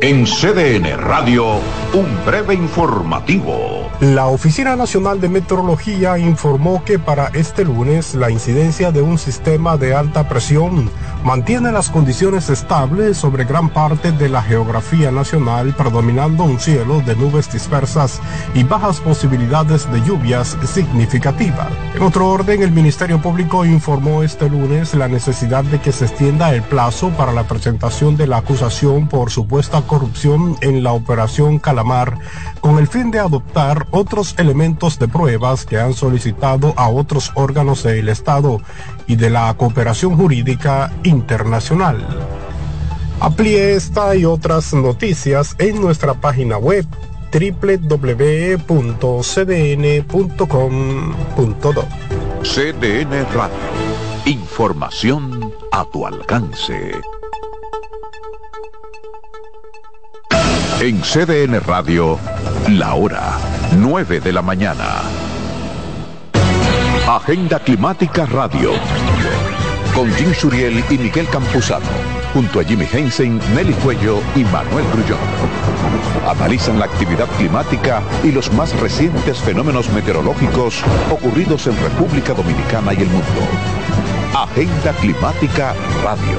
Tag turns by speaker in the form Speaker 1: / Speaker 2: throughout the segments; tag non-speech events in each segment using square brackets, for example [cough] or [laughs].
Speaker 1: En CDN Radio, un breve informativo.
Speaker 2: La Oficina Nacional de Meteorología informó que para este lunes la incidencia de un sistema de alta presión mantiene las condiciones estables sobre gran parte de la geografía nacional, predominando un cielo de nubes dispersas y bajas posibilidades de lluvias significativas. En otro orden, el Ministerio Público informó este lunes la necesidad de que se extienda el plazo para la presentación de la acusación por supuesta corrupción en la operación Calamar, con el fin de adoptar otros elementos de pruebas que han solicitado a otros órganos del Estado y de la cooperación jurídica internacional. Amplíe esta y otras noticias en nuestra página web www.cdn.com.do.
Speaker 1: CDN Radio. Información a tu alcance. En CDN Radio, la hora 9 de la mañana. Agenda Climática Radio. Con Jim Suriel y Miguel Campuzano. Junto a Jimmy Hensen, Nelly Cuello y Manuel Grullón. Analizan la actividad climática y los más recientes fenómenos meteorológicos ocurridos en República Dominicana y el mundo. Agenda Climática Radio.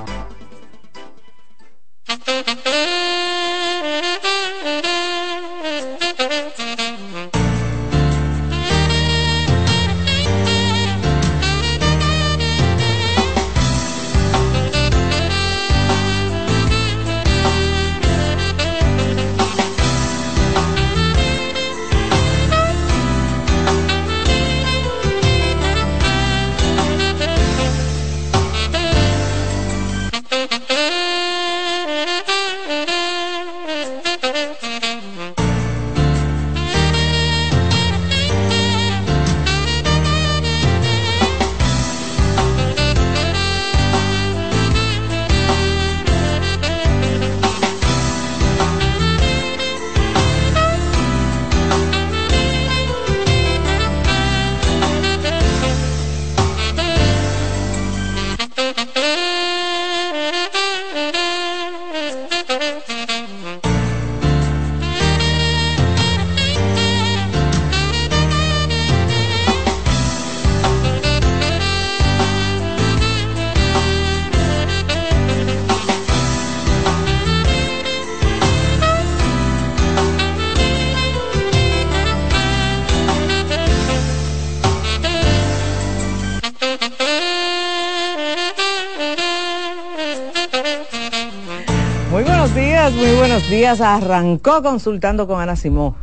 Speaker 3: Arrancó consultando con Ana Simó.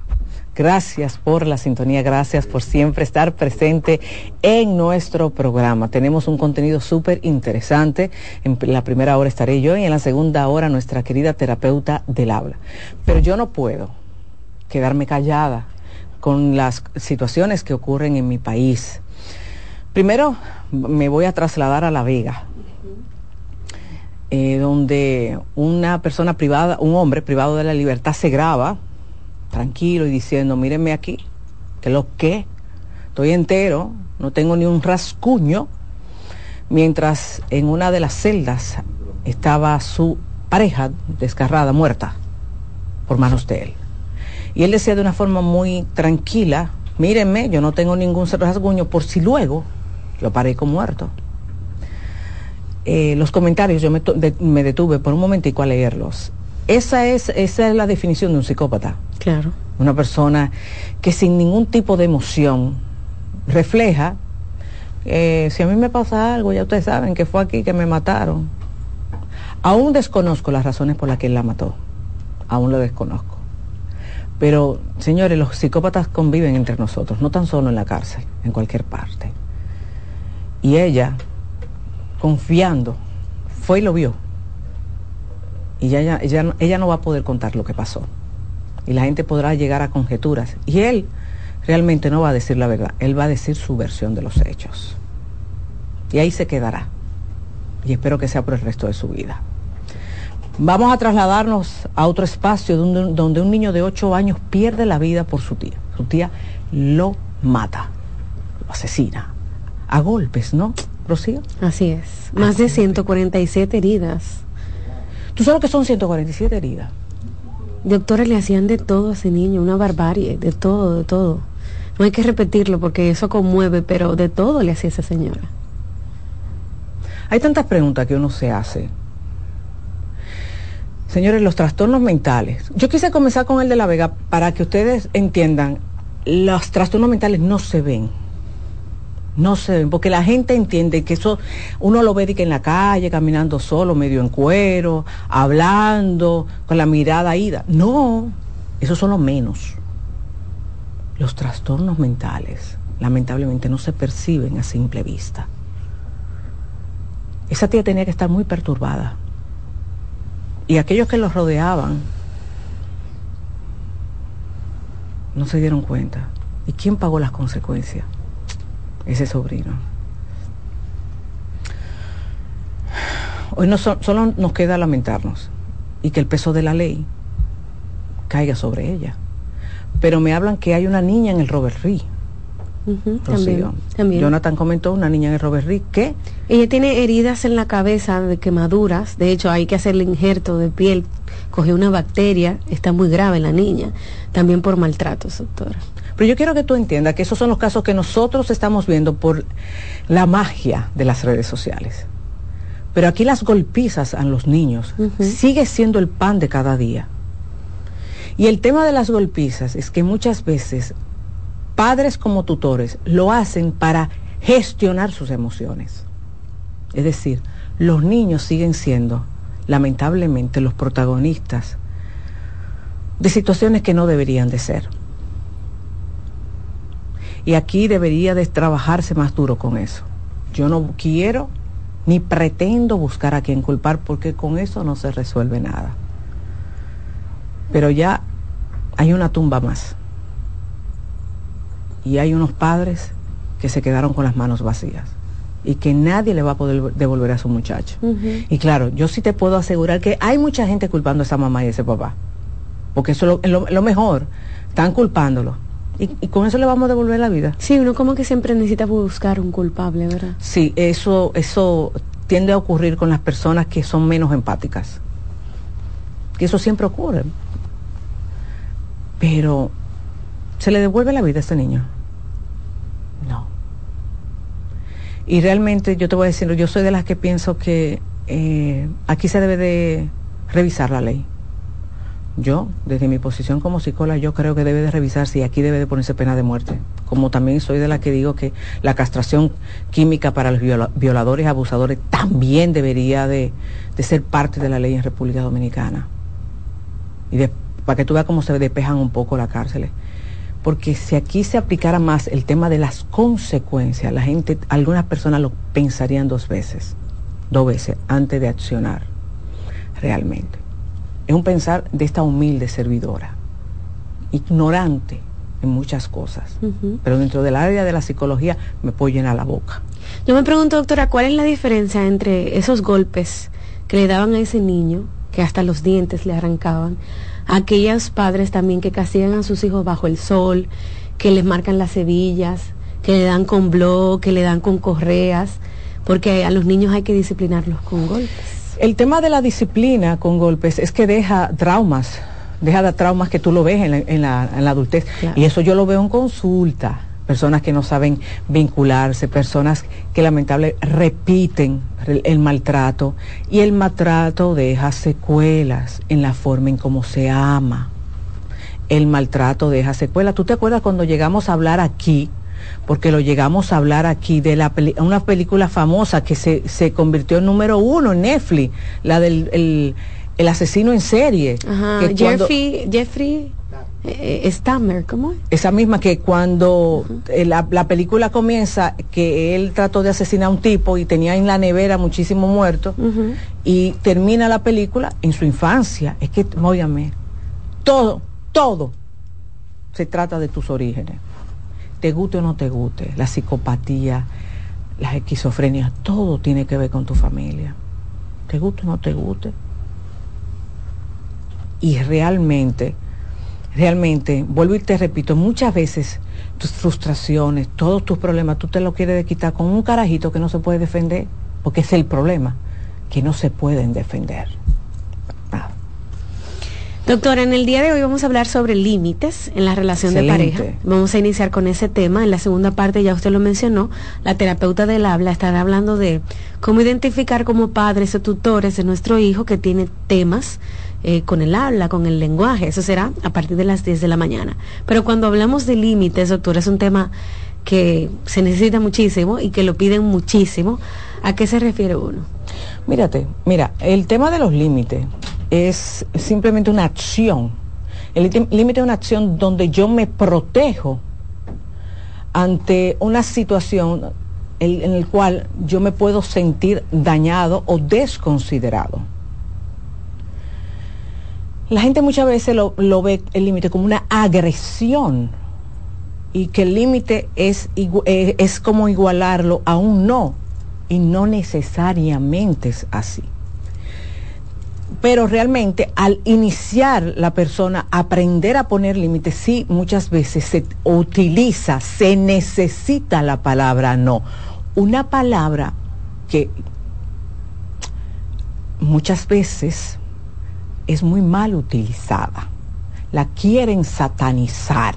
Speaker 3: Gracias por la sintonía, gracias por siempre estar presente en nuestro programa. Tenemos un contenido súper interesante. En la primera hora estaré yo y en la segunda hora nuestra querida terapeuta del habla. Pero yo no puedo quedarme callada con las situaciones que ocurren en mi país. Primero me voy a trasladar a La Vega, eh, donde una persona privada, un hombre privado de la libertad se graba tranquilo y diciendo, mírenme aquí, que lo que, estoy entero, no tengo ni un rascuño, mientras en una de las celdas estaba su pareja desgarrada, muerta, por manos de él. Y él decía de una forma muy tranquila, mírenme, yo no tengo ningún rasguño por si luego yo parezco muerto. Eh, los comentarios, yo me, de, me, detuve por un momentico a leerlos. Esa es, esa es la definición de un psicópata.
Speaker 4: Claro.
Speaker 3: Una persona que sin ningún tipo de emoción refleja, eh, si a mí me pasa algo, ya ustedes saben que fue aquí que me mataron. Aún desconozco las razones por las que él la mató. Aún lo desconozco. Pero, señores, los psicópatas conviven entre nosotros, no tan solo en la cárcel, en cualquier parte. Y ella, confiando, fue y lo vio. Y ya, ya- ella, no va a poder contar lo que pasó. Y la gente podrá llegar a conjeturas. Y él realmente no va a decir la verdad, él va a decir su versión de los hechos. Y ahí se quedará. Y espero que sea por el resto de su vida. Vamos a trasladarnos a otro espacio donde, donde un niño de 8 años pierde la vida por su tía. Su tía lo mata, lo asesina. A golpes, ¿no, Rocío?
Speaker 4: Así es. Más de 147 heridas.
Speaker 3: ¿Tú sabes lo que son 147 heridas?
Speaker 4: Doctora, le hacían de todo a ese niño, una barbarie, de todo, de todo. No hay que repetirlo porque eso conmueve, pero de todo le hacía esa señora.
Speaker 3: Hay tantas preguntas que uno se hace. Señores, los trastornos mentales. Yo quise comenzar con el de la Vega para que ustedes entiendan, los trastornos mentales no se ven. No se ven, porque la gente entiende que eso uno lo ve de que en la calle, caminando solo, medio en cuero, hablando, con la mirada ida. No, esos son los menos. Los trastornos mentales, lamentablemente, no se perciben a simple vista. Esa tía tenía que estar muy perturbada. Y aquellos que los rodeaban no se dieron cuenta. ¿Y quién pagó las consecuencias? Ese sobrino. Hoy no so- solo nos queda lamentarnos y que el peso de la ley caiga sobre ella. Pero me hablan que hay una niña en el Robert Reed.
Speaker 4: También.
Speaker 3: Jonathan comentó una niña en el Robert Reed que
Speaker 4: Ella tiene heridas en la cabeza de quemaduras. De hecho, hay que hacerle injerto de piel. Cogió una bacteria. Está muy grave la niña. También por maltratos, doctora.
Speaker 3: Pero yo quiero que tú entiendas que esos son los casos que nosotros estamos viendo por la magia de las redes sociales. Pero aquí las golpizas a los niños sigue siendo el pan de cada día. Y el tema de las golpizas es que muchas veces padres como tutores lo hacen para gestionar sus emociones. Es decir, los niños siguen siendo, lamentablemente, los protagonistas de situaciones que no deberían de ser. Y aquí debería de trabajarse más duro con eso. Yo no quiero ni pretendo buscar a quien culpar porque con eso no se resuelve nada. Pero ya hay una tumba más. Y hay unos padres que se quedaron con las manos vacías y que nadie le va a poder devolver a su muchacho. Y claro, yo sí te puedo asegurar que hay mucha gente culpando a esa mamá y a ese papá. Porque eso es lo, lo- lo mejor. Están culpándolo. Y, y con eso le vamos a devolver la vida.
Speaker 4: Sí, uno como que siempre necesita buscar un culpable, ¿verdad?
Speaker 3: Sí, eso, eso tiende a ocurrir con las personas que son menos empáticas. Que eso siempre ocurre. Pero, ¿se le devuelve la vida a este niño? No. Y realmente yo te voy a decir, yo soy de las que pienso que eh, aquí se debe de revisar la ley. Yo, desde mi posición como psicóloga, yo creo que debe de revisarse y aquí debe de ponerse pena de muerte. Como también soy de la que digo que la castración química para los viola- violadores y abusadores también debería de, de ser parte de la ley en República Dominicana. Y de- para que tú veas cómo se despejan un poco las cárceles. Porque si aquí se aplicara más el tema de las consecuencias, la gente, algunas personas lo pensarían dos veces, dos veces, antes de accionar realmente. Es un pensar de esta humilde servidora, ignorante en muchas cosas, pero dentro del área de la psicología me puedo llenar la boca.
Speaker 4: Yo me pregunto, doctora, ¿cuál es la diferencia entre esos golpes que le daban a ese niño, que hasta los dientes le arrancaban, a aquellos padres también que castigan a sus hijos bajo el sol, que les marcan las hebillas, que le dan con blog, que le dan con correas, porque a los niños hay que disciplinarlos con golpes.
Speaker 3: El tema de la disciplina con golpes es que deja traumas, deja de traumas que tú lo ves en la, en la- en la adultez.
Speaker 4: Claro.
Speaker 3: Y eso yo lo veo en consulta. Personas que no saben vincularse, personas que lamentablemente repiten el, el maltrato. Y el maltrato deja secuelas en la forma en cómo se ama. El maltrato deja secuelas. ¿Tú te acuerdas cuando llegamos a hablar aquí? Porque lo llegamos a hablar aquí de la peli- una película famosa que se, se convirtió en número uno en Netflix, la del el, el asesino en serie.
Speaker 4: Ajá,
Speaker 3: que cuando-
Speaker 4: Jeffrey, Jeffrey, eh, eh, Stammer, ¿cómo es?
Speaker 3: Esa misma que cuando eh, la, la película comienza, que él trató de asesinar a un tipo y tenía en la nevera muchísimo muerto,
Speaker 4: Ujú.
Speaker 3: y termina la película en su infancia. Es que, óyame, todo, todo se trata de tus orígenes. Te guste o no te guste, la psicopatía, las esquizofrenias, todo tiene que ver con tu familia. Te guste o no te guste. Y realmente, realmente, vuelvo y te repito, muchas veces tus frustraciones, todos tus problemas, tú te lo quieres quitar con un carajito que no se puede defender, porque es el problema, que no se pueden defender.
Speaker 4: Doctora, en el día de hoy vamos a hablar sobre límites en la relación de pareja. Vamos a iniciar con ese tema. En la segunda parte, ya usted lo mencionó, la terapeuta del habla estará hablando de cómo identificar como padres o tutores de nuestro hijo que tiene temas eh, con el habla, con el lenguaje. Eso será a partir de las 10 de la mañana. Pero cuando hablamos de límites, doctora, es un tema que se necesita muchísimo y que lo piden muchísimo. ¿A qué se refiere uno?
Speaker 3: Mírate, mira, el tema de los límites es simplemente una acción. El límite es una acción donde yo me protejo ante una situación en el cual yo me puedo sentir dañado o desconsiderado. La gente muchas veces lo, ve el límite como una agresión y que el límite es, eh, es como igualarlo a un no y no necesariamente es así. Pero realmente al iniciar la persona aprender a poner límites, sí muchas veces se utiliza, se necesita la palabra no. Una palabra que muchas veces es muy mal utilizada. La quieren satanizar.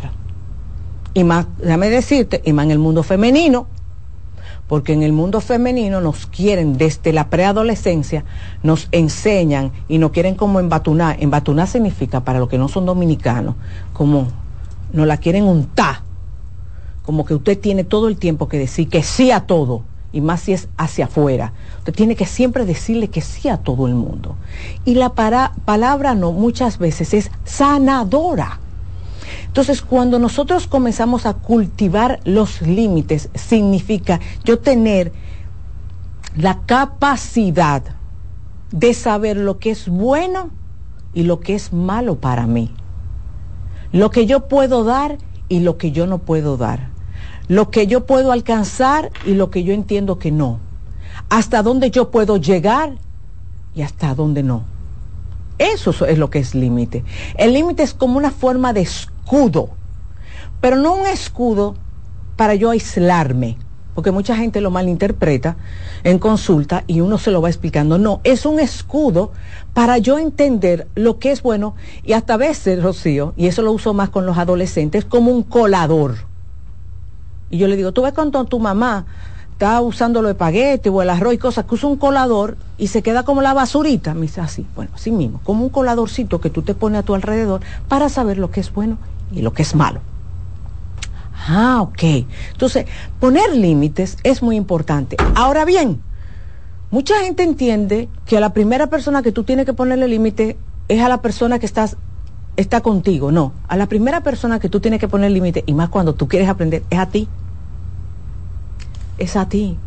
Speaker 3: Y más, déjame decirte, y más en el mundo femenino, porque en el mundo femenino nos quieren desde la preadolescencia, nos enseñan y nos quieren como embatunar. Embatunar significa, para los que no son dominicanos, como nos la quieren untar, como que usted tiene todo el tiempo que decir que sí a todo, y más si es hacia afuera. Usted tiene que siempre decirle que sí a todo el mundo. Y la palabra no muchas veces es sanadora. Entonces, cuando nosotros comenzamos a cultivar los límites, significa yo tener la capacidad de saber lo que es bueno y lo que es malo para mí. Lo que yo puedo dar y lo que yo no puedo dar. Lo que yo puedo alcanzar y lo que yo entiendo que no. Hasta dónde yo puedo llegar y hasta dónde no. Eso es lo que es límite. El límite es como una forma de escudo, pero no un escudo para yo aislarme, porque mucha gente lo malinterpreta en consulta y uno se lo va explicando. No, es un escudo para yo entender lo que es bueno y hasta a veces, Rocío, y eso lo uso más con los adolescentes, como un colador. Y yo le digo, tú ves cuando tu mamá está usando los espaguetis o el arroz y cosas, que usa un colador y se queda como la basurita. Me dice así, bueno, así mismo, como un coladorcito que tú te pones a tu alrededor para saber lo que es bueno y lo que es malo. Ah, ok. Entonces, poner límites es muy importante. Ahora bien, mucha gente entiende que a la primera persona que tú tienes que ponerle límite es a la persona que estás está contigo. No, a la primera persona que tú tienes que poner límite, y más cuando tú quieres aprender, es a ti. Es a ti.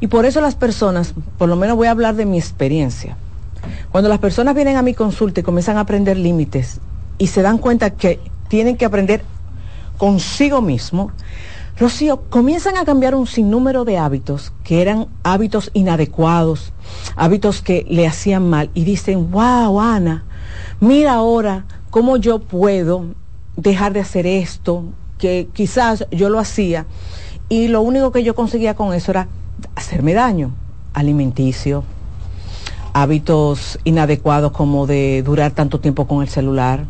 Speaker 3: Y por eso las personas, por lo menos voy a hablar de mi experiencia, cuando las personas vienen a mi consulta y comienzan a aprender límites y se dan cuenta que tienen que aprender consigo mismo, Rocío, comienzan a cambiar un sinnúmero de hábitos que eran hábitos inadecuados, hábitos que le hacían mal y dicen, wow, Ana, mira ahora cómo yo puedo dejar de hacer esto, que quizás yo lo hacía y lo único que yo conseguía con eso era hacerme daño, alimenticio, hábitos inadecuados como de durar tanto tiempo con el celular,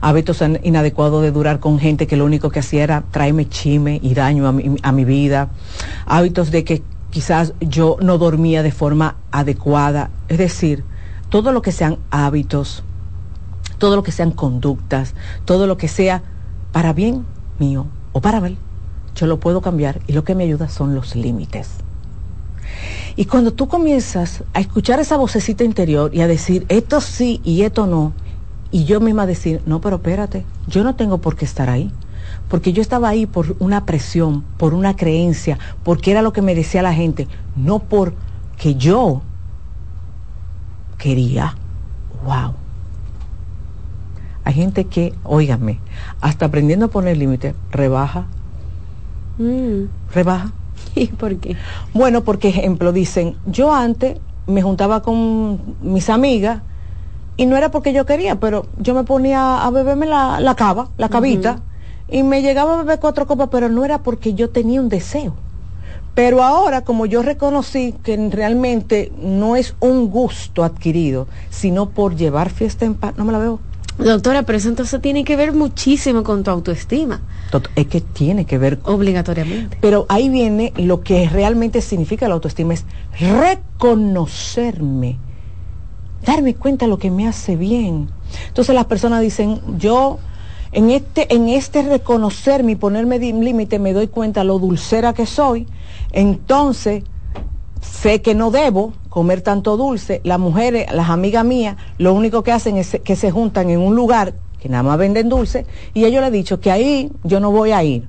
Speaker 3: hábitos inadecuados de durar con gente que lo único que hacía era traerme chime y daño a mi, a mi vida, hábitos de que quizás yo no dormía de forma adecuada, es decir, todo lo que sean hábitos, todo lo que sean conductas, todo lo que sea para bien mío o para mal, yo lo puedo cambiar y lo que me ayuda son los límites. Y cuando tú comienzas a escuchar esa vocecita interior y a decir esto sí y esto no, Y yo misma decir, no, pero espérate, yo no tengo por qué estar ahí. Porque yo estaba ahí por una presión, por una creencia, porque era lo que me decía la gente, no porque yo quería. Wow. Hay gente que, óigame, hasta aprendiendo a poner límite, rebaja.
Speaker 4: Mm.
Speaker 3: Rebaja. [laughs]
Speaker 4: ¿Y por qué?
Speaker 3: Bueno, porque ejemplo, dicen, yo antes me juntaba con mis amigas y no era porque yo quería, pero yo me ponía a beberme la, la cava, la cavita, y me llegaba a beber cuatro copas, pero no era porque yo tenía un deseo. Pero ahora, como yo reconocí que realmente no es un gusto adquirido, sino por llevar fiesta en paz, no me la veo.
Speaker 4: Doctora, pero eso entonces tiene que ver muchísimo con tu autoestima.
Speaker 3: Es que tiene que ver
Speaker 4: Obligatoriamente.
Speaker 3: Pero ahí viene lo que realmente significa la autoestima, es reconocerme, darme cuenta de lo que me hace bien. Entonces las personas dicen, yo en este, en este reconocerme y ponerme límite me doy cuenta lo dulcera que soy, entonces sé que no debo comer tanto dulce. Las mujeres, las amigas mías, lo único que hacen es que se juntan en un lugar que nada más venden dulce y ellos le he dicho que ahí yo no voy a ir.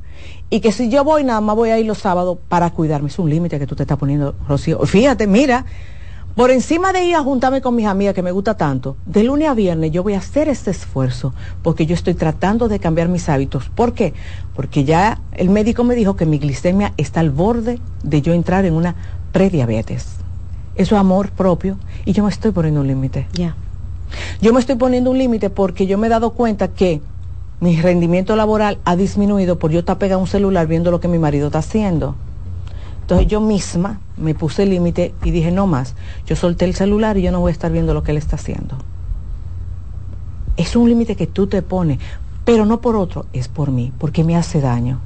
Speaker 3: Y que si yo voy, nada más voy a ir los sábados para cuidarme. Es un límite que tú te estás poniendo, Rocío. Fíjate, mira, por encima de ir a juntarme con mis amigas que me gusta tanto, de lunes a viernes yo voy a hacer este esfuerzo porque yo estoy tratando de cambiar mis hábitos. ¿Por qué? Porque ya el médico me dijo que mi glicemia está al borde de yo entrar en una prediabetes. Eso es amor propio y yo me estoy poniendo un límite.
Speaker 4: Ya.
Speaker 3: Yo me estoy poniendo un límite porque yo me he dado cuenta que mi rendimiento laboral ha disminuido por yo estar pegada a un celular viendo lo que mi marido está haciendo. Entonces yo misma me puse el límite y dije, no más, yo solté el celular y yo no voy a estar viendo lo que él está haciendo. Es un límite que tú te pones, pero no por otro, es por mí, porque me hace daño.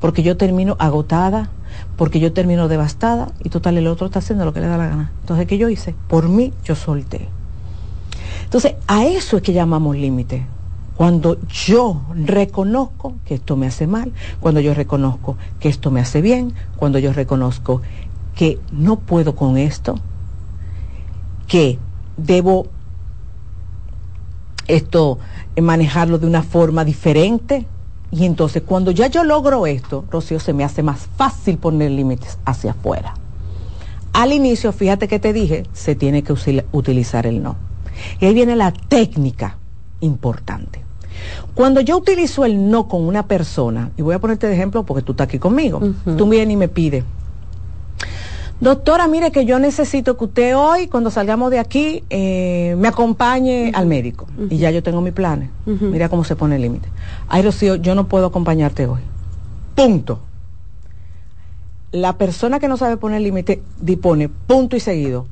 Speaker 3: Porque yo termino agotada, porque yo termino devastada y total el otro está haciendo lo que le da la gana. Entonces, ¿qué yo hice? Por mí yo solté. Entonces, a eso es que llamamos límite. Cuando yo reconozco que esto me hace mal, cuando yo reconozco que esto me hace bien, cuando yo reconozco que no puedo con esto, que debo esto eh, manejarlo de una forma diferente. Y entonces cuando ya yo logro esto, Rocío, se me hace más fácil poner límites hacia afuera. Al inicio, fíjate que te dije, se tiene que utilizar el no. Y ahí viene la técnica importante. Cuando yo utilizo el no con una persona, y voy a ponerte de ejemplo porque tú estás aquí conmigo, tú vienes y me pides, doctora, mire que yo necesito que usted hoy, cuando salgamos de aquí, eh, me acompañe al médico. Y ya yo tengo mis planes. Mira cómo se pone el límite. Ay, Rocío, yo no puedo acompañarte hoy. Punto. La persona que no sabe poner límite dispone punto y seguido.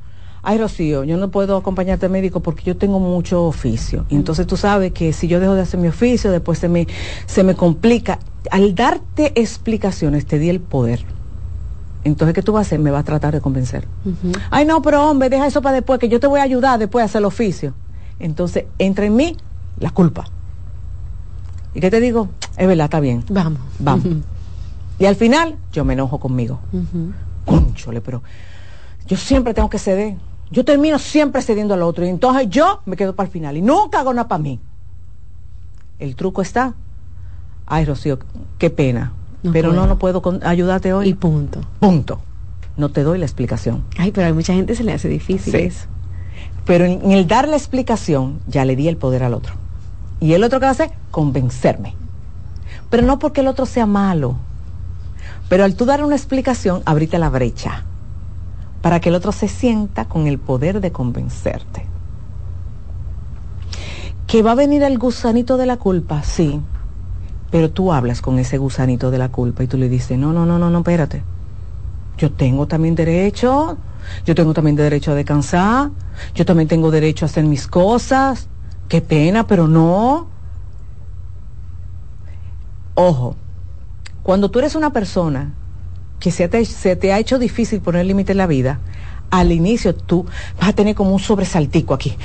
Speaker 3: Ay, Rocío, yo no puedo acompañarte al médico porque yo tengo mucho oficio. Y entonces tú sabes que si yo dejo de hacer mi oficio, después se me, se me complica. Al darte explicaciones, te di el poder. Entonces, ¿qué tú vas a hacer? Me vas a tratar de convencer. Ay, no, pero hombre, deja eso para después, que yo te voy a ayudar después a hacer el oficio. Entonces, entra en mí la culpa. ¿Y qué te digo? Es verdad, está bien.
Speaker 4: Vamos.
Speaker 3: Vamos. Y al final, yo me enojo conmigo. Cónchole, pero yo siempre tengo que ceder. Yo termino siempre cediendo al otro. Y entonces yo me quedo para el final. Y nunca hago nada para mí. El truco está. Ay, Rocío, qué pena.
Speaker 4: No
Speaker 3: pero
Speaker 4: puedo.
Speaker 3: no, no puedo con- ayudarte hoy.
Speaker 4: Y punto.
Speaker 3: Punto. No te doy la explicación.
Speaker 4: Ay, pero a mucha gente se le hace difícil
Speaker 3: Sí.
Speaker 4: eso.
Speaker 3: Pero en, en el dar la explicación, ya le di el poder al otro. Y el otro que hacer, convencerme. Pero no porque el otro sea malo. Pero al tú dar una explicación, abrite la brecha. Para que el otro se sienta con el poder de convencerte. Que va a venir el gusanito de la culpa, sí. Pero tú hablas con ese gusanito de la culpa y tú le dices, no, no, no, no, no, espérate. Yo tengo también derecho, yo tengo también derecho a descansar, yo también tengo derecho a hacer mis cosas. Qué pena, pero no. Ojo, cuando tú eres una persona que se te, ha hecho difícil poner límite en la vida, al inicio tú vas a tener como un sobresaltico aquí.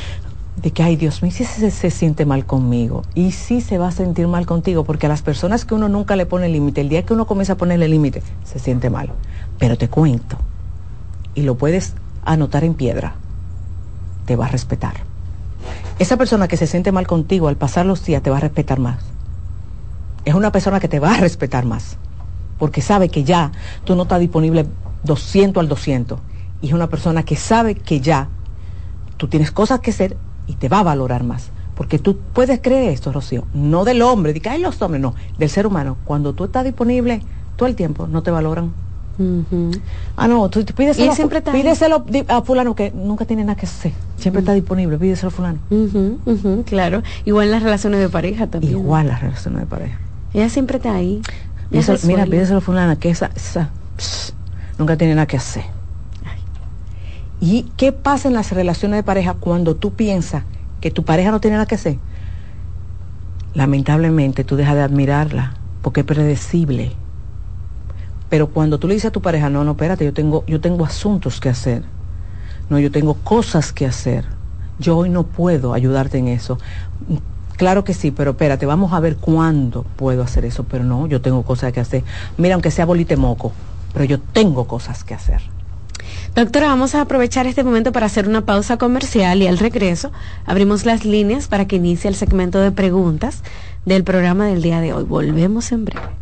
Speaker 3: De que, ay Dios mío, si se, se siente mal conmigo. Y sí se va a sentir mal contigo, porque a las personas que uno nunca le pone límite, el día que uno comienza a ponerle límite, se siente mal. Pero te cuento, y lo puedes anotar en piedra, te va a respetar. esa persona que se siente mal contigo al pasar los días te va a respetar más. Es una persona que te va a respetar más, porque sabe que ya tú no estás disponible 200 al 200. Y es una persona que sabe que ya tú tienes cosas que hacer y te va a valorar más. Porque tú puedes creer esto, Rocío, no del hombre, de que hay los hombres, no, del ser humano. Cuando tú estás disponible todo el tiempo, no te valoran. Ah, no, tú pídeselo,
Speaker 4: siempre está
Speaker 3: pídeselo a fulano que nunca tiene nada que hacer. Siempre está disponible, pídeselo a fulano.
Speaker 4: Claro. Igual en las relaciones de pareja también.
Speaker 3: Igual las relaciones de pareja.
Speaker 4: Ella siempre está ahí.
Speaker 3: Eso- mira, pídeselo a fulana que esa, esa pss, nunca tiene nada que hacer. ¿Y qué pasa en las relaciones de pareja cuando tú piensas que tu pareja no tiene nada que hacer? Lamentablemente tú dejas de admirarla porque es predecible. Pero cuando tú le dices a tu pareja, no, no, espérate, yo tengo, yo tengo asuntos que hacer. No, yo tengo cosas que hacer. Yo hoy no puedo ayudarte en eso. Claro que sí, pero espérate, vamos a ver cuándo puedo hacer eso. Pero no, yo tengo cosas que hacer. Mira, aunque sea bolite moco, pero yo tengo cosas que hacer.
Speaker 4: Doctora, vamos a aprovechar este momento para hacer una pausa comercial y al regreso abrimos las líneas para que inicie el segmento de preguntas del programa del día de hoy. Volvemos en breve.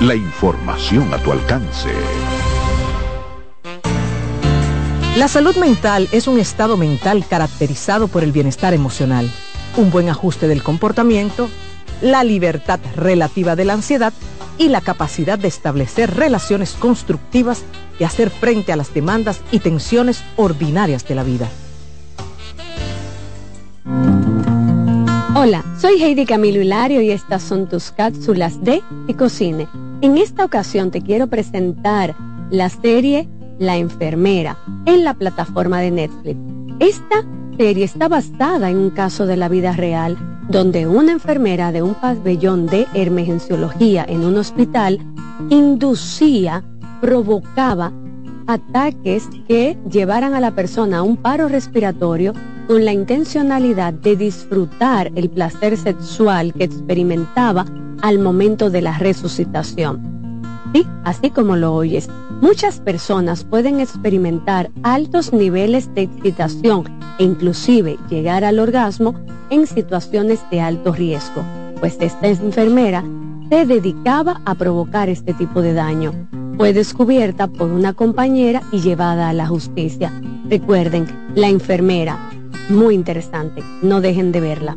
Speaker 1: La información a tu alcance.
Speaker 5: La salud mental es un estado mental caracterizado por el bienestar emocional, un buen ajuste del comportamiento, la libertad relativa de la ansiedad y la capacidad de establecer relaciones constructivas y hacer frente a las demandas y tensiones ordinarias de la vida.
Speaker 6: Hola, soy Heidi Camilo Hilario y estas son tus cápsulas de Ecocine. En esta ocasión te quiero presentar la serie La enfermera en la plataforma de Netflix. Esta serie está basada en un caso de la vida real donde una enfermera de un pabellón de emergenciología en un hospital inducía, provocaba ataques que llevaran a la persona a un paro respiratorio con la intencionalidad de disfrutar el placer sexual que experimentaba al momento de la resucitación. Sí, así como lo oyes, muchas personas pueden experimentar altos niveles de excitación e inclusive llegar al orgasmo en situaciones de alto riesgo, pues esta enfermera se dedicaba a provocar este tipo de daño. Fue descubierta por una compañera y llevada a la justicia. Recuerden, la enfermera, muy interesante, no dejen de verla.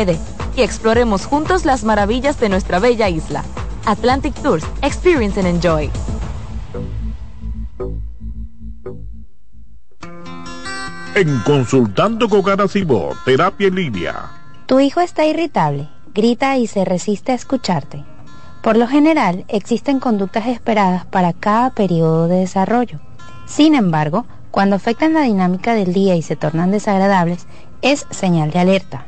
Speaker 7: RD y exploremos juntos las maravillas de nuestra bella isla. Atlantic Tours, Experience and Enjoy.
Speaker 8: En Consultando con Ana Simó, Terapia en Línea.
Speaker 9: Tu hijo está irritable, grita y se resiste a escucharte. Por lo general, existen conductas esperadas para cada periodo de desarrollo. Sin embargo, cuando afectan la dinámica del día y se tornan desagradables, es señal de alerta.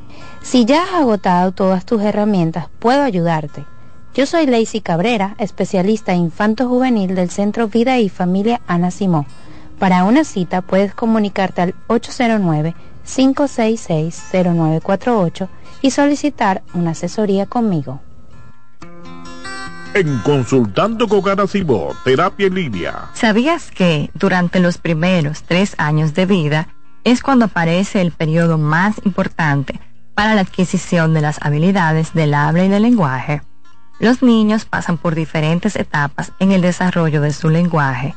Speaker 9: Si ya has agotado todas tus herramientas, puedo ayudarte. Yo soy Lacey Cabrera, especialista infanto juvenil del Centro Vida y Familia Ana Simó. Para una cita puedes comunicarte al 809-566-0948 y solicitar una asesoría conmigo.
Speaker 8: En Consultando con Garacimo, Terapia en Línea.
Speaker 10: ¿Sabías que durante los primeros tres años de vida es cuando aparece el periodo más importante para la adquisición de las habilidades del habla y del lenguaje? Los niños pasan por diferentes etapas en el desarrollo de su lenguaje,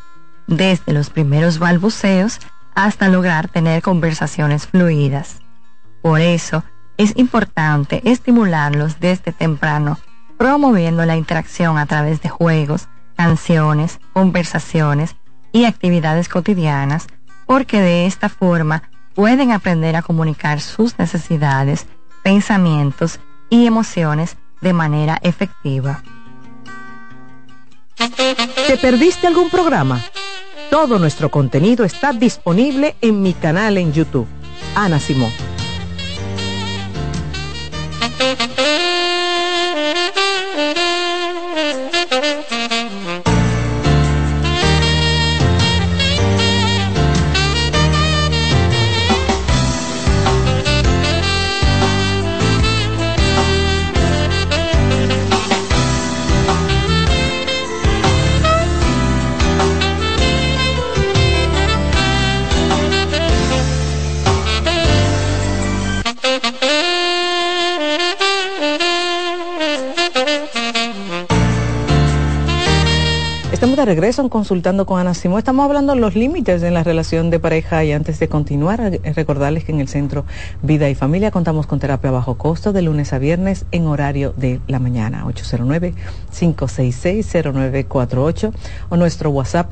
Speaker 10: desde los primeros balbuceos hasta lograr tener conversaciones fluidas. Por eso, es importante estimularlos desde temprano promoviendo la interacción a través de juegos, canciones, conversaciones y actividades cotidianas, porque de esta forma pueden aprender a comunicar sus necesidades, pensamientos y emociones de manera efectiva.
Speaker 3: ¿Te perdiste algún programa? Todo nuestro contenido está disponible en mi canal en YouTube. Ana Simón. Regreso en Consultando con Ana Simón. Estamos hablando de los límites en la relación de pareja y antes de continuar, recordarles que en el Centro Vida y Familia contamos con terapia bajo costo de lunes a viernes en horario de la mañana, 809-566-0948 o nuestro WhatsApp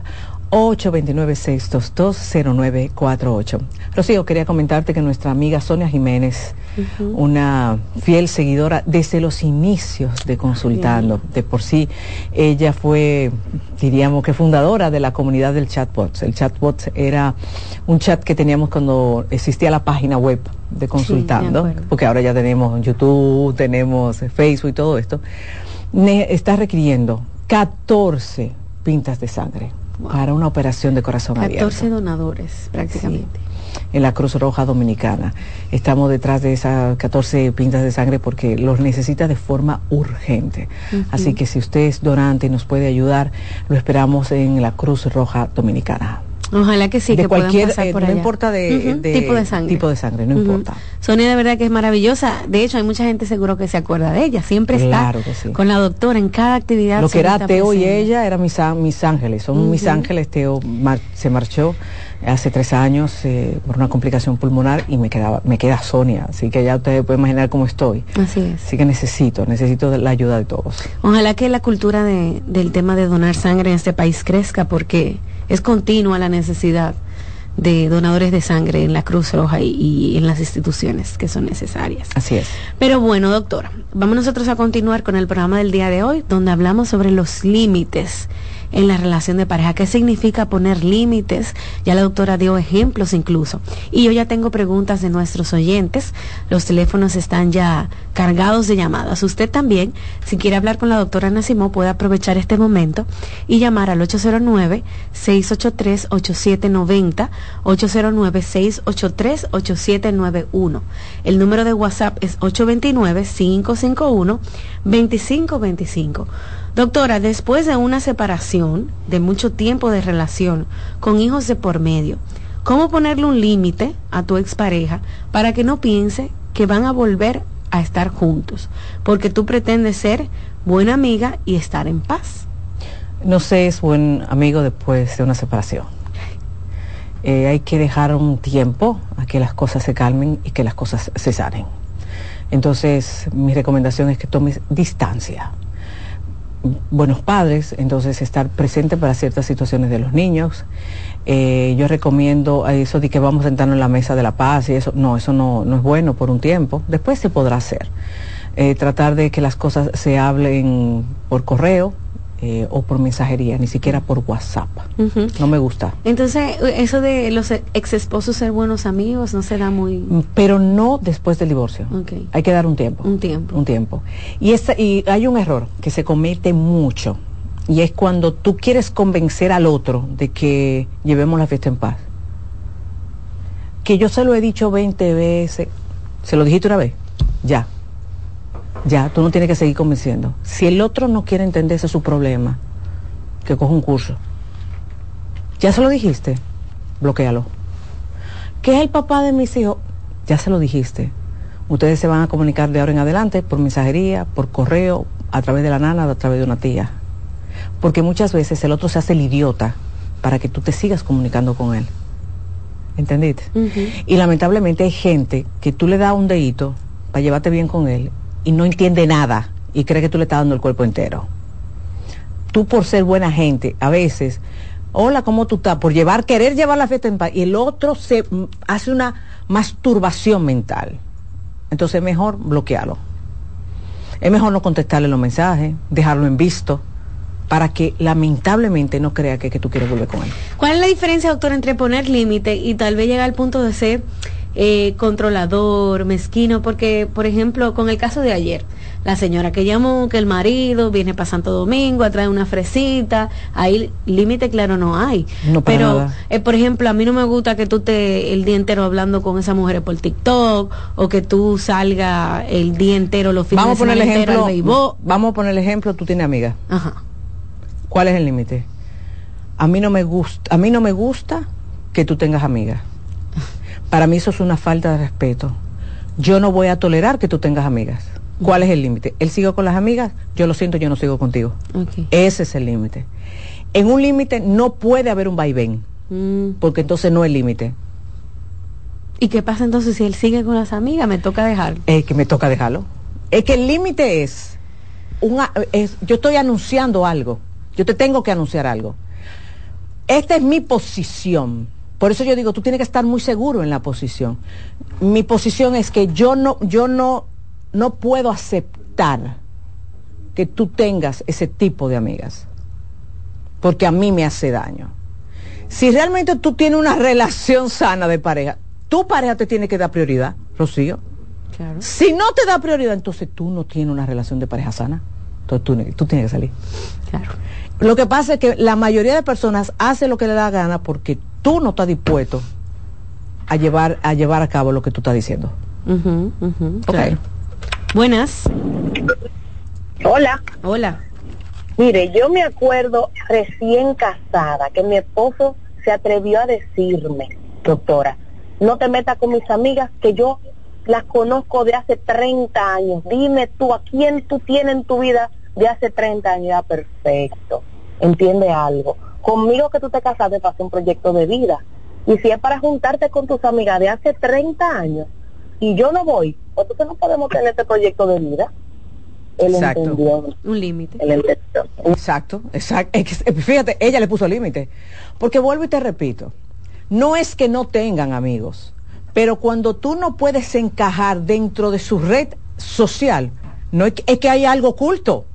Speaker 3: 829-622-0948. Rocío, quería comentarte que nuestra amiga Sonia Jiménez, una fiel seguidora desde los inicios de Consultando, de por sí, ella fue, diríamos que fundadora de la comunidad del chatbot. El chatbot era un chat que teníamos cuando existía la página web de Consultando, porque ahora ya tenemos YouTube, tenemos Facebook y todo esto. está requiriendo 14 pintas de sangre para una operación de corazón
Speaker 4: 14
Speaker 3: abierto.
Speaker 4: 14 donadores prácticamente.
Speaker 3: En la Cruz Roja Dominicana. Estamos detrás de esas 14 pintas de sangre porque los necesita de forma urgente. Así que si usted es donante y nos puede ayudar, lo esperamos en la Cruz Roja Dominicana.
Speaker 4: Ojalá que sí,
Speaker 3: de
Speaker 4: que
Speaker 3: cualquier,
Speaker 4: pasar
Speaker 3: eh, no importa de,
Speaker 4: tipo de sangre.
Speaker 3: tipo de sangre, no importa.
Speaker 4: Sonia de verdad que es maravillosa. De hecho, hay mucha gente seguro que se acuerda de ella. Siempre
Speaker 3: Claro
Speaker 4: está
Speaker 3: sí.
Speaker 4: con la doctora en cada actividad.
Speaker 3: Lo que era Teo y ella eran mis, mis ángeles, son mis ángeles. Teo mar- se marchó hace tres años eh, por una complicación pulmonar y me quedaba, me queda Sonia, así que ya ustedes pueden imaginar cómo estoy.
Speaker 4: Así es.
Speaker 3: Así que necesito, necesito la ayuda de todos.
Speaker 4: Ojalá que la cultura de- del tema de donar sangre en este país crezca porque es continua la necesidad de donadores de sangre en la Cruz Roja y, y en las instituciones que son necesarias.
Speaker 3: Así es.
Speaker 4: Pero bueno, doctora, vamos nosotros a continuar con el programa del día de hoy, donde hablamos sobre los límites en la relación de pareja. ¿Qué significa poner límites? Ya la doctora dio ejemplos incluso. Y yo ya tengo preguntas de nuestros oyentes. Los teléfonos están ya cargados de llamadas. Usted también, si quiere hablar con la doctora Nacimó, puede aprovechar este momento y llamar al 809-683-8790, 809-683-8791. El número de WhatsApp es 829-551-2525. Doctora, después de una separación, de mucho tiempo de relación, con hijos de por medio, ¿cómo ponerle un límite a tu expareja para que no piense que van a volver a estar juntos? Porque tú pretendes ser buena amiga y estar en paz.
Speaker 3: No se es buen amigo después de una separación. Eh, hay que dejar un tiempo a que las cosas se calmen y que las cosas se sanen. Entonces, mi recomendación es que tomes distancia. Buenos padres, entonces estar presente para ciertas situaciones de los niños. Eh, yo recomiendo eso de que vamos a sentarnos en la mesa de la paz y eso, no, eso no, no es bueno por un tiempo. Después se podrá hacer. eh, tratar de que las cosas se hablen por correo eh, o por mensajería, ni siquiera por WhatsApp. No me gusta.
Speaker 4: Entonces, eso de los ex esposos ser buenos amigos no se da muy...
Speaker 3: Pero no después del divorcio.
Speaker 4: Ok.
Speaker 3: Hay que dar un tiempo.
Speaker 4: Un tiempo.
Speaker 3: Un tiempo. Y, esta- y hay un error que se comete mucho. Y es cuando tú quieres convencer al otro de que llevemos la fiesta en paz. Que yo se lo he dicho 20 veces. ¿Se lo dijiste una vez? Ya. Ya, tú no tienes que seguir convenciendo. Si el otro no quiere entender ese es su problema, que coja un curso. ¿Ya se lo dijiste? Bloquéalo. ¿Qué es el papá de mis hijos? Ya se lo dijiste. Ustedes se van a comunicar de ahora en adelante por mensajería, por correo, a través de la nana a través de una tía. Porque muchas veces el otro se hace el idiota para que tú te sigas comunicando con él. ¿Entendiste? Y lamentablemente hay gente que tú le das un dedito para llevarte bien con él y no entiende nada y cree que tú le estás dando el cuerpo entero. Tú por ser buena gente, a veces, hola, ¿cómo tú estás? Por llevar, querer llevar la fiesta en paz y el otro se mm, hace una masturbación mental. Entonces es mejor bloquearlo. Es mejor no contestarle los mensajes, dejarlo en visto, para que lamentablemente no crea que, que tú quieres volver con él.
Speaker 4: ¿Cuál es la diferencia, doctor, entre poner límite y tal vez llegar al punto de ser eh, controlador, mezquino? Porque, por ejemplo, con el caso de ayer, la señora que llamó, que el marido viene para Santo Domingo a traer una fresita, ahí límite claro no hay.
Speaker 3: No
Speaker 4: Pero,
Speaker 3: nada.
Speaker 4: eh, por ejemplo, a mí no me gusta que tú te el día entero hablando con esa mujer por TikTok o que tú salga el día entero, los fines
Speaker 3: Vamos
Speaker 4: de semana entero al
Speaker 3: ejemplo.
Speaker 4: béisbol.
Speaker 3: Vamos a poner el ejemplo, tú tienes amiga.
Speaker 4: Ajá.
Speaker 3: ¿Cuál es el límite? A mí no me gusta, a mí no me gusta que tú tengas amigas. Para mí eso es una falta de respeto. Yo no voy a tolerar que tú tengas amigas. ¿Cuál es el límite? Él sigue con las amigas, yo lo siento, yo no sigo contigo. Ese es el límite. En un límite no puede haber un vaivén,
Speaker 4: Mm.
Speaker 3: porque entonces no es límite.
Speaker 4: ¿Y qué pasa entonces si él sigue con las amigas? Me toca dejar.
Speaker 3: Es que me toca dejarlo. Es que el límite es, una, es, yo estoy anunciando algo, yo te tengo que anunciar algo. Esta es mi posición. Por eso yo digo, tú tienes que estar muy seguro en la posición. Mi posición es que yo no, yo no, no puedo aceptar que tú tengas ese tipo de amigas, porque a mí me hace daño. Si realmente tú tienes una relación sana de pareja, tu pareja te tiene que dar prioridad, Rocío.
Speaker 4: Claro.
Speaker 3: Si no te da prioridad, entonces tú no tienes una relación de pareja sana. Entonces tú, tú tienes que salir.
Speaker 4: Claro.
Speaker 3: Lo que pasa es que la mayoría de personas hace lo que le da gana porque tú no estás dispuesto a llevar a llevar a cabo lo que tú estás diciendo. Ok.
Speaker 4: claro. Buenas.
Speaker 11: Hola.
Speaker 4: Hola.
Speaker 11: Mire, yo me acuerdo recién casada que mi esposo se atrevió a decirme, doctora, no te metas con mis amigas que yo las conozco de hace 30 años. Dime tú, ¿a quién tú tienes en tu vida de hace 30 años? Ya, perfecto. Entiende algo. Conmigo que tú te casaste para hacer un proyecto de vida. Y si es para juntarte con tus amigas de hace 30 años y yo no voy, pues entonces no podemos tener este proyecto de vida. Él
Speaker 3: Exacto.
Speaker 11: entendió.
Speaker 4: Un límite.
Speaker 3: Exacto, exacto. Es que, Fíjate, ella le puso límite. Porque vuelvo y te repito, no es que no tengan amigos, pero cuando tú no puedes encajar dentro de su red social, no es que, es que hay algo oculto.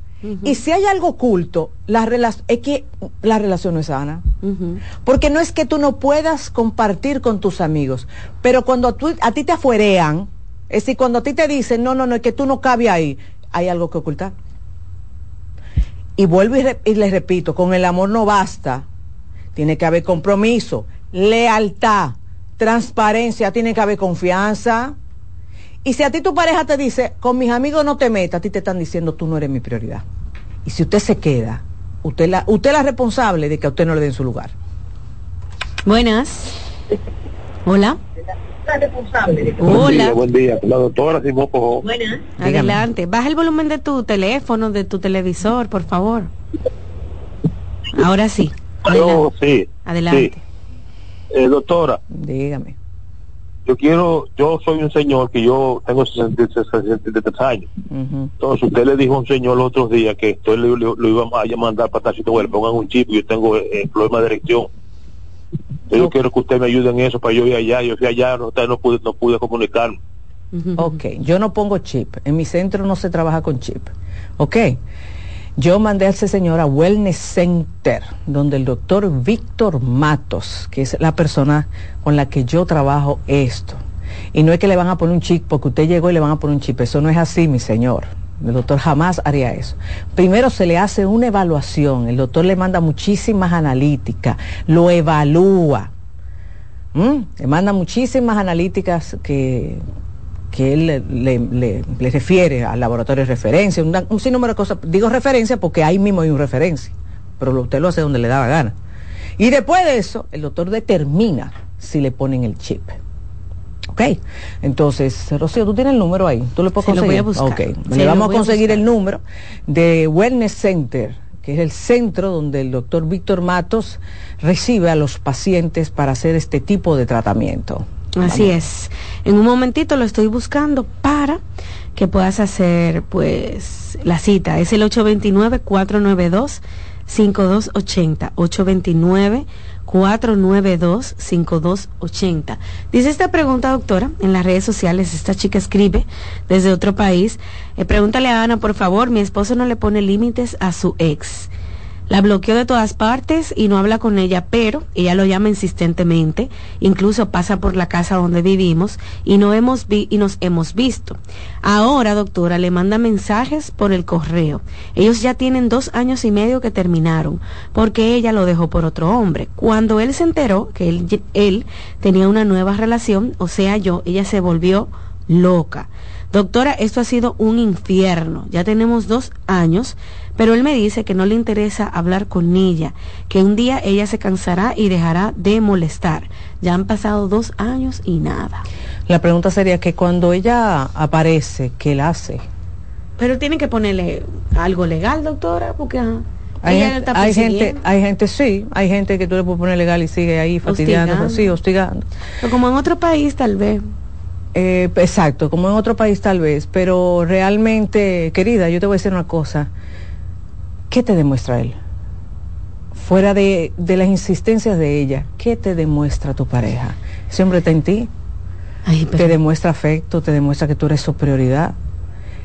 Speaker 3: Y si hay algo oculto, la es que la relación no es sana. Porque no es que tú no puedas compartir con tus amigos, pero cuando tú- a ti te afuerean, es decir, cuando a ti te dicen, no, no, no, es que tú no cabes ahí, hay algo que ocultar. Y vuelvo y, re- y les repito, con el amor no basta. Tiene que haber compromiso, lealtad, transparencia, tiene que haber confianza. Y si a ti tu pareja te dice, con mis amigos no te metas, a ti te están diciendo, tú no eres mi prioridad. Y si usted se queda, usted la, usted es la responsable de que a usted no le den su lugar.
Speaker 4: Buenas. Hola.
Speaker 12: Buen
Speaker 4: Hola.
Speaker 12: día, buen día. La doctora Simón Pojó.
Speaker 4: Adelante. Baja el volumen de tu teléfono, de tu televisor, por favor. Ahora sí.
Speaker 12: Yo, sí.
Speaker 4: Adelante.
Speaker 12: sí. Eh, doctora,
Speaker 3: Dígame.
Speaker 12: Yo quiero, yo soy un señor que yo tengo 63 63 años. Entonces usted le dijo a un señor los otros días que esto lo, lo, lo iba a mandar para Tacito, bueno, pongan un chip, yo tengo eh, problema de erección. Yo quiero que usted me ayude en eso para yo ir allá. Yo fui allá, no, no pude, no pude comunicarme.
Speaker 3: Ok, yo no pongo chip. En mi centro no se trabaja con chip. Ok. Yo mandé a ese señor a Wellness Center, donde el doctor Víctor Matos, que es la persona con la que yo trabajo esto. Y no es que le van a poner un chip porque usted llegó y le van a poner un chip. Eso no es así, mi señor. El doctor jamás haría eso. Primero se le hace una evaluación. El doctor le manda muchísimas analíticas, lo evalúa. ¿Mm? Le manda muchísimas analíticas que, que él le, le- le- le refiere al laboratorio de referencia, un, un sinnúmero de cosas. Digo referencia porque ahí mismo hay una referencia, pero lo- usted lo hace donde le da la gana. Y después de eso, el doctor determina si le ponen el chip. ¿Ok? Entonces, Rocío, tú tienes el número ahí. ¿Tú lo puedes
Speaker 4: Sí, lo voy
Speaker 3: conseguir?
Speaker 4: a buscar.
Speaker 3: Ok.
Speaker 4: Sí,
Speaker 3: le
Speaker 4: lo
Speaker 3: vamos a conseguir el número de Wellness Center, que es el centro donde el doctor Víctor Matos recibe a los pacientes para hacer este tipo de tratamiento.
Speaker 4: Así es. En un momentito lo estoy buscando para que puedas hacer pues la cita. Es el 829-492-5280. 829-492-5280. Dice esta pregunta, doctora, en las redes sociales, esta chica escribe desde otro país. Eh, pregúntale a Ana, por favor, mi esposo no le pone límites a su ex. La bloqueó de todas partes y no habla con ella, pero ella lo llama insistentemente, incluso pasa por la casa donde vivimos y no hemos vi y nos hemos visto. Ahora, doctora, le manda mensajes por el correo. Ellos ya tienen dos años y medio que terminaron, porque ella lo dejó por otro hombre. Cuando él se enteró que él, él tenía una nueva relación, o sea, yo, ella se volvió loca. Doctora, esto ha sido un infierno. Ya tenemos dos años, pero él me dice que no le interesa hablar con ella, que un día ella se cansará y dejará de molestar. Ya han pasado dos años y nada.
Speaker 3: La pregunta sería que cuando ella aparece, ¿qué él hace?
Speaker 4: Pero tiene que ponerle algo legal, doctora, porque ajá,
Speaker 3: Hay,
Speaker 4: ella
Speaker 3: gente, hay gente,
Speaker 4: persiguiendo.
Speaker 3: hay gente, sí, hay gente que tú le puedes poner legal y sigue ahí fastidiando,
Speaker 4: Hostigando.
Speaker 3: sí, hostigando.
Speaker 4: Pero como en otro país, tal vez.
Speaker 3: Eh, exacto, como en otro país tal vez, pero realmente, querida, yo te voy a decir una cosa. ¿Qué te demuestra él? Fuera de, de las insistencias de ella, ¿qué te demuestra tu pareja? Ese hombre está en ti. Te demuestra afecto, te demuestra que tú eres su prioridad.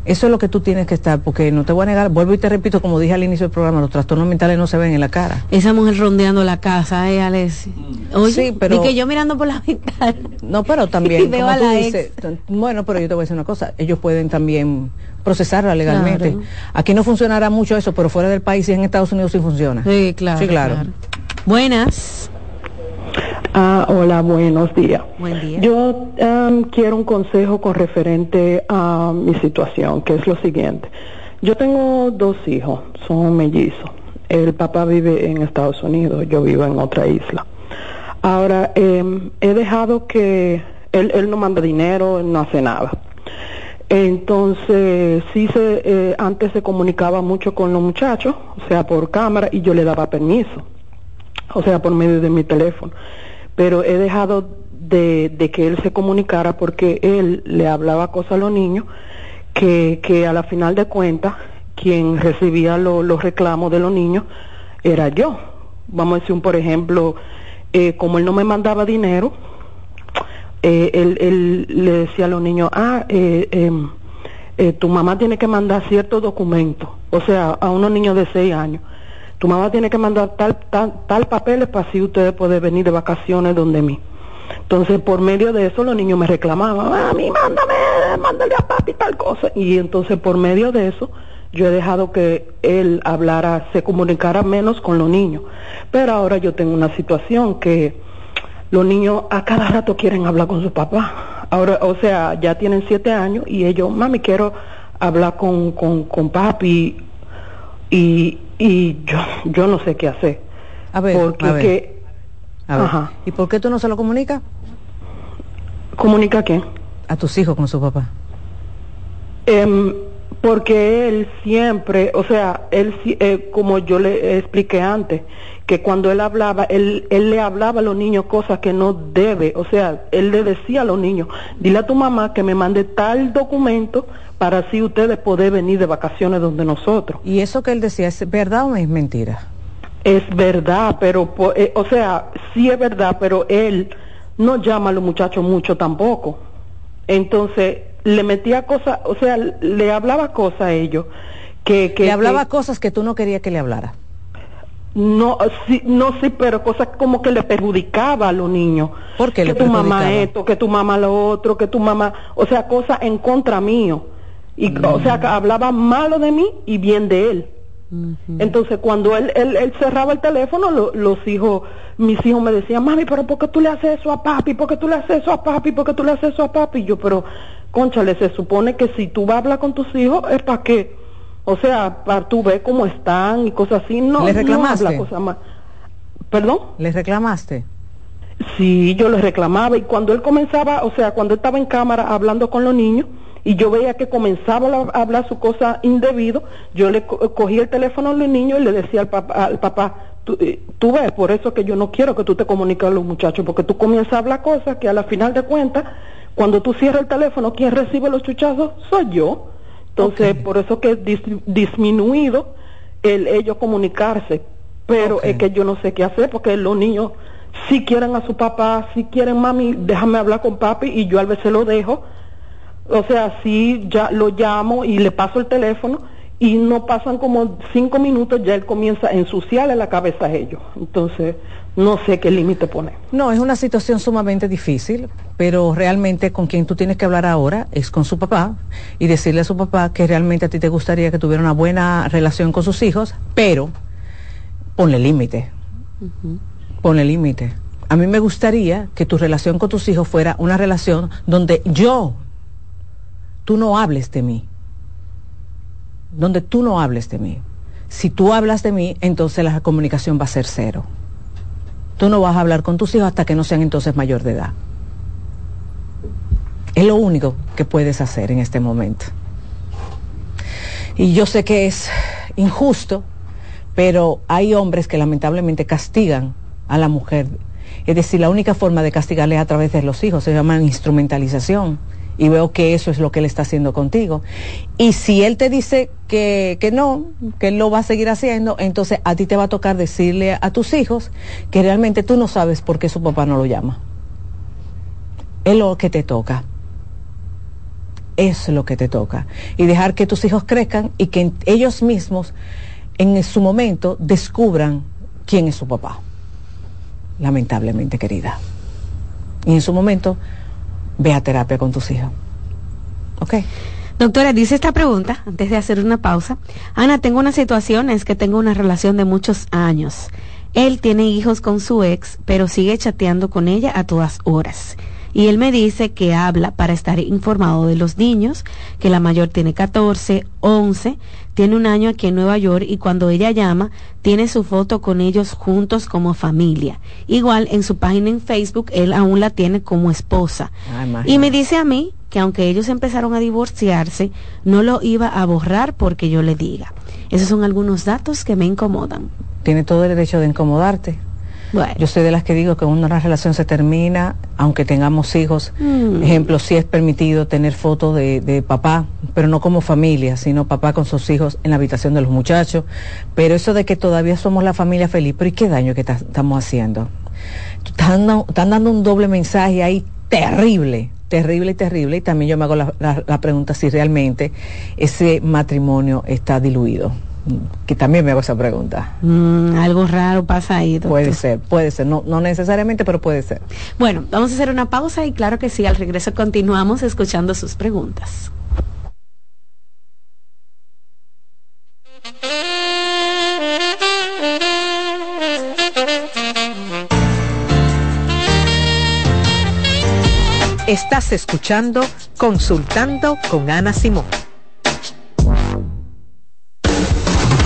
Speaker 3: Eso es lo que tú tienes que estar, porque no te voy a negar, vuelvo y te repito, como dije al inicio del programa, los trastornos mentales no se ven en la cara.
Speaker 4: Esa mujer rondeando la casa, eh, Alessi. Oye,
Speaker 3: Sí, pero-
Speaker 4: y que yo mirando por la ventana.
Speaker 3: No, pero [laughs]
Speaker 4: Y
Speaker 3: también,
Speaker 4: veo
Speaker 3: como
Speaker 4: a
Speaker 3: tú
Speaker 4: la
Speaker 3: dices, bueno, pero yo te voy a decir una cosa, ellos pueden también procesarla legalmente.
Speaker 4: Claro.
Speaker 3: Aquí no funcionará mucho eso, pero fuera del país y en Estados Unidos sí funciona.
Speaker 4: Sí, claro.
Speaker 3: Sí, claro.
Speaker 4: Buenas.
Speaker 13: Ah, hola, buenos días.
Speaker 4: Buen día.
Speaker 13: Yo em, quiero un consejo con referente a mi situación, que es lo siguiente. Yo tengo dos hijos, son mellizos. El papá vive en Estados Unidos, yo vivo en otra isla. Ahora, em, he dejado que él, él no manda dinero, él no hace nada. Entonces, sí se, eh, antes se comunicaba mucho con los muchachos, o sea, por cámara, y yo le daba permiso, o sea, por medio de mi teléfono. Pero he dejado de, de que él se comunicara porque él le hablaba cosas a los niños que, que a la final de cuentas, quien recibía lo- los reclamos de los niños era yo. Vamos a decir, un, por ejemplo, eh, como él no me mandaba dinero, eh, él, él le decía a los niños, ah, eh, em, eh, tu mamá tiene que mandar ciertos documentos, o sea, a unos niños de seis años. Tu mamá tiene que mandar tal, tal, tal papeles para así ustedes poder venir de vacaciones donde mí. Entonces, por medio de eso, los niños me reclamaban, a mí mándame, mándale a papi tal cosa. Y entonces, por medio de eso, yo he dejado que él hablara, se comunicara menos con los niños. Pero ahora yo tengo una situación que los niños a cada rato quieren hablar con su papá. Ahora, o sea, ya tienen siete años y ellos, mami, quiero hablar con, con, con papi y, y yo, yo no sé qué hacer.
Speaker 3: A ver,
Speaker 13: porque
Speaker 3: a ver.
Speaker 13: que-
Speaker 3: A ver,
Speaker 13: Ajá.
Speaker 3: ¿Y por qué tú no se lo comunicas?
Speaker 13: ¿Comunica qué?
Speaker 3: A tus hijos con su papá.
Speaker 13: Em, porque él siempre, o sea, él eh, como yo le expliqué antes, que cuando él hablaba, él, él le hablaba a los niños cosas que no debe, o sea, él le decía a los niños, dile a tu mamá que me mande tal documento para así ustedes poder venir de vacaciones donde nosotros.
Speaker 3: ¿Y eso que él decía es verdad o es mentira?
Speaker 13: Es verdad, pero, eh, o sea, sí es verdad, pero él no llama a los muchachos mucho tampoco. Entonces, le metía cosas, o sea, le hablaba cosas a ellos. Que, que,
Speaker 3: le hablaba
Speaker 13: que-
Speaker 3: cosas que tú no querías que le hablara.
Speaker 13: no, sí, no, sí, pero cosas como que le perjudicaba a los niños.
Speaker 3: ¿Por qué
Speaker 13: que
Speaker 3: le
Speaker 13: tu mamá esto, que tu mamá lo otro, que tu mamá, o sea, cosas en contra mío. Y, O sea, que hablaba malo de mí y bien de él. Entonces, cuando él, él, él cerraba el teléfono, lo- los hijos, mis hijos me decían, mami, pero ¿por qué tú le haces eso a papi? ¿Por qué tú le haces eso a papi? ¿Por qué tú le haces eso a papi? Y yo, pero, conchale, se supone que si tú vas a hablar con tus hijos es para que, o sea, para tú ver cómo están y cosas así. No,
Speaker 3: ¿Le reclamaste?
Speaker 13: no habla cosas más. ¿Perdón?
Speaker 3: ¿Le reclamaste?
Speaker 13: Sí, yo le reclamaba y cuando él comenzaba, o sea, cuando él estaba en cámara hablando con los niños y yo veía que comenzaba a la- a hablar su cosa indebido, yo le co- cogía el teléfono a los niños y le decía al papá, al papá tú, eh, tú ves, por eso que yo no quiero que tú te comuniques a los muchachos, porque tú comienzas a hablar cosas que a la final de cuentas, cuando tú cierras el teléfono, quien recibe los chuchazos soy yo. Entonces, por eso que es dis- disminuido el ellos comunicarse, pero es que yo no sé qué hacer porque los niños si quieren a su papá, si quieren mami, déjame hablar con papi y yo a veces lo dejo. O sea, sí, ya lo llamo y le paso el teléfono y no pasan como cinco minutos, ya él comienza a ensuciarle la cabeza a ellos. Entonces, no sé qué límite poner.
Speaker 3: No, es una situación sumamente difícil, pero realmente con quien tú tienes que hablar ahora es con su papá y decirle a su papá que realmente a ti te gustaría que tuviera una buena relación con sus hijos, pero ponle límite, ponle límite. A mí me gustaría que tu relación con tus hijos fuera una relación donde yo, tú no hables de mí, donde tú no hables de mí. Si tú hablas de mí, entonces la comunicación va a ser cero. Tú no vas a hablar con tus hijos hasta que no sean entonces mayor de edad. Es lo único que puedes hacer en este momento. Y yo sé que es injusto, pero hay hombres que lamentablemente castigan a la mujer. Es decir, la única forma de castigarle es a través de los hijos, se llama instrumentalización. Y veo que eso es lo que él está haciendo contigo. Y si él te dice que, que no, que él lo va a seguir haciendo, entonces a ti te va a tocar decirle a tus hijos que realmente tú no sabes por qué su papá no lo llama. Es lo que te toca. Es lo que te toca. Y dejar que tus hijos crezcan y que ellos mismos en su momento descubran quién es su papá. Lamentablemente, querida. Y en su momento, ve a terapia con tus hijos. ¿Ok?
Speaker 4: Doctora, dice esta pregunta, antes de hacer una pausa. Ana, tengo una situación, es que tengo una relación de muchos años. Él tiene hijos con su ex, pero sigue chateando con ella a todas horas. Y él me dice que habla para estar informado de los niños, que la mayor tiene 14, 11, tiene un año aquí en Nueva York y cuando ella llama, tiene su foto con ellos juntos como familia. Igual en su página en Facebook, él aún la tiene como esposa. Y me dice a mí que aunque ellos empezaron a divorciarse, no lo iba a borrar porque yo le diga. Esos son algunos datos que me incomodan.
Speaker 3: Tiene todo el derecho de incomodarte. Yo soy de las que digo que una relación se termina, aunque tengamos hijos.
Speaker 4: Mm.
Speaker 3: Ejemplo, sí es permitido tener fotos de, de papá, pero no como familia, sino papá con sus hijos en la habitación de los muchachos. Pero eso de que todavía somos la familia feliz, pero ¿y qué daño que ta- estamos haciendo? Están, dando- están dando un doble mensaje ahí terrible, terrible y terrible. Y también yo me hago la, la- la pregunta si realmente ese matrimonio está diluido. Que también me hago esa pregunta.
Speaker 4: Mm, algo raro pasa ahí. doctor.
Speaker 3: Puede ser, puede ser, no, no necesariamente, pero puede ser.
Speaker 4: Bueno, vamos a hacer una pausa y claro que sí, al regreso continuamos escuchando sus preguntas.
Speaker 5: Estás escuchando Consultando con Ana Simón.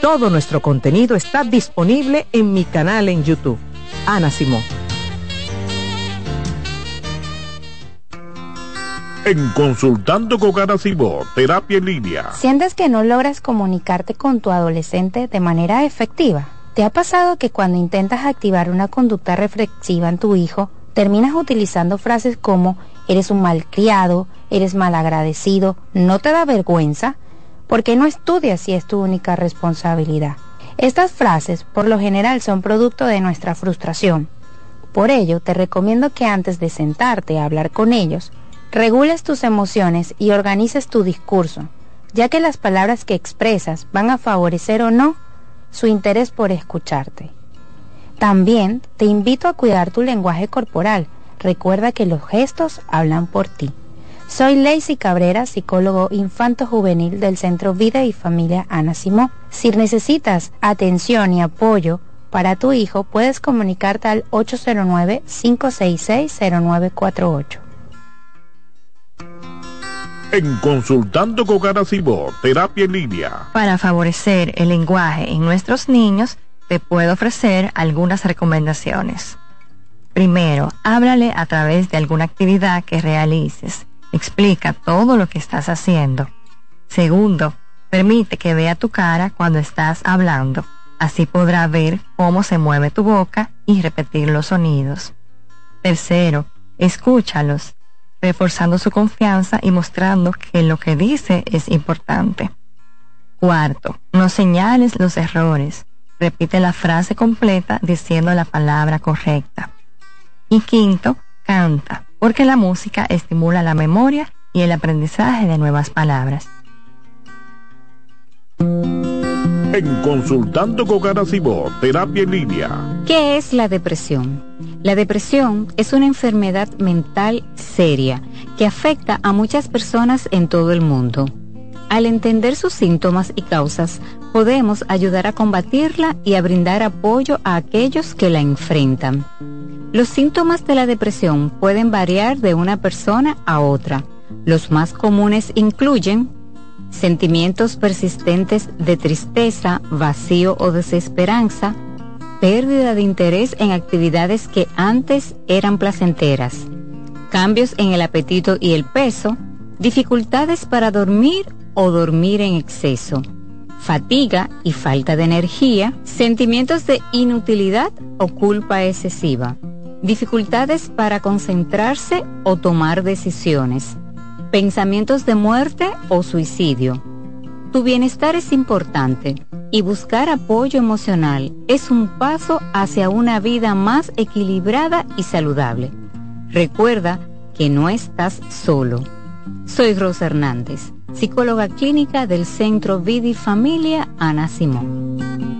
Speaker 5: Todo nuestro contenido está disponible en mi canal en YouTube. Ana Simón.
Speaker 8: En Consultando con Garacimo, Terapia en Línea.
Speaker 9: ¿Sientes que no logras comunicarte con tu adolescente de manera efectiva? ¿Te ha pasado que cuando intentas activar una conducta reflexiva en tu hijo, terminas utilizando frases como eres un malcriado, eres malagradecido, no te da vergüenza? ¿Por qué no estudias si es tu única responsabilidad? Estas frases por lo general son producto de nuestra frustración. Por ello, te recomiendo que antes de sentarte a hablar con ellos, regules tus emociones y organices tu discurso, ya que las palabras que expresas van a favorecer o no su interés por escucharte. También te invito a cuidar tu lenguaje corporal. Recuerda que los gestos hablan por ti. Soy Lacey Cabrera, psicólogo infanto-juvenil del Centro Vida y Familia Ana Simó. Si necesitas atención y apoyo para tu hijo, puedes comunicarte al 809-566-0948.
Speaker 8: En Consultando con Garacimo, Terapia en Línea.
Speaker 10: Para favorecer el lenguaje en nuestros niños, te puedo ofrecer algunas recomendaciones. Primero, háblale a través de alguna actividad que realices. Explica todo lo que estás haciendo. Segundo, permite que vea tu cara cuando estás hablando. Así podrá ver cómo se mueve tu boca y repetir los sonidos. Tercero, escúchalos, reforzando su confianza y mostrando que lo que dice es importante. Cuarto, no señales los errores. Repite la frase completa diciendo la palabra correcta. Y quinto, canta, porque la música estimula la memoria y el aprendizaje de nuevas palabras.
Speaker 8: En Consultando con Garacimo, Terapia en Línea.
Speaker 14: ¿Qué es la depresión? La depresión es una enfermedad mental seria que afecta a muchas personas en todo el mundo. Al entender sus síntomas y causas, podemos ayudar a combatirla y a brindar apoyo a aquellos que la enfrentan. Los síntomas de la depresión pueden variar de una persona a otra. Los más comunes incluyen sentimientos persistentes de tristeza, vacío o desesperanza, pérdida de interés en actividades que antes eran placenteras, cambios en el apetito y el peso, dificultades para dormir o dormir en exceso, fatiga y falta de energía, sentimientos de inutilidad o culpa excesiva, dificultades para concentrarse o tomar decisiones, pensamientos de muerte o suicidio. Tu bienestar es importante y buscar apoyo emocional es un paso hacia una vida más equilibrada y saludable. Recuerda que no estás solo. Soy Rosa Hernández, psicóloga clínica del Centro Vidi Familia Ana Simón.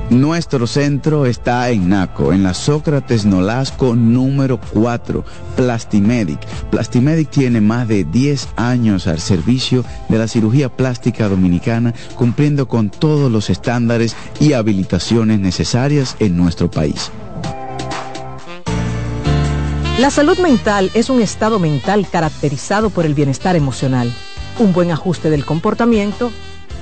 Speaker 15: Nuestro centro está en Naco, en la Sócrates Nolasco número 4, Plastimedic. Plastimedic tiene más de 10 años al servicio de la cirugía plástica dominicana, cumpliendo con todos los estándares y habilitaciones necesarias en nuestro país.
Speaker 3: La salud mental es un estado mental caracterizado por el bienestar emocional, un buen ajuste del comportamiento,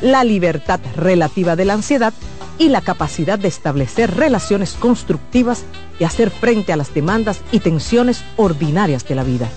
Speaker 3: la libertad relativa de la ansiedad, y la capacidad de establecer relaciones constructivas y hacer frente a las demandas y tensiones ordinarias de la vida.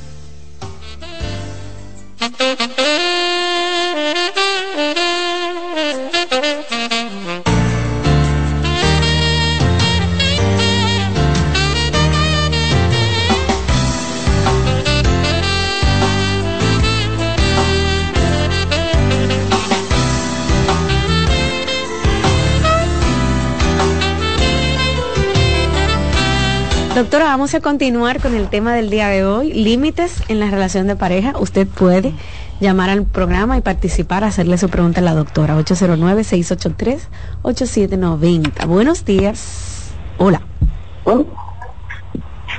Speaker 4: Doctora, vamos a continuar con el tema del día de hoy, límites en la relación de pareja. Usted puede llamar al programa y participar, hacerle su pregunta a la doctora, 809-683-8790. Buenos días. Hola.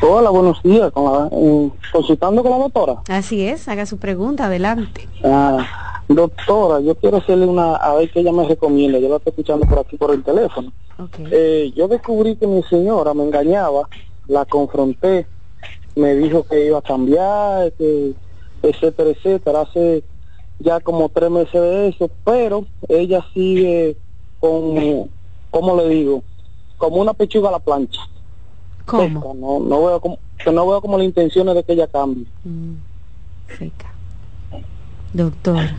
Speaker 16: Hola, buenos días. Con la, eh, consultando con la doctora.
Speaker 4: Así es, haga su pregunta, adelante.
Speaker 16: Ah, Doctora, yo quiero hacerle una, a ver que ella me recomienda, yo la estoy escuchando por aquí por el teléfono. Eh, yo descubrí que mi señora me engañaba, la confronté, me dijo que iba a cambiar, que etcétera, etcétera, hace ya como tres meses de eso, pero ella sigue con, ¿cómo le digo? Como una pechuga a la plancha.
Speaker 4: ¿Cómo?
Speaker 16: No, no veo como, que no veo como la intención de que ella cambie.
Speaker 4: Mm, seca. Doctora,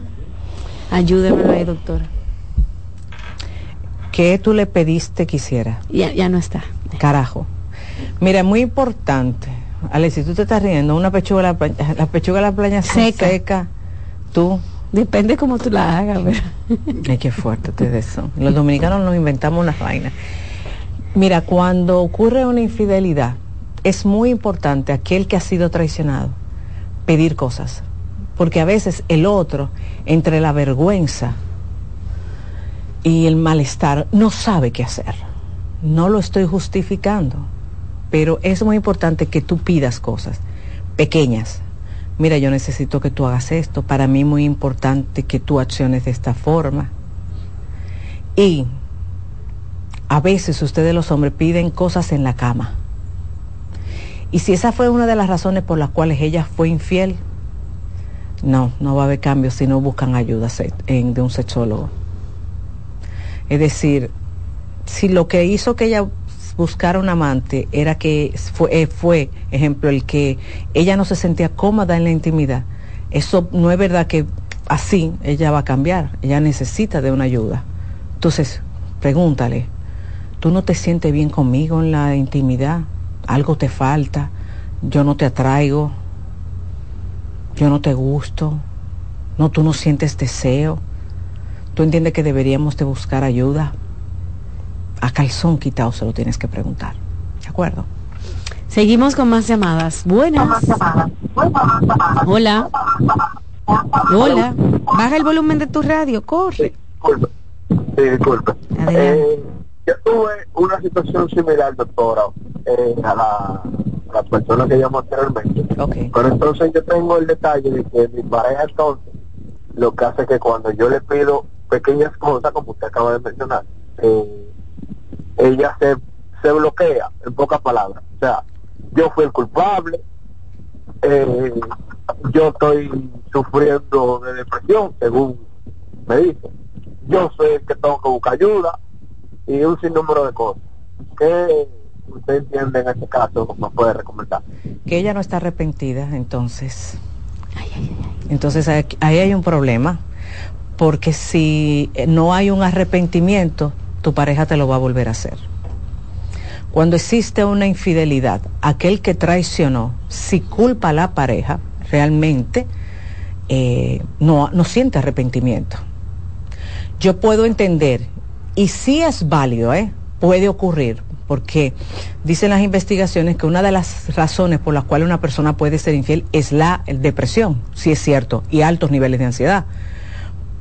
Speaker 4: ayúdeme ahí, doctora.
Speaker 3: ¿Qué tú le pediste que hiciera?
Speaker 4: Ya, ya no está.
Speaker 3: Carajo. Mira, es muy importante. Ale, si tú te estás riendo, una pechuga la, plancha- la pechuga a la playa
Speaker 4: Seca.
Speaker 3: seca, tú.
Speaker 4: Depende cómo tú la hagas, pero... [laughs]
Speaker 3: Ay, qué fuerte ustedes son. Los dominicanos nos inventamos unas vainas. Mira, cuando ocurre una infidelidad, es muy importante aquel que ha sido traicionado pedir cosas. Porque a veces el otro, entre la vergüenza y el malestar, no sabe qué hacer. No lo estoy justificando, pero es muy importante que tú pidas cosas pequeñas. Mira, yo necesito que tú hagas esto. Para mí es muy importante que tú acciones de esta forma. Y a veces ustedes los hombres piden cosas en la cama. Y si esa fue una de las razones por las cuales ella fue infiel, no, no va a haber cambios si no buscan ayuda de un sexólogo. Es decir, si lo que hizo que ella buscara un amante era que fue, eh, fue, ejemplo, el que ella no se sentía cómoda en la intimidad, eso no es verdad que así ella va a cambiar, ella necesita de una ayuda. Entonces, pregúntale, ¿tú no te sientes bien conmigo en la intimidad? ¿Algo te falta? ¿Yo no te atraigo? ¿Yo no te gusto? ¿No tú no sientes deseo? ¿Tú entiendes que deberíamos de buscar ayuda? A calzón quitado se lo tienes que preguntar. ¿De acuerdo?
Speaker 4: Seguimos con más llamadas. Buenas. Hola. Hola. Baja el volumen de tu radio, corre.
Speaker 12: Sí, disculpe. Eh, yo tuve una situación similar, doctora, eh, a, la, a la persona que llamó anteriormente. Pero entonces yo tengo el detalle de que mi pareja entonces lo que hace es que cuando yo le pido pequeñas cosas, como usted acaba de mencionar, eh, ella se, se bloquea, en pocas palabras. O sea, yo fui el culpable, eh, yo estoy sufriendo de depresión, según me dice. Yo soy el que tengo que buscar ayuda y un sinnúmero de cosas. ¿Qué usted entiende en este caso? ¿Me puede recomendar?
Speaker 3: Que ella no está arrepentida, entonces. Entonces ahí ahí hay un problema, porque si no hay un arrepentimiento, tu pareja te lo va a volver a hacer. Cuando existe una infidelidad, aquel que traicionó, si culpa a la pareja, realmente eh, no, no siente arrepentimiento. Yo puedo entender, y sí es válido, ¿eh? puede ocurrir, porque dicen las investigaciones que una de las razones por las cuales una persona puede ser infiel es la depresión, sí es cierto, y altos niveles de ansiedad.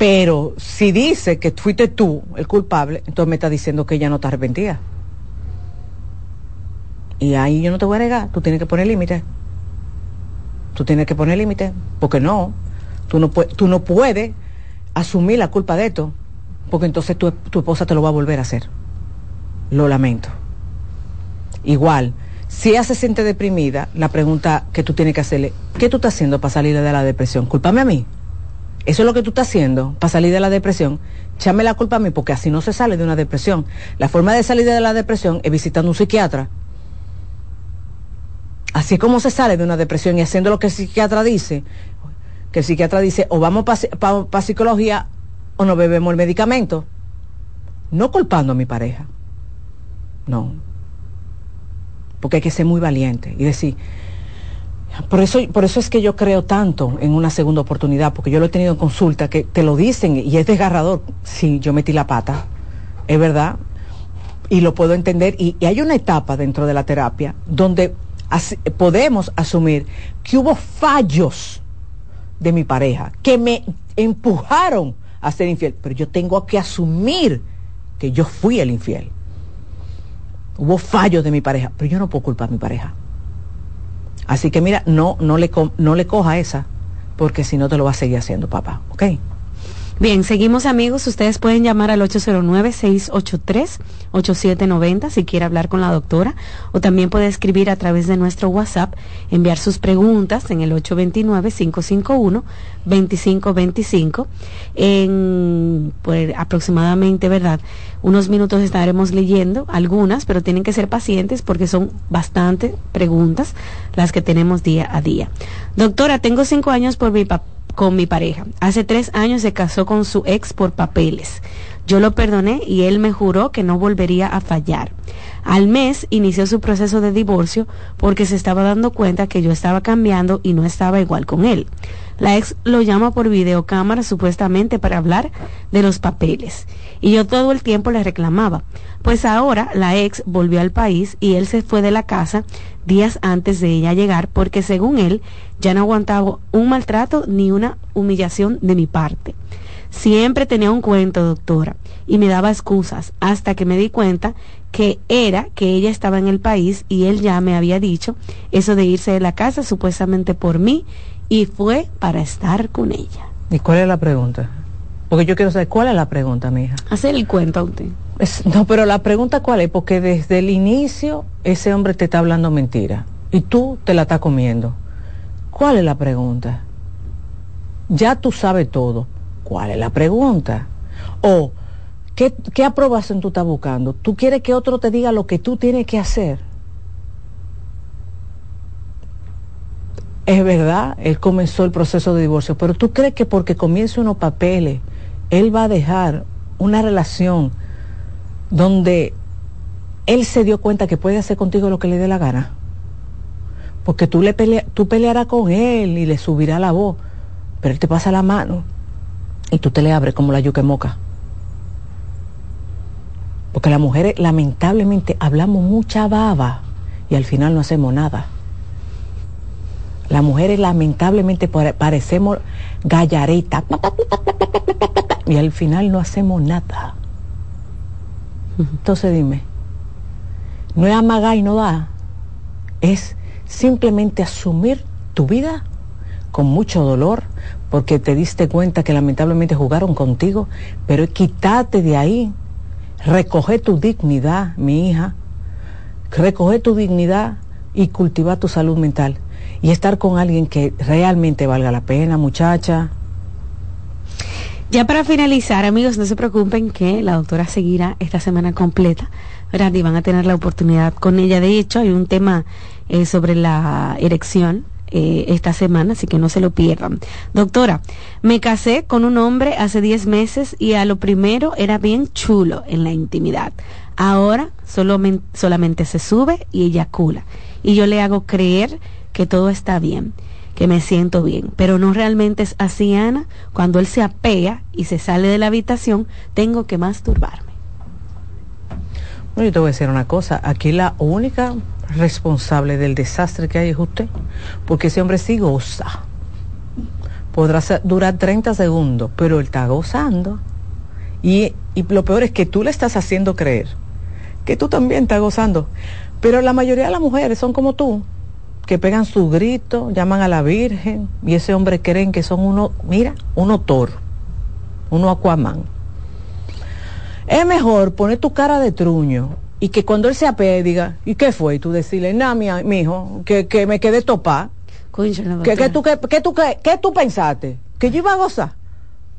Speaker 3: Pero si dice que fuiste tú el culpable, entonces me está diciendo que ella no está arrepentida. Y ahí yo no te voy a negar, tú tienes que poner límite. Tú tienes que poner límite, porque no, tú no, tú no puedes asumir la culpa de esto, porque entonces tu, tu esposa te lo va a volver a hacer. Lo lamento. Igual, si ella se siente deprimida, la pregunta que tú tienes que hacerle, ¿qué tú estás haciendo para salir de la depresión? Cúlpame a mí. Eso es lo que tú estás haciendo para salir de la depresión. Échame la culpa a mí, porque así no se sale de una depresión. La forma de salir de la depresión es visitando un psiquiatra. Así es como se sale de una depresión y haciendo lo que el psiquiatra dice. Que el psiquiatra dice, o vamos para psicología o no bebemos el medicamento. No culpando a mi pareja. No. Porque hay que ser muy valiente y decir, por eso, por eso es que yo creo tanto en una segunda oportunidad, porque yo lo he tenido en consulta, que te lo dicen y es desgarrador. Sí, yo metí la pata, es verdad, y lo puedo entender. Y, hay una etapa dentro de la terapia donde podemos asumir que hubo fallos de mi pareja que me empujaron a ser infiel, pero yo tengo que asumir que yo fui el infiel. Hubo fallos de mi pareja, pero yo no puedo culpar a mi pareja. Así que mira, no, no le, no le coja esa, porque si no te lo va a seguir haciendo, papá. ¿Ok?
Speaker 4: Bien, seguimos amigos. Ustedes pueden llamar al 809-683-8790 si quiere hablar con la doctora o también puede escribir a través de nuestro WhatsApp, enviar sus preguntas en el 829-551-2525. En pues, aproximadamente, ¿verdad? Unos minutos estaremos leyendo algunas, pero tienen que ser pacientes porque son bastante preguntas las que tenemos día a día. Doctora, tengo cinco años por mi papá con mi pareja. Hace tres años se casó con su ex por papeles. Yo lo perdoné y él me juró que no volvería a fallar. Al mes inició su proceso de divorcio porque se estaba dando cuenta que yo estaba cambiando y no estaba igual con él. La ex lo llama por videocámara supuestamente para hablar de los papeles. Y yo todo el tiempo le reclamaba. Pues ahora la ex volvió al país y él se fue de la casa días antes de ella llegar porque según él ya no aguantaba un maltrato ni una humillación de mi parte. Siempre tenía un cuento, doctora, y me daba excusas hasta que me di cuenta que era que ella estaba en el país y él ya me había dicho eso de irse de la casa supuestamente por mí y fue para estar con ella.
Speaker 3: ¿Y cuál es la pregunta? Porque yo quiero saber cuál es la pregunta, mi hija.
Speaker 4: Hacer el cuento a usted.
Speaker 3: no, pero la pregunta cuál es, porque desde el inicio ese hombre te está hablando mentira y tú te la estás comiendo. ¿Cuál es la pregunta? Ya tú sabes todo. ¿Cuál es la pregunta? O, ¿qué, qué aprobación tú estás buscando? ¿Tú quieres que otro te diga lo que tú tienes que hacer? Es verdad, él comenzó el proceso de divorcio, pero tú crees que porque comience unos papeles, él va a dejar una relación donde él se dio cuenta que puede hacer contigo lo que le dé la gana. Porque tú, le tú pelearás con él y le subirá la voz, pero él te pasa la mano y tú te le abres como la yuca moca. Porque las mujeres lamentablemente hablamos mucha baba y al final no hacemos nada. Las mujeres lamentablemente parecemos gallaretas y al final no hacemos nada. Entonces dime, no es amagar y no da, es simplemente asumir tu vida con mucho dolor porque te diste cuenta que lamentablemente jugaron contigo, pero quítate de ahí, recoge tu dignidad, mi hija, recoge tu dignidad y cultiva tu salud mental y estar con alguien que realmente valga la pena, muchacha.
Speaker 4: Ya para finalizar, amigos, no se preocupen que la doctora seguirá esta semana completa, ¿verdad? Y van a tener la oportunidad con ella. De hecho, hay un tema eh, sobre la erección eh, esta semana, así que no se lo pierdan. Doctora, me casé con un hombre hace 10 meses y a lo primero era bien chulo en la intimidad. Ahora solamente se sube y eyacula. Y yo le hago creer que todo está bien que me siento bien. Pero no realmente es así, Ana. Cuando él se apea y se sale de la habitación, tengo que masturbarme.
Speaker 3: Bueno, yo te voy a decir una cosa. Aquí la única responsable del desastre que hay es usted. Porque ese hombre sí goza. Podrá durar 30 segundos, pero él está gozando. Y, y lo peor es que tú le estás haciendo creer que tú también estás gozando. Pero la mayoría de las mujeres son como tú que pegan su grito, llaman a la Virgen y ese hombre creen que son uno, mira, uno toro, uno Aquaman. Es mejor poner tu cara de truño y que cuando él se apee diga, ¿y qué fue? Y tú decirle, nada, mi, hijo, que, que me quedé topar. ¿Qué, que tú, que, tú, que, tú pensaste? ¿Que yo iba a gozar?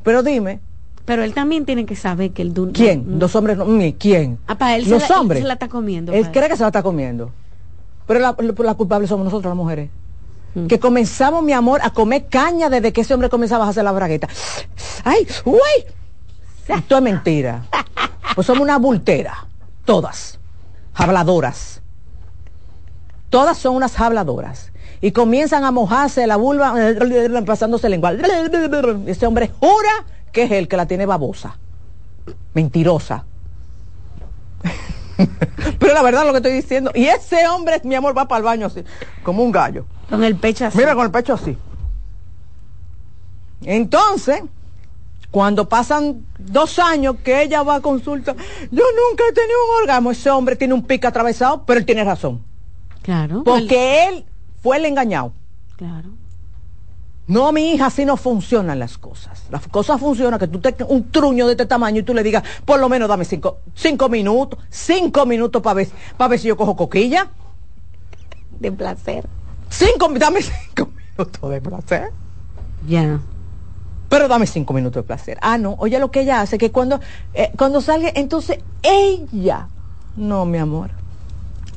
Speaker 3: Pero dime,
Speaker 4: pero él también tiene que saber que el...
Speaker 3: ¿Quién? Los hombres, no, ¿quién?
Speaker 4: Ah, él Los hombres. Él se la está comiendo.
Speaker 3: Él cree que se la está comiendo. Pero la, la culpable somos nosotros las mujeres. Mm. Que comenzamos, mi amor, a comer caña desde que ese hombre comenzaba a hacer la bragueta. ¡Ay! ¡Uy! Esto es mentira. [laughs] Pues somos una bultera. Todas. Habladoras. Todas son unas habladoras. Y comienzan a mojarse la vulva, [laughs] pasándose el lenguaje. [laughs] Ese hombre jura que es el que la tiene babosa. Mentirosa. [laughs] Pero la verdad lo que estoy diciendo. Y ese hombre, mi amor, va para el baño así, como un gallo.
Speaker 4: Con el pecho así.
Speaker 3: Mira, con el pecho así. Entonces, cuando pasan dos años que ella va a consulta, yo nunca he tenido un orgasmo. Ese hombre tiene un pico atravesado, pero él tiene razón.
Speaker 4: Claro.
Speaker 3: Porque él fue el engañado.
Speaker 4: Claro.
Speaker 3: No, mi hija, así no funcionan las cosas. Las cosas funcionan que tú tengas un truño de este tamaño y tú le digas, por lo menos dame cinco, cinco minutos, cinco minutos para ver, para ver si yo cojo coquilla.
Speaker 4: De placer.
Speaker 3: Cinco, dame cinco [laughs] minutos de placer.
Speaker 4: Ya.
Speaker 3: Pero dame cinco minutos de placer. Ah, no, oye lo que ella hace, que cuando, eh, cuando salga, entonces ella. No, mi amor.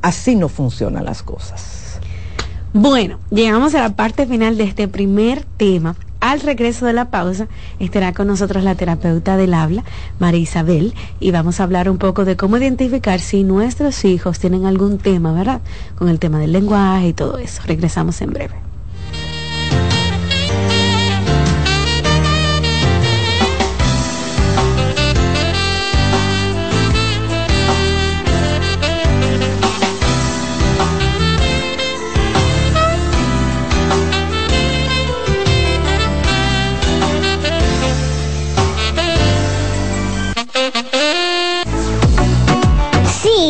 Speaker 3: Así no funcionan las cosas.
Speaker 4: Bueno, llegamos a la parte final de este primer tema. Al regreso de la pausa estará con nosotros la terapeuta del habla, María Isabel, y vamos a hablar un poco de cómo identificar si nuestros hijos tienen algún tema, ¿verdad? Con el tema del lenguaje y todo eso. Regresamos en breve.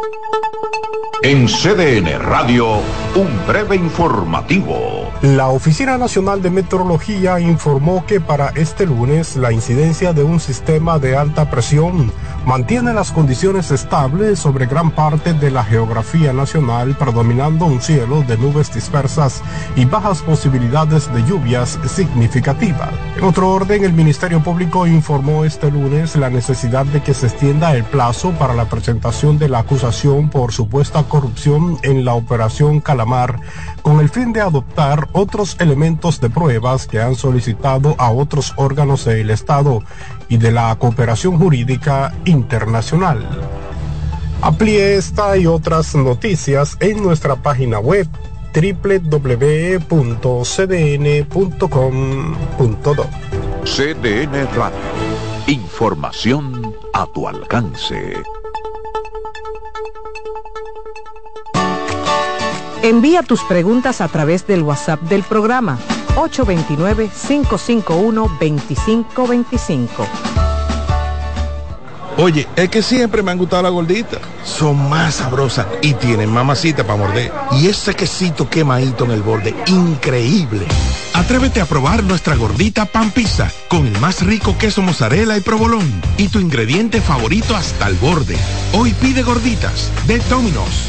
Speaker 1: Thank you. En CDN Radio, un breve informativo.
Speaker 2: La Oficina Nacional de Meteorología informó que para este lunes la incidencia de un sistema de alta presión mantiene las condiciones estables sobre gran parte de la geografía nacional, predominando un cielo de nubes dispersas y bajas posibilidades de lluvias significativas. En otro orden, el Ministerio Público informó este lunes la necesidad de que se extienda el plazo para la presentación de la acusación por supuesta corrupción en la operación Calamar, con el fin de adoptar otros elementos de pruebas que han solicitado a otros órganos del Estado y de la cooperación jurídica internacional. Amplíe esta y otras noticias en nuestra página web www.cdn.com.do.
Speaker 1: CDN Radio. Información a tu alcance.
Speaker 17: Envía tus preguntas a través del WhatsApp del programa 829-551-2525.
Speaker 18: Oye, es que siempre me han gustado las gorditas. Son más sabrosas y tienen mamacita para morder. Y ese quesito quemadito en el borde, increíble. Atrévete a probar nuestra gordita pan pizza con el más rico queso mozzarella y provolón y tu ingrediente favorito hasta el borde. Hoy pide gorditas de Domino's.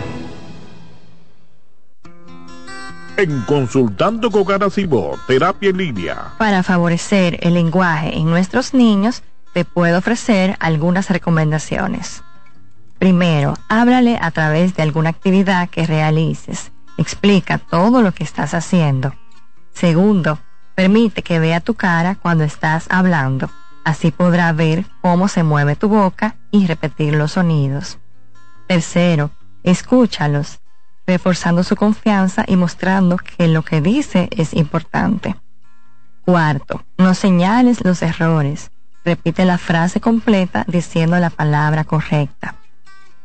Speaker 8: En Consultando con Garacimo, Terapia en Línea.
Speaker 10: Para favorecer el lenguaje en nuestros niños, te puedo ofrecer algunas recomendaciones. Primero, háblale a través de alguna actividad que realices. Explica todo lo que estás haciendo. Segundo, permite que vea tu cara cuando estás hablando. Así podrá ver cómo se mueve tu boca y repetir los sonidos. Tercero, escúchalos reforzando su confianza y mostrando que lo que dice es importante. Cuarto, no señales los errores. Repite la frase completa diciendo la palabra correcta.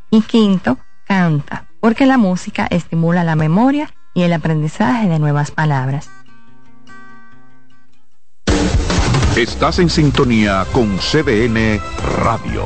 Speaker 10: Y quinto, canta, porque la música estimula la memoria y el aprendizaje de nuevas palabras.
Speaker 1: Estás en sintonía con CDN Radio.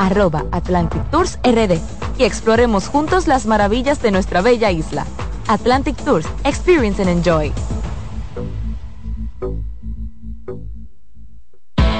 Speaker 7: arroba Atlantic Tours RD y exploremos juntos las maravillas de nuestra bella isla. Atlantic Tours, Experience and Enjoy.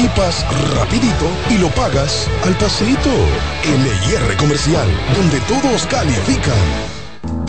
Speaker 19: equipas rapidito y lo pagas al pasito. LIR Comercial, donde todos califican.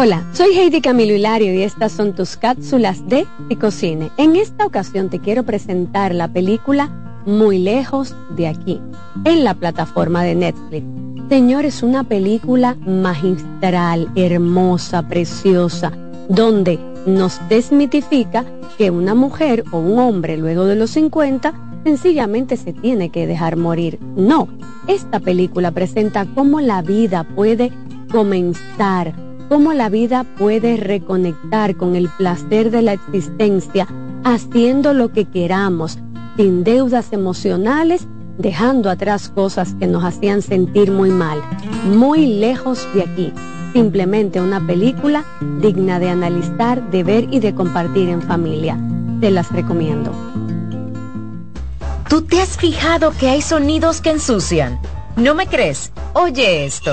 Speaker 6: Hola, soy Heidi Camilo Hilario y estas son tus cápsulas de Picocine. En esta ocasión te quiero presentar la película Muy lejos de aquí, en la plataforma de Netflix. Señores, una película magistral, hermosa, preciosa, donde nos desmitifica que una mujer o un hombre luego de los 50 sencillamente se tiene que dejar morir. No, esta película presenta cómo la vida puede comenzar cómo la vida puede reconectar con el placer de la existencia haciendo lo que queramos, sin deudas emocionales, dejando atrás cosas que nos hacían sentir muy mal, muy lejos de aquí. Simplemente una película digna de analizar, de ver y de compartir en familia. Te las recomiendo.
Speaker 20: ¿Tú te has fijado que hay sonidos que ensucian? ¿No me crees? Oye esto.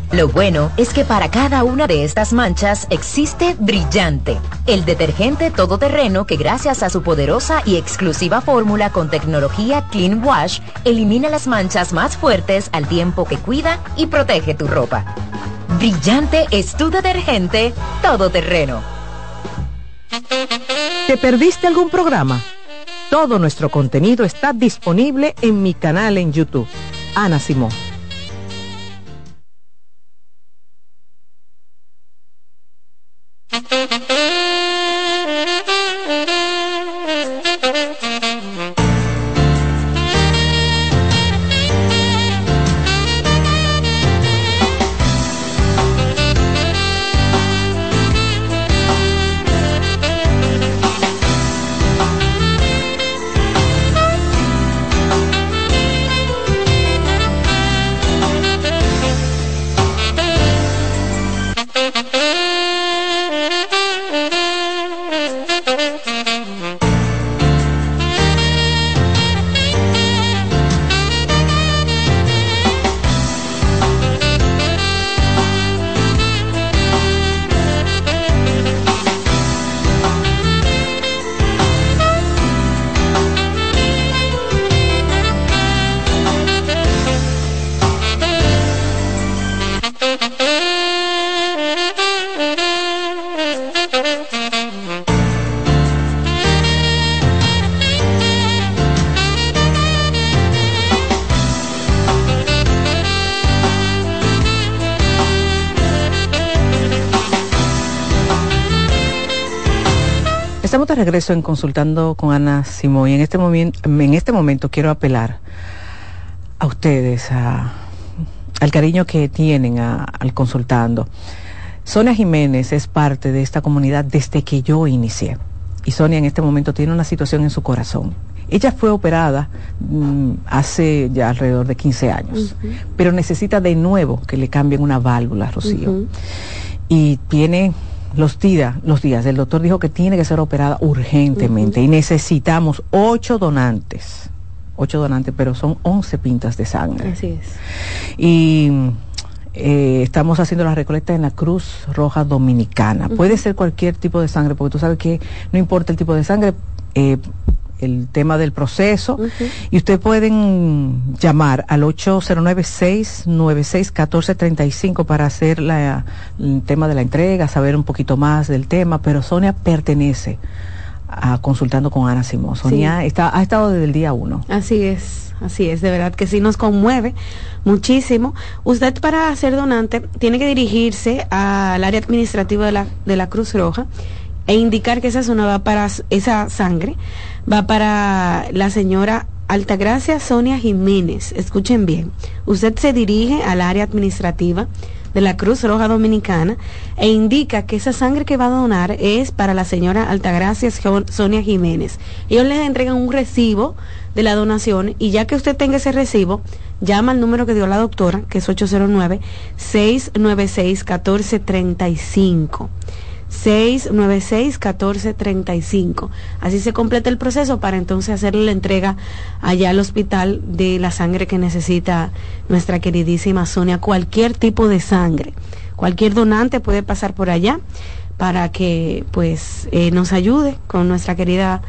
Speaker 20: Lo bueno es que para cada una de estas manchas existe Brillante, el detergente todoterreno que gracias a su poderosa y exclusiva fórmula con tecnología Clean Wash elimina las manchas más fuertes al tiempo que cuida y protege tu ropa. Brillante es tu detergente todoterreno.
Speaker 5: ¿Te perdiste algún programa? Todo nuestro contenido está disponible en mi canal en YouTube. Ana Simón.
Speaker 3: Regreso en consultando con Ana Simón y en este momento, en este momento quiero apelar a ustedes, a, al cariño que tienen al consultando. Sonia Jiménez es parte de esta comunidad desde que yo inicié. Y Sonia en este momento tiene una situación en su corazón. Ella fue operada mm, hace ya alrededor de 15 años, pero necesita de nuevo que le cambien una válvula, Rocío. Y tiene los días, los días, el doctor dijo que tiene que ser operada urgentemente y necesitamos ocho donantes, ocho donantes, pero son once pintas de sangre.
Speaker 4: Así es.
Speaker 3: Y eh, estamos haciendo la recolecta en la Cruz Roja Dominicana. Puede ser cualquier tipo de sangre, porque tú sabes que no importa el tipo de sangre, eh, el tema del proceso y ustedes pueden llamar al 809-696-1435 para hacer la, el tema de la entrega, saber un poquito más del tema, pero Sonia pertenece a Consultando con Ana Simón. Sonia está, ha estado desde el día uno.
Speaker 4: Así es, así es, de verdad que sí nos conmueve muchísimo. Usted para ser donante tiene que dirigirse al área administrativa de la, de la Cruz Roja e indicar que esa zona va para esa sangre va para la señora Altagracia Sonia Jiménez. Escuchen bien. Usted se dirige al área administrativa de la Cruz Roja Dominicana e indica que esa sangre que va a donar es para la señora Altagracia Sonia Jiménez. Ellos les entregan un recibo de la donación y ya que usted tenga ese recibo, llama al número que dio la doctora, que es 809-696-1435. 696-1435. Así se completa el proceso para entonces hacerle la entrega allá al hospital de la sangre que necesita nuestra queridísima Sonia, cualquier tipo de sangre. Cualquier donante puede pasar por allá para que pues eh, nos ayude con nuestra querida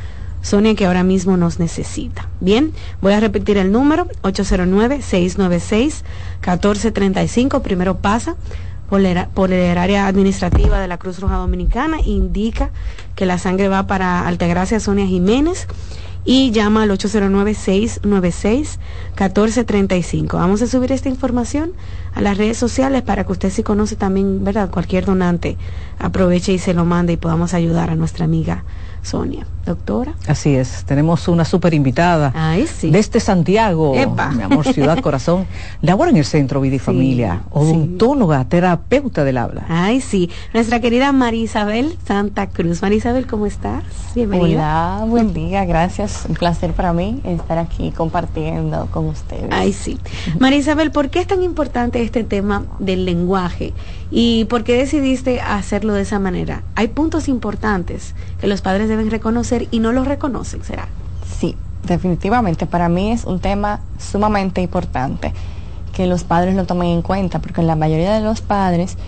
Speaker 4: Sonia que ahora mismo nos necesita. Bien, voy a repetir el número 809-696-1435. Primero pasa área administrativa de la Cruz Roja Dominicana indica que la sangre va para Altagracia Sonia Jiménez y llama al 809-696-1435. Vamos a subir esta información a las redes sociales para que usted si conoce también, ¿verdad? Cualquier donante aproveche y se lo mande y podamos ayudar a nuestra amiga Sonia. Doctora.
Speaker 3: Así es, tenemos una super invitada
Speaker 4: Ay, sí.
Speaker 3: desde Santiago, mi amor, ciudad, [laughs] corazón. Labora en el Centro Vida y Familia, odontóloga, terapeuta del habla.
Speaker 4: Ay, sí. Nuestra querida María Isabel Santa Cruz. María Isabel, ¿cómo estás?
Speaker 10: Bienvenida. Hola, buen día, gracias. Un placer para mí estar aquí compartiendo con ustedes.
Speaker 4: Ay, sí. María Isabel, ¿por qué es tan importante este tema del lenguaje? ¿Y por qué decidiste hacerlo de esa manera? Hay puntos importantes que los padres deben reconocer y no los reconocen, ¿será?
Speaker 10: Sí, definitivamente. Para mí es un tema sumamente importante que los padres lo tomen en cuenta, porque la mayoría de los padres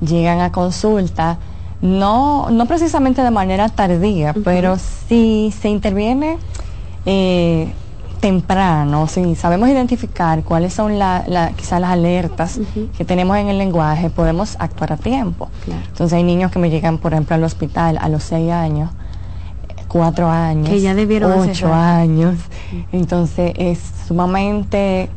Speaker 10: llegan a consulta no, no precisamente de manera tardía, pero si se interviene eh, temprano, si sabemos identificar cuáles son la, quizás las alertas que tenemos en el lenguaje, podemos actuar a tiempo. Entonces hay niños que me llegan, por ejemplo, al hospital a los seis años, cuatro años,
Speaker 4: que ya debieron
Speaker 10: ocho años. Entonces es sumamente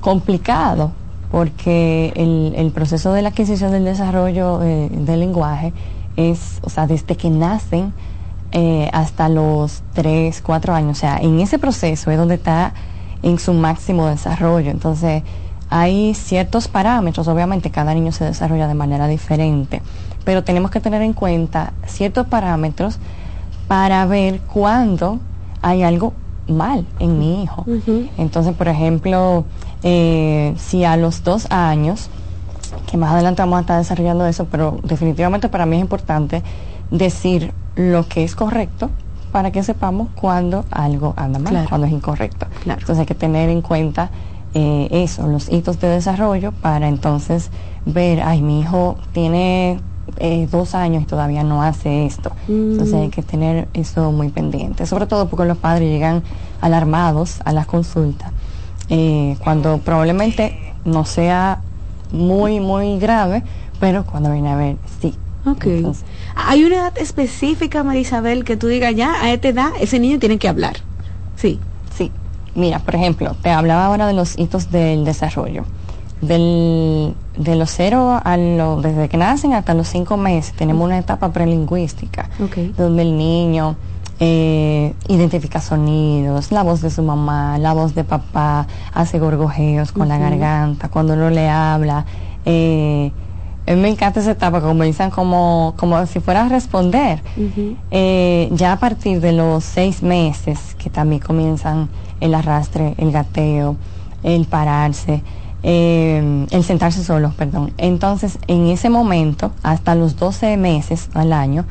Speaker 10: complicado porque el, proceso de la adquisición del desarrollo eh, del lenguaje es, o sea, desde que nacen eh, hasta los 3, 4 años. O sea, en ese proceso es donde está en su máximo desarrollo. Entonces, hay ciertos parámetros, obviamente cada niño se desarrolla de manera diferente, pero tenemos que tener en cuenta ciertos parámetros para ver cuándo hay algo mal en mi hijo. Entonces, por ejemplo, eh, si a los dos años, que más adelante vamos a estar desarrollando eso, pero definitivamente para mí es importante decir lo que es correcto para que sepamos cuando algo anda mal, cuando es incorrecto. Entonces hay que tener en cuenta eh, eso, los hitos de desarrollo para entonces ver, ay, mi hijo tiene eh, dos años y todavía no hace esto. Entonces hay que tener eso muy pendiente, sobre todo porque los padres llegan alarmados a las consultas, eh, cuando probablemente no sea muy, muy grave, pero cuando viene a ver, sí,
Speaker 4: Ok. ¿Hay una edad específica, Marisabel, que tú digas ya, a esta edad, ese niño tiene que hablar? Sí.
Speaker 10: Sí. Mira, por ejemplo, te hablaba ahora de los hitos del desarrollo. Del, de los cero a los, desde que nacen hasta los cinco meses, tenemos una etapa prelingüística, donde el niño eh, identifica sonidos, la voz de su mamá, la voz de papá, hace gorgojeos con la garganta, cuando uno le habla. Eh, me encanta esa etapa, comienzan como, como si fuera a responder. Eh, ya a partir de los seis meses, que también comienzan el arrastre, el gateo, el pararse, eh, el sentarse solo, perdón. Entonces, en ese momento, hasta los 12 meses al año,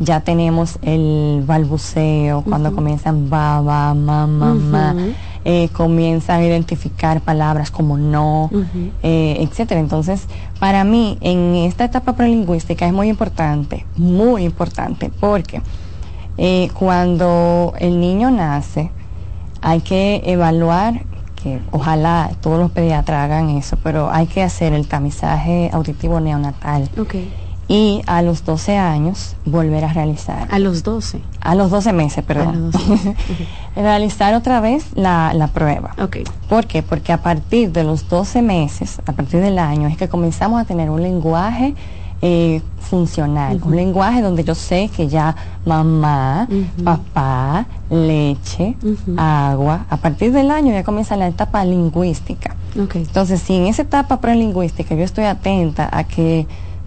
Speaker 10: ya tenemos el balbuceo, cuando comienzan ba, ba, ma, ma, ma, eh, comienzan a identificar palabras como no, eh, etcétera. Entonces, para mí, en esta etapa prelingüística es muy importante, muy importante, porque eh, cuando el niño nace, hay que evaluar que ojalá todos los pediatras hagan eso, pero hay que hacer el tamizaje auditivo neonatal. Y a los 12 años volver a realizar.
Speaker 4: A los 12.
Speaker 10: A los 12 meses, perdón. [laughs] realizar otra vez la, la prueba.
Speaker 4: Okay.
Speaker 10: ¿Por qué? Porque a partir de los 12 meses, a partir del año, es que comenzamos a tener un lenguaje eh, funcional, un lenguaje donde yo sé que ya mamá, papá, leche, agua, a partir del año ya comienza la etapa lingüística. Entonces, si en esa etapa prelingüística yo estoy atenta a que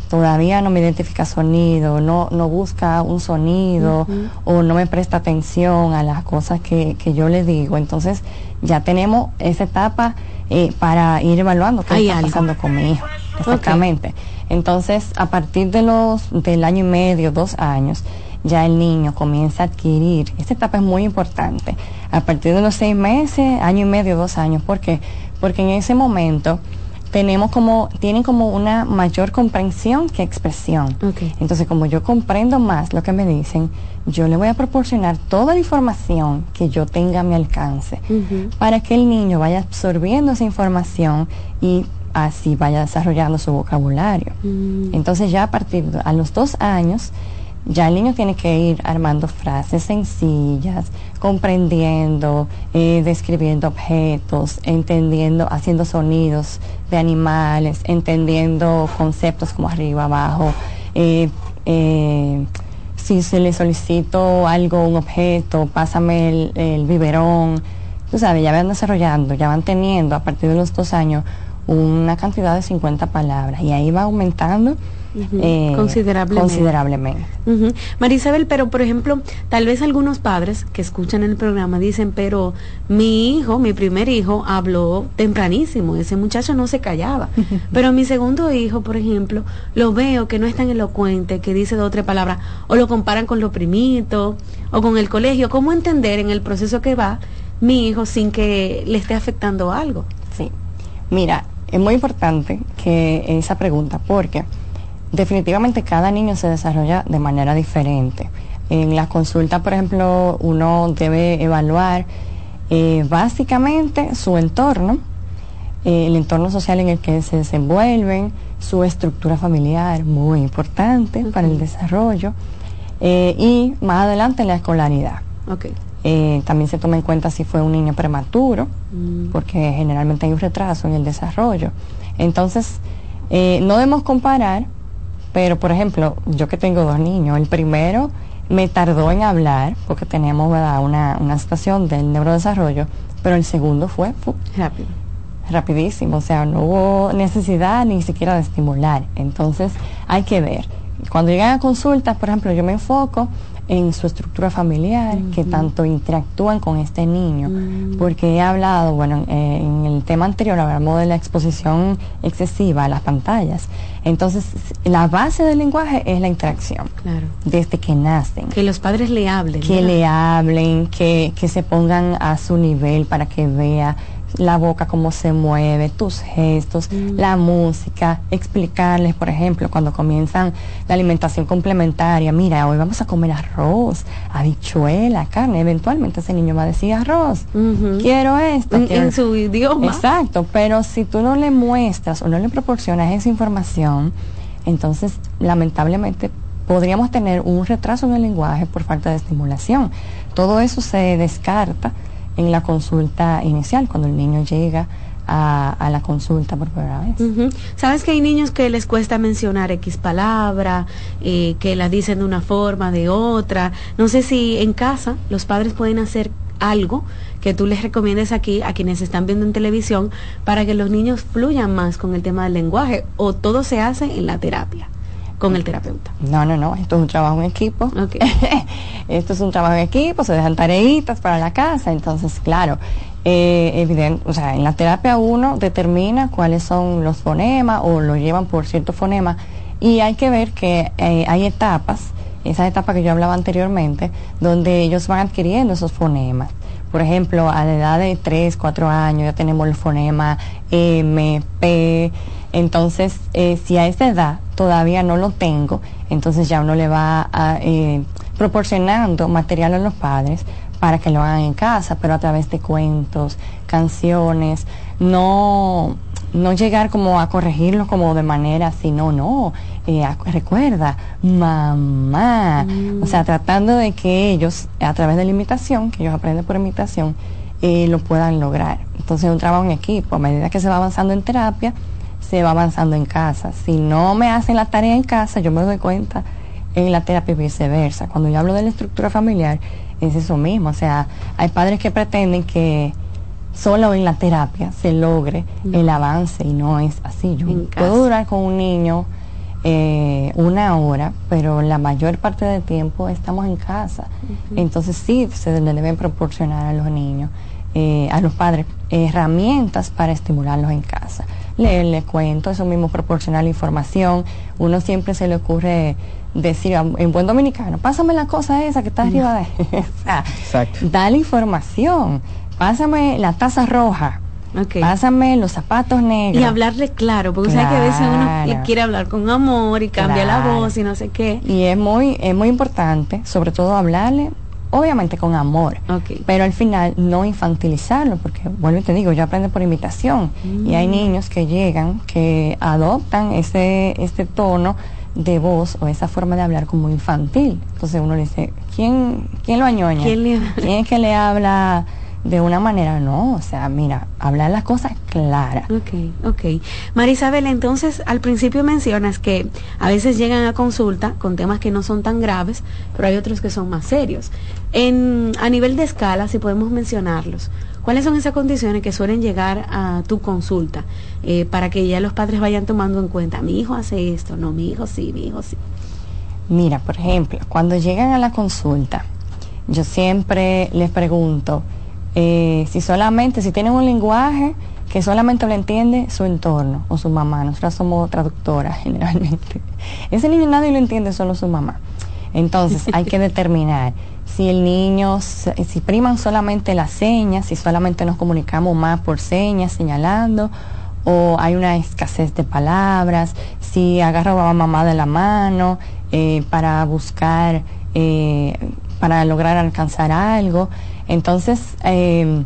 Speaker 10: todavía no me identifica sonido, no, no busca un sonido o no me presta atención a las cosas que, que yo le digo, entonces ya tenemos esa etapa eh, para ir evaluando qué está pasando con mi hijo. Exactamente. Entonces, a partir de los del año y medio, dos años, ya el niño comienza a adquirir. Esta etapa es muy importante. A partir de los seis meses, año y medio, dos años. ¿Por qué? Porque en ese momento tenemos como, tienen como una mayor comprensión que expresión. Entonces, como yo comprendo más lo que me dicen, yo le voy a proporcionar toda la información que yo tenga a mi alcance para que el niño vaya absorbiendo esa información y así vaya desarrollando su vocabulario. Mm. Entonces ya a partir de a los dos años, ya el niño tiene que ir armando frases sencillas, comprendiendo, eh, describiendo objetos, entendiendo, haciendo sonidos de animales, entendiendo conceptos como arriba, abajo. Eh, eh, si se le solicito algo, un objeto, pásame el, el biberón. Tú sabes, ya van desarrollando, ya van teniendo a partir de los dos años una cantidad de 50 palabras y ahí va aumentando
Speaker 4: eh, considerablemente.
Speaker 10: considerablemente.
Speaker 4: Marisabel, pero por ejemplo, tal vez algunos padres que escuchan el programa dicen, pero mi hijo, mi primer hijo, habló tempranísimo, ese muchacho no se callaba. [laughs] pero mi segundo hijo, por ejemplo, lo veo que no es tan elocuente, que dice dos o tres palabras, o lo comparan con los primitos, o con el colegio. ¿Cómo entender en el proceso que va mi hijo sin que le esté afectando algo?
Speaker 10: Sí. Mira, es muy importante que esa pregunta, porque definitivamente cada niño se desarrolla de manera diferente. En la consulta, por ejemplo, uno debe evaluar eh, básicamente su entorno, eh, el entorno social en el que se desenvuelven, su estructura familiar, muy importante para el desarrollo, eh, y más adelante la escolaridad.
Speaker 4: Okay.
Speaker 10: También se toma en cuenta si fue un niño prematuro, mm. porque generalmente hay un retraso en el desarrollo. Entonces, no debemos comparar, pero por ejemplo, yo que tengo dos niños, el primero me tardó en hablar, porque teníamos Una, una situación del neurodesarrollo, pero el segundo fue
Speaker 4: rápido.
Speaker 10: Rapidísimo, o sea, no hubo necesidad ni siquiera de estimular. Entonces, hay que ver. Cuando llegan a consultas, por ejemplo, yo me enfoco en su estructura familiar, que tanto interactúan con este niño, mm. porque he hablado, bueno, eh, en el tema anterior hablamos de la exposición excesiva a las pantallas. Entonces, la base del lenguaje es la interacción.
Speaker 4: Claro.
Speaker 10: Desde que nacen.
Speaker 4: Que los padres le hablen.
Speaker 10: Que le hablen, que, que se pongan a su nivel para que vea la boca, cómo se mueve, tus gestos, mm. la música, explicarles, por ejemplo, cuando comienzan la alimentación complementaria, mira, hoy vamos a comer arroz, habichuela, carne, eventualmente ese niño va a decir arroz, quiero esto.
Speaker 4: En, su idioma.
Speaker 10: Exacto, pero si tú no le muestras o no le proporcionas esa información, entonces lamentablemente podríamos tener un retraso en el lenguaje por falta de estimulación. Todo eso se descarta en la consulta inicial, cuando el niño llega a, la consulta por primera vez.
Speaker 4: ¿Sabes que hay niños que les cuesta mencionar X palabra, eh, que la dicen de una forma, de otra? No sé si en casa los padres pueden hacer algo que tú les recomiendes aquí a quienes están viendo en televisión para que los niños fluyan más con el tema del lenguaje o todo se hace en la terapia con el terapeuta.
Speaker 10: No, no, no, esto es un trabajo en equipo. [laughs] esto es un trabajo en equipo, se dejan tareitas para la casa, entonces, claro, eh, evidente, o sea, en la terapia uno determina cuáles son los fonemas o lo llevan por cierto fonema y hay que ver que eh, hay etapas, esa etapa que yo hablaba anteriormente, donde ellos van adquiriendo esos fonemas. Por ejemplo, a la edad de 3, 4 años ya tenemos el fonema M, P. Entonces, eh, si a esa edad todavía no lo tengo, entonces ya uno le va a, eh, proporcionando material a los padres para que lo hagan en casa, pero a través de cuentos, canciones, no no llegar como a corregirlo como de manera así, no, no, eh, recuerda, mamá, o sea, tratando de que ellos, a través de la imitación, que ellos aprenden por imitación, eh, lo puedan lograr. Entonces, un trabajo en equipo, a medida que se va avanzando en terapia, se va avanzando en casa. Si no me hacen la tarea en casa, yo me doy cuenta en la terapia y viceversa. Cuando yo hablo de la estructura familiar, es eso mismo, o sea, hay padres que pretenden que solo en la terapia se logre el avance y no es así. Yo puedo durar con un niño eh, una hora, pero la mayor parte del tiempo estamos en casa. Entonces sí, se le deben proporcionar a los niños, eh, a los padres, herramientas para estimularlos en casa. Leerle cuento, eso mismo proporcionar la información. Uno siempre se le ocurre decir en buen dominicano, pásame la cosa esa que está arriba de... [laughs] o sea, información pásame la taza roja. Pásame los zapatos negros.
Speaker 4: Y hablarle claro, porque sabe que a veces uno le quiere hablar con amor y cambia la voz y no sé qué.
Speaker 10: Y es muy, es muy importante, sobre todo hablarle, obviamente con amor, pero al final no infantilizarlo, porque vuelvo y te digo, yo aprendo por imitación y hay mm. niños que llegan, que adoptan ese, este tono de voz o esa forma de hablar como infantil. Entonces uno le dice, ¿quién, quién lo añoña? ¿Quién, ¿Quién es que le habla? De una manera, no, o sea, mira, hablar las cosas claras.
Speaker 4: Ok, ok. Marisabel, entonces al principio mencionas que a veces llegan a consulta con temas que no son tan graves, pero hay otros que son más serios. En, a nivel de escala, si podemos mencionarlos, ¿cuáles son esas condiciones que suelen llegar a tu consulta eh, para que ya los padres vayan tomando en cuenta, mi hijo hace esto, no, mi hijo sí, mi hijo sí?
Speaker 10: Mira, por ejemplo, cuando llegan a la consulta, yo siempre les pregunto, eh, si solamente, si tienen un lenguaje que solamente lo entiende su entorno o su mamá, nosotras somos traductoras [laughs] generalmente. Ese niño nadie lo entiende, solo su mamá. Entonces hay que [laughs] determinar si el niño, si priman solamente las señas, si solamente nos comunicamos más por señas, señalando, o hay una escasez de palabras, si agarro a mamá de la mano eh, para buscar, eh, para lograr alcanzar algo. Entonces, eh,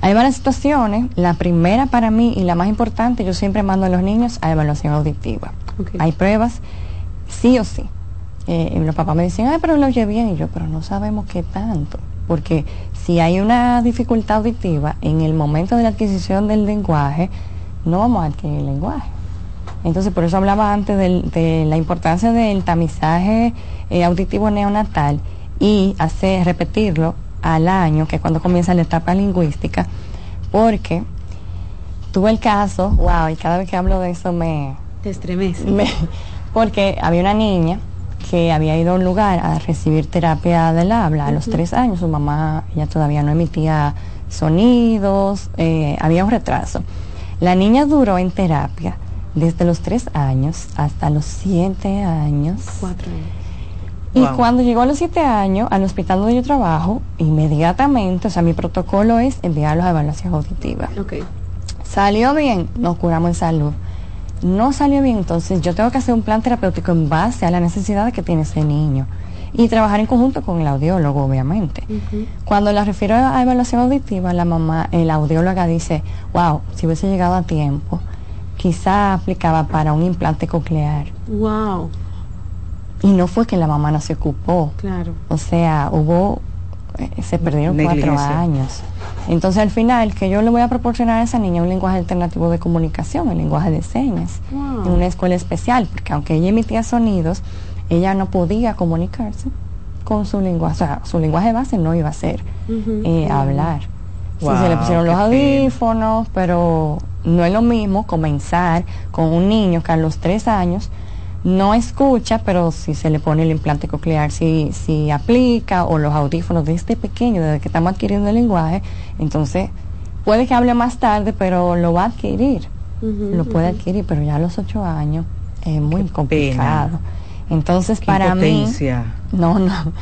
Speaker 10: hay varias situaciones. La primera para mí y la más importante, yo siempre mando a los niños a evaluación auditiva. Hay pruebas, sí o sí. Eh, los papás me dicen, ay, pero lo oye bien. Y yo, pero no sabemos qué tanto. Porque si hay una dificultad auditiva en el momento de la adquisición del lenguaje, no vamos a adquirir el lenguaje. Entonces, por eso hablaba antes de, la importancia del tamizaje eh, auditivo neonatal y hacer repetirlo al año, que es cuando comienza la etapa lingüística, porque tuve el caso, wow, y cada vez que hablo de eso me...
Speaker 4: Te estremece.
Speaker 10: porque había una niña que había ido a un lugar a recibir terapia del habla a los tres años, su mamá ya todavía no emitía sonidos, eh, había un retraso. La niña duró en terapia desde los tres años hasta los siete años.
Speaker 4: Cuatro años
Speaker 10: y cuando llegó a los siete años, al hospital donde yo trabajo, inmediatamente, o sea, mi protocolo es enviarlos a evaluación auditiva.
Speaker 4: Okay.
Speaker 10: Salió bien, nos curamos en salud. No salió bien, entonces yo tengo que hacer un plan terapéutico en base a la necesidad que tiene ese niño. Y trabajar en conjunto con el audiólogo, obviamente. Cuando la refiero a evaluación auditiva, la mamá, el audióloga dice, wow, si hubiese llegado a tiempo, quizá aplicaba para un implante coclear.
Speaker 4: Wow.
Speaker 10: Y no fue que la mamá no se ocupó.
Speaker 4: Claro.
Speaker 10: O sea, hubo, eh, se perdieron cuatro años. Entonces al final que yo le voy a proporcionar a esa niña un lenguaje alternativo de comunicación, el lenguaje de señas, en una escuela especial, porque aunque ella emitía sonidos, ella no podía comunicarse con su lenguaje, o sea, su lenguaje base no iba a ser eh, hablar. Sí, se le pusieron los audífonos, pero no es lo mismo comenzar con un niño que a los tres años no escucha, pero si se le pone el implante coclear, si, si aplica, o los audífonos desde este pequeño, desde que estamos adquiriendo el lenguaje, entonces puede que hable más tarde, pero lo va a adquirir. lo puede adquirir, pero ya a los ocho años es muy complicado. Entonces, para mí... No, no.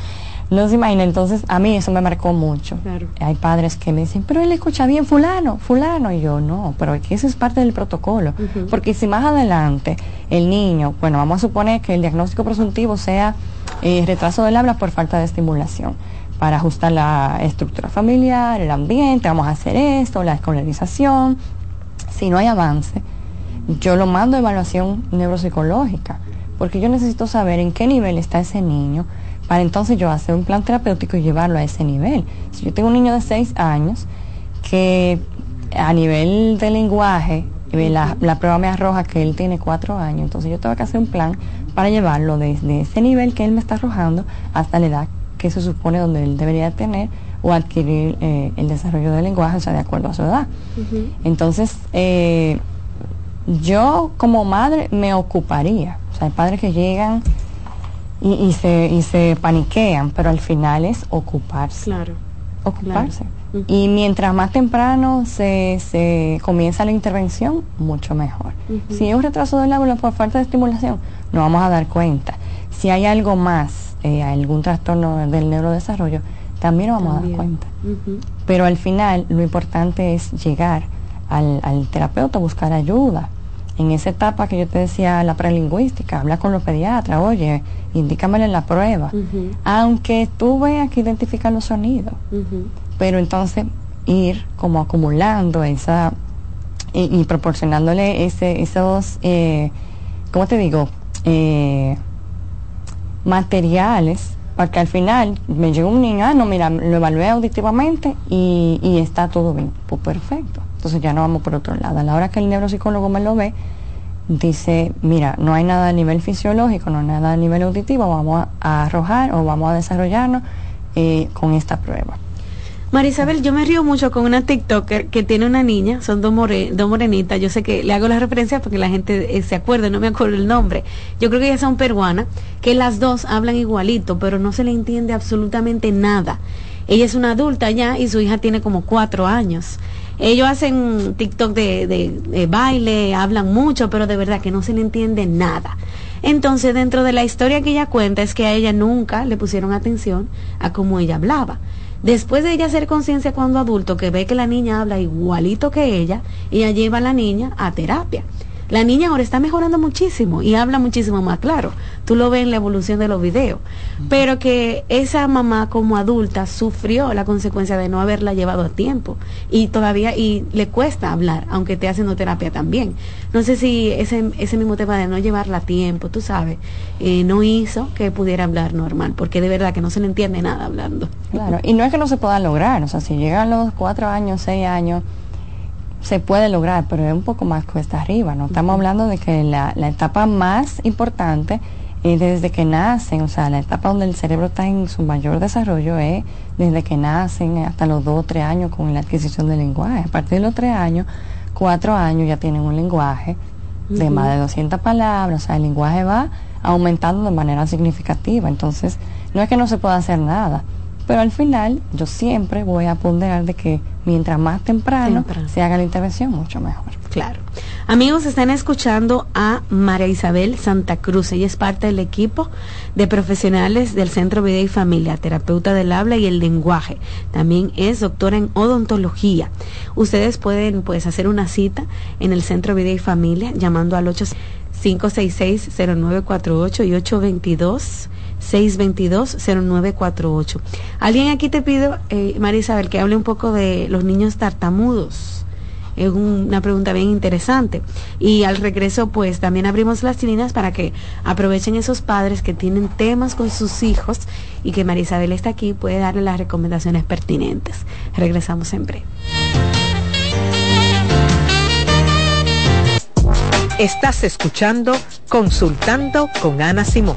Speaker 10: No se imagina, entonces a mí eso me marcó mucho. Hay padres que me dicen, pero él escucha bien fulano, fulano, y yo no, pero que eso es parte del protocolo. Porque si más adelante el niño, bueno, vamos a suponer que el diagnóstico presuntivo sea eh, retraso del habla por falta de estimulación, para ajustar la estructura familiar, el ambiente, vamos a hacer esto, la escolarización. Si no hay avance, yo lo mando a evaluación neuropsicológica, porque yo necesito saber en qué nivel está ese niño para entonces yo hacer un plan terapéutico y llevarlo a ese nivel. Si yo tengo un niño de 6 años que a nivel de lenguaje, eh, la, prueba me arroja que él tiene 4 años, entonces yo tengo que hacer un plan para llevarlo desde ese nivel que él me está arrojando hasta la edad que se supone donde él debería tener o adquirir eh, el desarrollo del lenguaje, o sea, de acuerdo a su edad. Entonces, eh, yo como madre me ocuparía, o sea, hay padres que llegan y, se, y se paniquean, pero al final es ocuparse.
Speaker 4: Claro.
Speaker 10: Ocuparse. Y mientras más temprano se, se comienza la intervención, mucho mejor. Si hay un retraso del árbol por falta de estimulación, nos vamos a dar cuenta. Si hay algo más, eh, algún trastorno del neurodesarrollo, también nos vamos a dar cuenta. Pero al final lo importante es llegar al, al terapeuta, buscar ayuda en esa etapa que yo te decía, la prelingüística, habla con los pediatras, oye, indícamelo en la prueba. Aunque tú veas que identificar los sonidos, pero entonces ir como acumulando esa y, proporcionándole ese, esos, eh, ¿cómo te digo? Eh, materiales para que al final me llega un niño, ah, no, mira, lo evalué auditivamente y, y está todo bien. Pues perfecto. Entonces ya no vamos por otro lado. A la hora que el neuropsicólogo me lo ve, dice, mira, no hay nada a nivel fisiológico, no hay nada a nivel auditivo, vamos a, arrojar o vamos a desarrollarnos eh, con esta prueba.
Speaker 4: Marisabel, yo me río mucho con una TikToker que tiene una niña, son dos, dos morenitas, yo sé que le hago la referencia porque la gente eh, se acuerda, no me acuerdo el nombre. Yo creo que ellas son peruanas, que las dos hablan igualito, pero no se le entiende absolutamente nada. Ella es una adulta ya y su hija tiene como cuatro años. Ellos hacen TikTok de, baile, hablan mucho, pero de verdad que no se le entiende nada. Entonces, dentro de la historia que ella cuenta es que a ella nunca le pusieron atención a cómo ella hablaba. Después de ella hacer conciencia cuando adulto, que ve que la niña habla igualito que ella, ella lleva a la niña a terapia. La niña ahora está mejorando muchísimo y habla muchísimo más claro. Tú lo ves en la evolución de los videos. Pero que esa mamá como adulta sufrió la consecuencia de no haberla llevado a tiempo y todavía y le cuesta hablar, aunque esté haciendo terapia también. No sé si ese, ese mismo tema de no llevarla a tiempo, tú sabes, eh, no hizo que pudiera hablar normal, porque de verdad que no se le entiende nada hablando.
Speaker 10: Claro, y no es que no se pueda lograr, o sea, si llegan los cuatro años, seis años, se puede lograr, pero es un poco más cuesta arriba, ¿no? Estamos hablando de que la, la etapa más importante es desde que nacen, o sea, la etapa donde el cerebro está en su mayor desarrollo es desde que nacen hasta los dos o tres años con la adquisición del lenguaje. A partir de los tres años, cuatro años ya tienen un lenguaje de más de 200 palabras, o sea, el lenguaje va aumentando de manera significativa. Entonces, no es que no se pueda hacer nada, pero al final yo siempre voy a ponderar de que mientras más temprano, se haga la intervención, mucho mejor.
Speaker 4: Claro. Amigos, están escuchando a María Isabel Santa Cruz. Ella es parte del equipo de profesionales del Centro Vida y Familia, terapeuta del habla y el lenguaje. También es doctora en odontología. Ustedes pueden pues hacer una cita en el Centro Vida y Familia llamando al 8566-0948 y 822 622-0948. Alguien aquí te pido, eh, María Isabel, que hable un poco de los niños tartamudos. Es una pregunta bien interesante. Y al regreso, pues también abrimos las líneas para que aprovechen esos padres que tienen temas con sus hijos y que Marisabel está aquí, puede darle las recomendaciones pertinentes. Regresamos en breve.
Speaker 21: Estás escuchando Consultando con Ana Simón.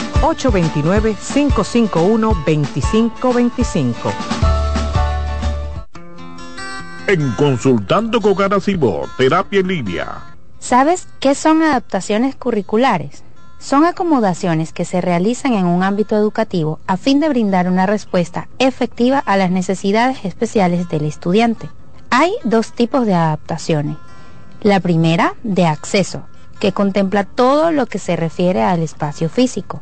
Speaker 21: 829-551-2525.
Speaker 8: En Consultando con Garacimo, Terapia en Línea.
Speaker 9: ¿Sabes qué son adaptaciones curriculares? Son acomodaciones que se realizan en un ámbito educativo a fin de brindar una respuesta efectiva a las necesidades especiales del estudiante. Hay dos tipos de adaptaciones. La primera, de acceso, que contempla todo lo que se refiere al espacio físico.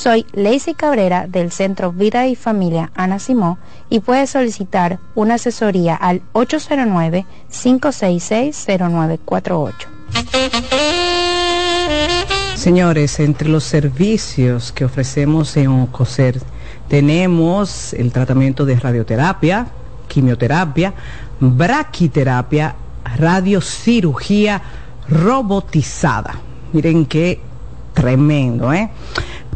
Speaker 9: Soy Lacey Cabrera del Centro Vida y Familia Ana Simón y puedes solicitar una asesoría al 809-566-0948.
Speaker 3: Señores, entre los servicios que ofrecemos en OCOSER tenemos el tratamiento de radioterapia, quimioterapia, braquiterapia, radiocirugía robotizada. Miren qué tremendo, ¿eh?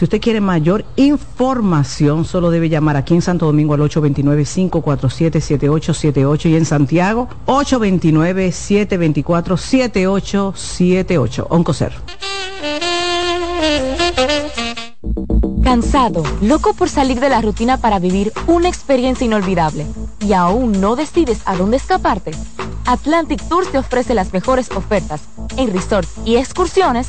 Speaker 3: Si usted quiere mayor información, solo debe llamar aquí en Santo Domingo al 829-547-7878 y en Santiago 829-724-7878. Oncocer.
Speaker 7: Cansado, loco por salir de la rutina para vivir una experiencia inolvidable y aún no decides a dónde escaparte. Atlantic Tours te ofrece las mejores ofertas en resorts y excursiones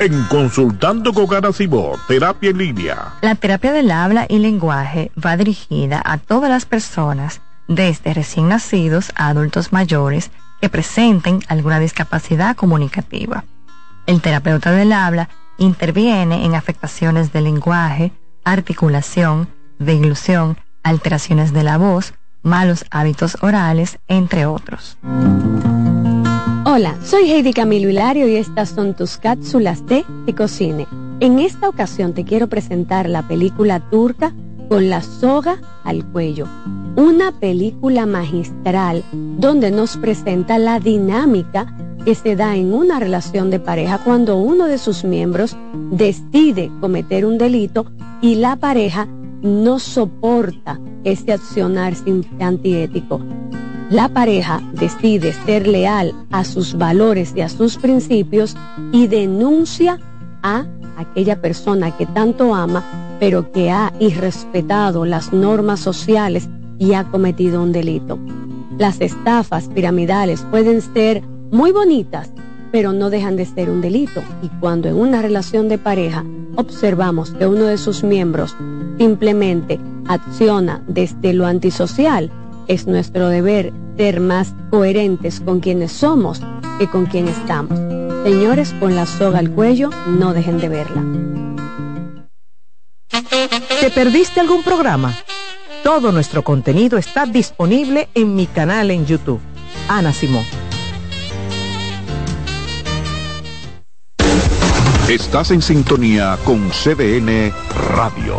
Speaker 8: En Consultando con Garacimo, Terapia en.
Speaker 10: La terapia del habla y lenguaje va dirigida a todas las personas, desde recién nacidos a adultos mayores, que presenten alguna discapacidad comunicativa. El terapeuta del habla interviene en afectaciones del lenguaje, articulación, deglución, alteraciones de la voz, malos hábitos orales, entre otros.
Speaker 6: Hola, soy Heidi Camilo Hilario y estas son tus cápsulas de Ecocine. En esta ocasión te quiero presentar la película turca Con la soga al cuello, una película magistral donde nos presenta la dinámica que se da en una relación de pareja cuando uno de sus miembros decide cometer un delito y la pareja no soporta este accionar antiético. La pareja decide ser leal a sus valores y a sus principios y denuncia a aquella persona que tanto ama, pero que ha irrespetado las normas sociales y ha cometido un delito. Las estafas piramidales pueden ser muy bonitas, pero no dejan de ser un delito. Y cuando en una relación de pareja observamos que uno de sus miembros simplemente acciona desde lo antisocial, es nuestro deber ser más coherentes con quienes somos que con quien estamos. Señores, con la soga al cuello, no dejen de verla.
Speaker 3: ¿Te perdiste algún programa? Todo nuestro contenido está disponible en mi canal en YouTube. Ana Simón.
Speaker 1: Estás en sintonía con CDN Radio.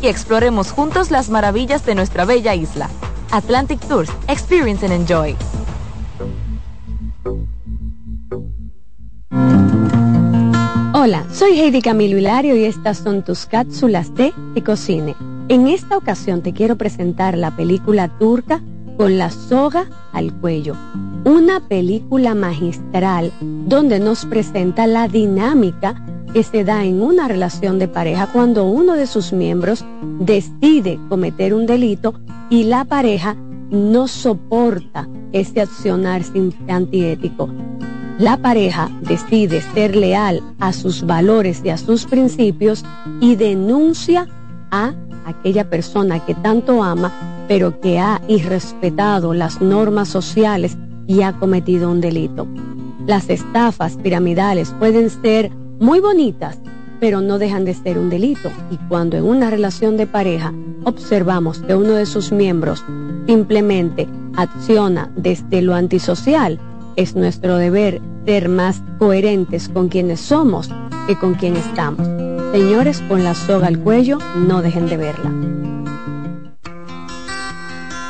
Speaker 7: Y exploremos juntos las maravillas de nuestra bella isla. Atlantic Tours, Experience and Enjoy.
Speaker 6: Hola, soy Heidi Camilo Hilario y estas son tus cápsulas de Ecocine. En esta ocasión te quiero presentar la película turca Con la soga al cuello, una película magistral donde nos presenta la dinámica que se da en una relación de pareja cuando uno de sus miembros decide cometer un delito y la pareja no soporta ese accionar antiético. La pareja decide ser leal a sus valores y a sus principios y denuncia a aquella persona que tanto ama, pero que ha irrespetado las normas sociales y ha cometido un delito. Las estafas piramidales pueden ser muy bonitas, pero no dejan de ser un delito. Y cuando en una relación de pareja observamos que uno de sus miembros simplemente acciona desde lo antisocial, es nuestro deber ser más coherentes con quienes somos que con quien estamos. Señores, con la soga al cuello, no dejen de verla.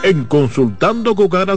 Speaker 8: En Consultando con Ana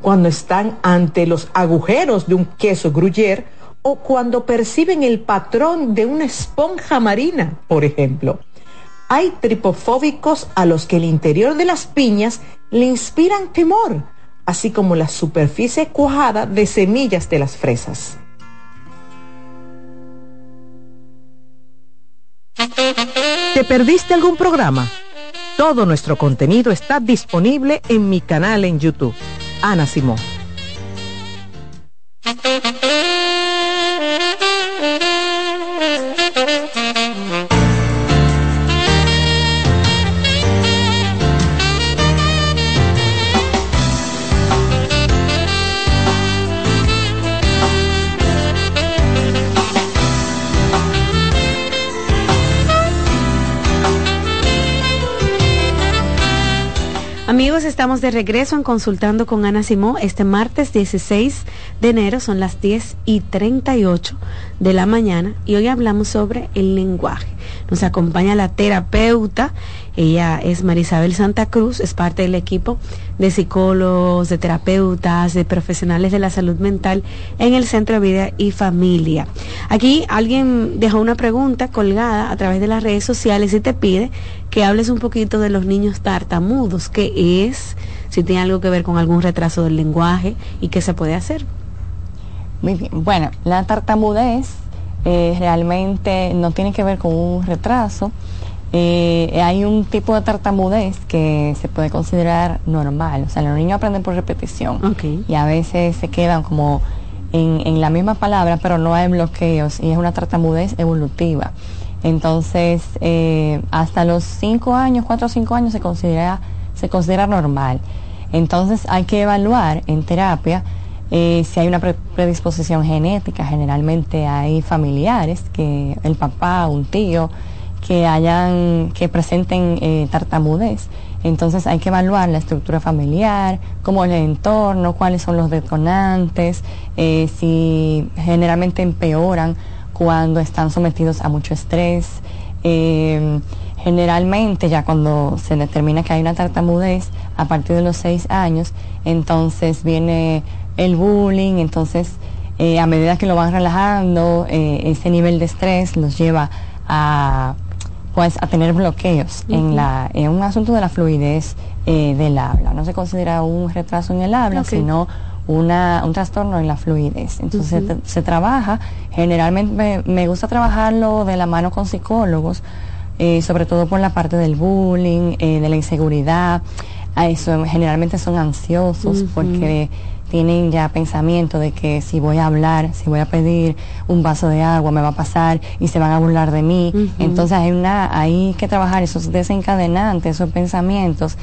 Speaker 3: cuando están ante los agujeros de un queso gruyere o cuando perciben el patrón de una esponja marina, por ejemplo. Hay tripofóbicos a los que el interior de las piñas le inspiran temor, así como la superficie cuajada de semillas de las fresas. ¿Te perdiste algún programa? Todo nuestro contenido está disponible en mi canal en YouTube. Ana Simón.
Speaker 4: Estamos de regreso en Consultando con Ana Simó. Este martes 16 de enero son las 10 y 38 de la mañana y hoy hablamos sobre el lenguaje. Nos acompaña la terapeuta, ella es Marisabel Santa Cruz, es parte del equipo de psicólogos, de terapeutas, de profesionales de la salud mental en el Centro de Vida y Familia. Aquí alguien dejó una pregunta colgada a través de las redes sociales y te pide que hables un poquito de los niños tartamudos, qué es, si tiene algo que ver con algún retraso del lenguaje y qué se puede hacer.
Speaker 10: Muy bien, bueno, la tartamudez eh, realmente no tiene que ver con un retraso. Eh, hay un tipo de tartamudez que se puede considerar normal. O sea, los niños aprenden por repetición. Y a veces se quedan como en, en la misma palabra, pero no hay bloqueos y es una tartamudez evolutiva. Entonces, eh, hasta los 5 años, 4 o 5 años se considera, se considera normal. Entonces hay que evaluar en terapia eh, si hay una predisposición genética. Generalmente hay familiares, que el papá, un tío, que hayan, que presenten eh, tartamudez. Entonces hay que evaluar la estructura familiar, cómo es el entorno, cuáles son los detonantes, eh, si generalmente empeoran cuando están sometidos a mucho estrés. Eh, generalmente ya cuando se determina que hay una tartamudez a partir de los seis años, entonces viene el bullying, entonces a medida que lo van relajando, ese nivel de estrés los lleva a pues a tener bloqueos en la en un asunto de la fluidez eh, del habla. No se considera un retraso en el habla, sino una, un trastorno en la fluidez. Entonces se, trabaja, generalmente me, gusta trabajarlo de la mano con psicólogos, eh, sobre todo por la parte del bullying, eh, de la inseguridad. eso, generalmente son ansiosos porque tienen ya pensamiento de que si voy a hablar, si voy a pedir un vaso de agua, me va a pasar y se van a burlar de mí. Entonces hay, una, hay que trabajar esos desencadenantes, esos pensamientos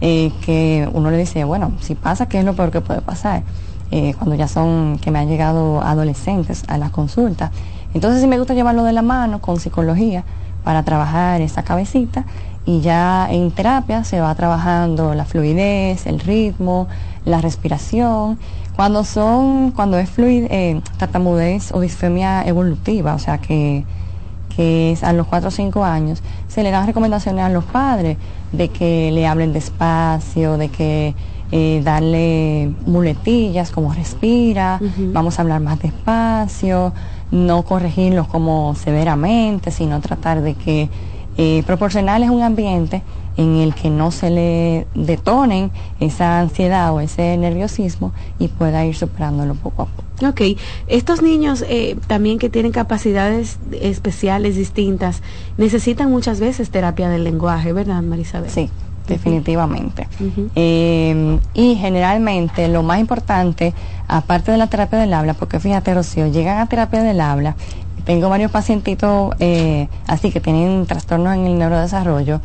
Speaker 10: eh, que uno le dice, bueno, si pasa, ¿qué es lo peor que puede pasar? Eh, cuando ya son, que me han llegado adolescentes a la consulta. Entonces sí me gusta llevarlo de la mano con psicología para trabajar esa cabecita y ya en terapia se va trabajando la fluidez, el ritmo, la respiración. Cuando son, cuando es fluid, eh, tartamudez o disfemia evolutiva, o sea que, que es a los 4 o 5 años, se le dan recomendaciones a los padres de que le hablen despacio, de que eh, darle muletillas como respira, vamos a hablar más despacio, no corregirlos como severamente, sino tratar de que eh, proporcionarles un ambiente en el que no se le detonen esa ansiedad o ese nerviosismo y pueda ir superándolo poco a poco.
Speaker 4: Ok, estos niños eh, también que tienen capacidades especiales distintas necesitan muchas veces terapia del lenguaje, ¿verdad, Marisabel?
Speaker 10: Sí, definitivamente. Eh, y generalmente lo más importante, aparte de la terapia del habla, porque fíjate, Rocío, llegan a terapia del habla tengo varios pacientitos eh, así que tienen trastornos en el neurodesarrollo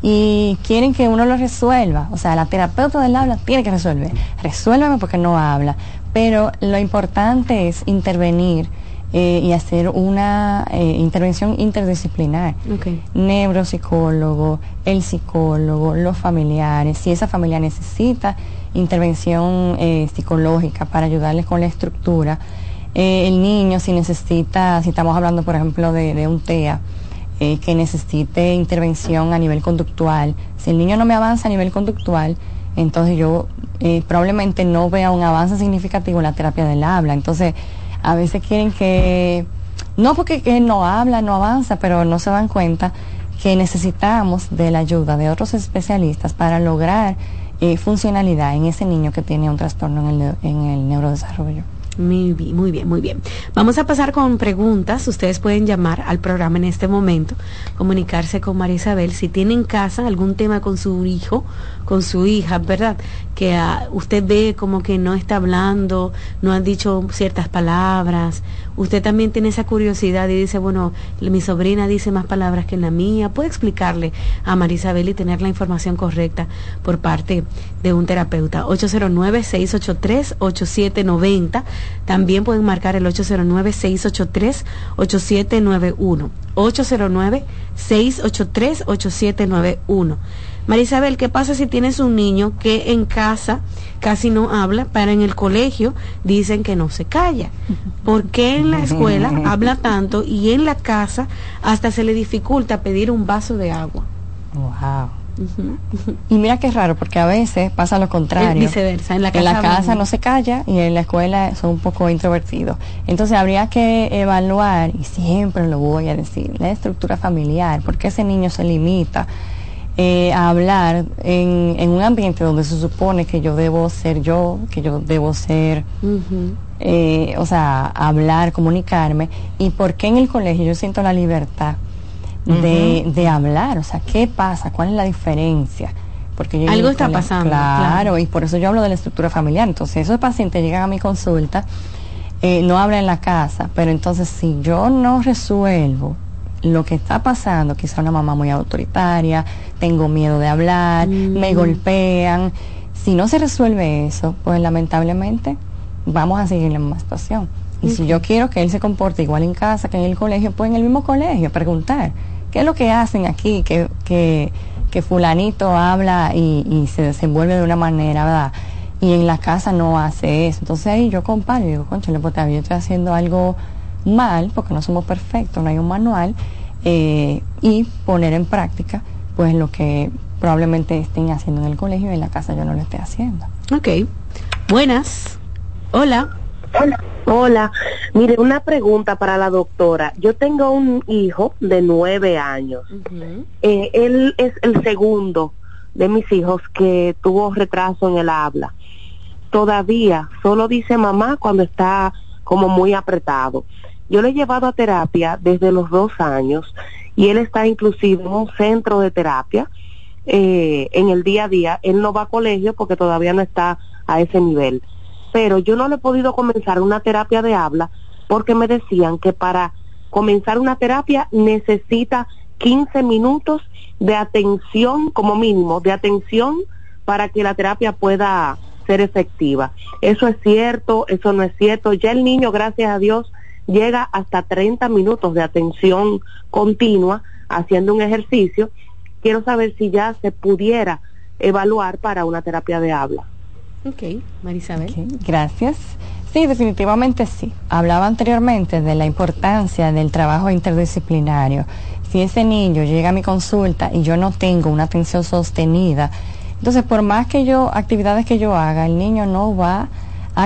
Speaker 10: y quieren que uno lo resuelva. O sea, la terapeuta del habla tiene que resolver. Resuélveme porque no habla. Pero lo importante es intervenir eh, y hacer una eh, intervención interdisciplinar. Neuropsicólogo, el psicólogo, los familiares. Si esa familia necesita intervención psicológica para ayudarles con la estructura, eh, el niño si necesita, si estamos hablando por ejemplo de, un TEA, eh, que necesite intervención a nivel conductual, si el niño no me avanza a nivel conductual, entonces yo eh, probablemente no vea un avance significativo en la terapia del habla. Entonces, a veces quieren que, no porque que no habla, no avanza, pero no se dan cuenta que necesitamos de la ayuda de otros especialistas para lograr funcionalidad en ese niño que tiene un trastorno en el, en el neurodesarrollo.
Speaker 4: Muy bien, muy bien. Vamos a pasar con preguntas. Ustedes pueden llamar al programa en este momento, comunicarse con María Isabel. Si tiene en casa algún tema con su hijo, con su hija, ¿verdad? Que ah, usted ve como que no está hablando, no han dicho ciertas palabras. Usted también tiene esa curiosidad y dice, bueno, mi sobrina dice más palabras que la mía. Puede explicarle a María Isabel y tener la información correcta por parte de un terapeuta. 809-683-8790 también pueden marcar el 809-683-8791. 809-683-8791. Marisabel, ¿qué pasa si tienes un niño que en casa casi no habla, pero en el colegio dicen que no se calla? ¿Por qué en la escuela habla tanto y en la casa hasta se le dificulta pedir un vaso de agua?
Speaker 10: Wow. Y mira qué raro, porque a veces pasa lo contrario.
Speaker 4: viceversa, en la
Speaker 10: casa, no se calla y en la escuela son un poco introvertidos. Entonces habría que evaluar, y siempre lo voy a decir, la estructura familiar, porque ese niño se limita eh, a hablar en, un ambiente donde se supone que yo debo ser yo, que yo debo ser, eh, o sea, hablar, comunicarme, y por qué en el colegio yo siento la libertad de, hablar, o sea, ¿qué pasa? ¿Cuál es la diferencia?
Speaker 4: Porque Algo está pasando.
Speaker 10: Claro, y por eso yo hablo de la estructura familiar. Entonces, esos pacientes llegan a mi consulta eh, no habla en la casa, pero entonces si yo no resuelvo lo que está pasando, quizá una mamá muy autoritaria, tengo miedo de hablar, me golpean, si no se resuelve eso, pues lamentablemente vamos a seguir en la misma situación. Y si yo quiero que él se comporte igual en casa que en el colegio, pues en el mismo colegio, preguntar, ¿qué es lo que hacen aquí? Que, que, que fulanito habla y, y se desenvuelve de una manera, ¿verdad? y en la casa no hace eso. Entonces ahí yo comparo y digo, concha, pues yo estoy haciendo algo mal, porque no somos perfectos, no hay un manual, eh, y poner en práctica pues lo que probablemente estén haciendo en el colegio y en la casa yo no lo esté haciendo.
Speaker 4: Ok. Buenas. Hola.
Speaker 22: Hola. Hola. Mire, una pregunta para la doctora. Yo tengo un hijo de nueve años. Eh, él es el segundo de mis hijos que tuvo retraso en el habla todavía solo dice mamá cuando está como muy apretado. Yo le he llevado a terapia desde los dos años y él está inclusive en un centro de terapia eh, en el día a día. Él no va a colegio porque todavía no está a ese nivel. Pero yo no le he podido comenzar una terapia de habla porque me decían que para comenzar una terapia necesita 15 minutos de atención como mínimo, de atención para que la terapia pueda ser efectiva. Eso es cierto, eso no es cierto. Ya el niño, gracias a Dios, llega hasta 30 minutos de atención continua haciendo un ejercicio. Quiero saber si ya se pudiera evaluar para una terapia de habla.
Speaker 4: Ok, Marisabel.
Speaker 10: gracias. Sí, definitivamente sí. Hablaba anteriormente de la importancia del trabajo interdisciplinario. Si ese niño llega a mi consulta y yo no tengo una atención sostenida, entonces, por más que yo, actividades que yo haga, el niño no va a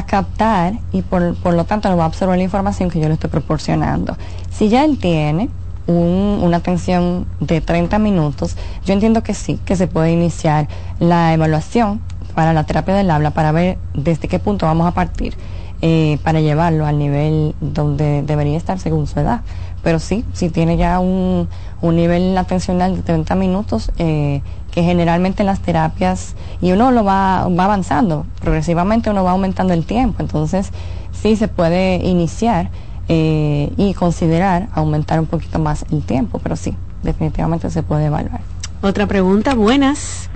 Speaker 10: captar y por, por lo tanto no va a absorber la información que yo le estoy proporcionando. Si ya él tiene una atención de 30 minutos, yo entiendo que sí, que se puede iniciar la evaluación para la terapia del habla para ver desde qué punto vamos a partir eh, para llevarlo al nivel donde debería estar según su edad. Pero sí, si tiene ya un, un nivel atencional de 30 minutos, eh, que generalmente en las terapias, y uno lo va, va avanzando, progresivamente uno va aumentando el tiempo, entonces sí se puede iniciar eh, y considerar aumentar un poquito más el tiempo, pero sí, definitivamente se puede evaluar.
Speaker 4: Otra pregunta, buenas.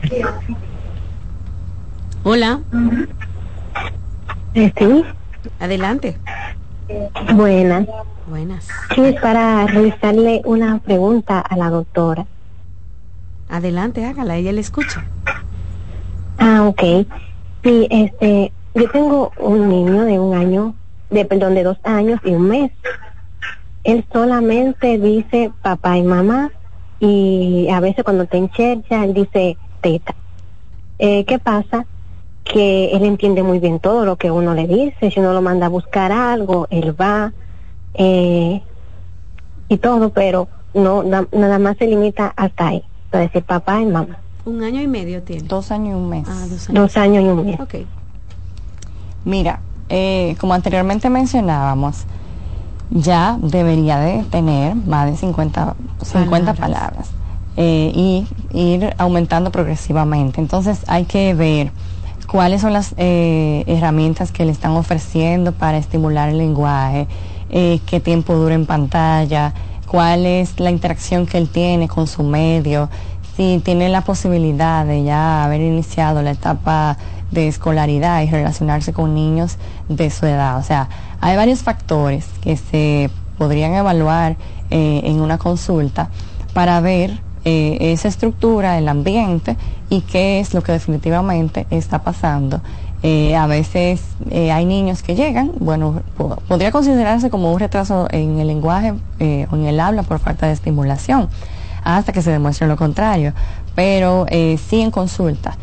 Speaker 4: Hola.
Speaker 22: Sí.
Speaker 4: Adelante.
Speaker 22: Buenas.
Speaker 4: Buenas.
Speaker 22: Sí, es para realizarle una pregunta a la doctora.
Speaker 4: Adelante, hágala, ella le escucha.
Speaker 22: Ah, ok. Sí, este, yo tengo un niño de un año, de perdón, de dos años y un mes. Él solamente dice papá y mamá y a veces cuando está en chercha él dice teta. Eh, ¿Qué pasa? Que él entiende muy bien todo lo que uno le dice. Si uno lo manda a buscar algo, él va eh, y todo, pero no nada más se limita hasta ahí para decir papá y mamá.
Speaker 4: Un año y medio tiene.
Speaker 10: Dos años y un mes.
Speaker 22: Ah, dos, años. y un mes.
Speaker 4: Ok.
Speaker 10: Mira, eh, como anteriormente mencionábamos, ya debería de tener más de 50, 50 palabras, eh, y ir aumentando progresivamente. Entonces hay que ver cuáles son las eh, herramientas que le están ofreciendo para estimular el lenguaje, qué tiempo dura en pantalla, cuál es la interacción que él tiene con su medio, si tiene la posibilidad de ya haber iniciado la etapa de escolaridad y relacionarse con niños de su edad. O sea, hay varios factores que se podrían evaluar eh, en una consulta para ver eh, esa estructura, el ambiente y qué es lo que definitivamente está pasando eh, a veces eh, hay niños que llegan, bueno, podría considerarse como un retraso en el lenguaje eh, o en el habla por falta de estimulación, hasta que se demuestre lo contrario. Pero sí en consulta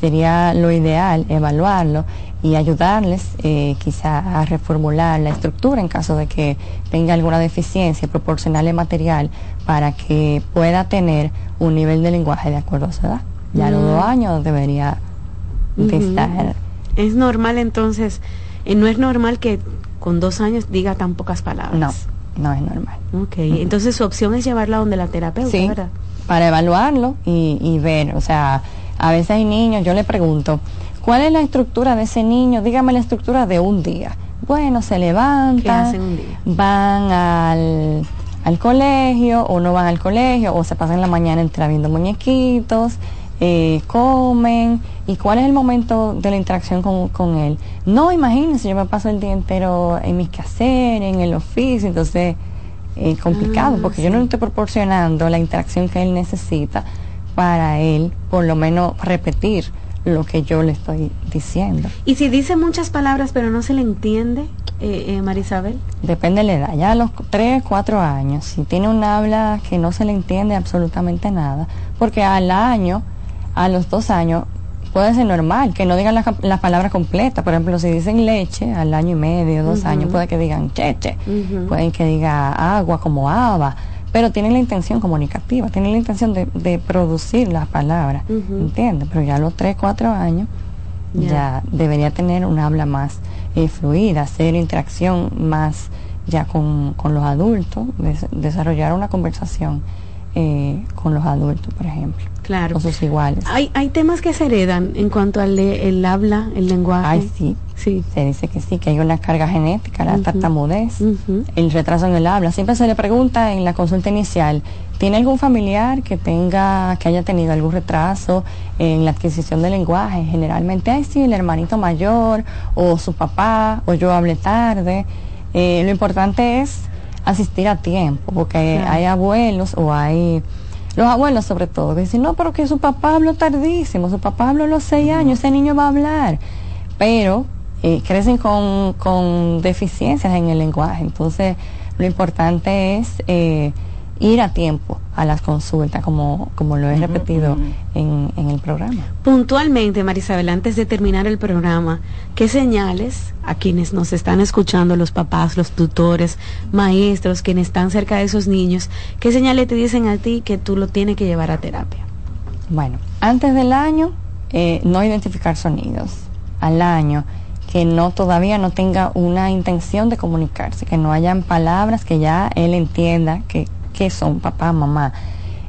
Speaker 10: sería lo ideal evaluarlo y ayudarles quizá a reformular la estructura en caso de que tenga alguna deficiencia, proporcionarle material para que pueda tener un nivel de lenguaje de acuerdo a su edad. Ya a los dos años debería de estar
Speaker 4: es normal entonces, eh, no es normal que con dos años diga tan pocas palabras.
Speaker 10: No, no es normal.
Speaker 4: Ok, entonces su opción es llevarla donde la terapeuta,
Speaker 10: sí, Para evaluarlo y, y ver, o sea, a veces hay niños, yo le pregunto, ¿cuál es la estructura de ese niño? Dígame la estructura de un día bueno, se levantan, van al, al colegio o no van al colegio o se pasan la mañana entera viendo muñequitos, eh, comen y cuál es el momento de la interacción con, con, él. No, imagínense, yo me paso el día entero en mis quehaceres, en el oficio, entonces es complicado
Speaker 4: Ah,
Speaker 10: porque yo no le estoy proporcionando la interacción que él necesita para él, por lo menos repetir lo que yo le estoy diciendo.
Speaker 4: Y si dice muchas palabras pero no se le entiende, eh, eh, Marisabel.
Speaker 10: Depende de la edad. Ya a los 3, 4 años, si tiene un habla que no se le entiende absolutamente nada, porque al año, a los dos años, puede ser normal que no digan las la palabras completas. Por ejemplo, si dicen leche, al año y medio, dos años, puede que digan cheche,
Speaker 4: Ujú.
Speaker 10: pueden que diga agua como aba, pero tienen la intención comunicativa, tienen la intención de, de producir las palabras,
Speaker 4: Ujú.
Speaker 10: ¿entiendes? Pero ya a los 3, 4 años
Speaker 4: Ya.
Speaker 10: ya debería tener un habla más eh, fluida, hacer interacción más ya con, con los adultos, des- desarrollar una conversación eh, con los adultos, por ejemplo,
Speaker 4: Claro.
Speaker 10: con sus iguales.
Speaker 4: Hay, hay temas que se heredan en cuanto al le- el habla, el lenguaje.
Speaker 10: Ay, sí.
Speaker 4: Sí.
Speaker 10: Se dice que sí, que hay una carga genética, la
Speaker 4: Ujú.
Speaker 10: tartamudez, el retraso en el habla. Siempre se le pregunta en la consulta inicial, ¿tiene algún familiar que tenga, que haya tenido algún retraso en la adquisición del lenguaje? Generalmente, ay, sí, el hermanito mayor, o su papá, o yo hablé tarde. Eh, lo importante es asistir a tiempo, porque
Speaker 4: Claro.
Speaker 10: hay abuelos o hay los abuelos sobre todo, que dicen, no, pero que su papá habló tardísimo, su papá habló a los seis años, ese niño va a hablar. Pero eh, crecen con, con deficiencias en el lenguaje. Entonces, lo importante es eh, ir a tiempo a las consultas, como, como lo he repetido en, en el programa.
Speaker 4: Puntualmente, Marisabel, antes de terminar el programa, ¿qué señales a quienes nos están escuchando, los papás, los tutores, maestros, quienes están cerca de esos niños, qué señales te dicen a ti que tú lo tienes que llevar a terapia?
Speaker 10: Bueno, antes del año, eh, no identificar sonidos. Al año, que no todavía no tenga una intención de comunicarse, que no hayan palabras que ya él entienda que, que son papá, mamá.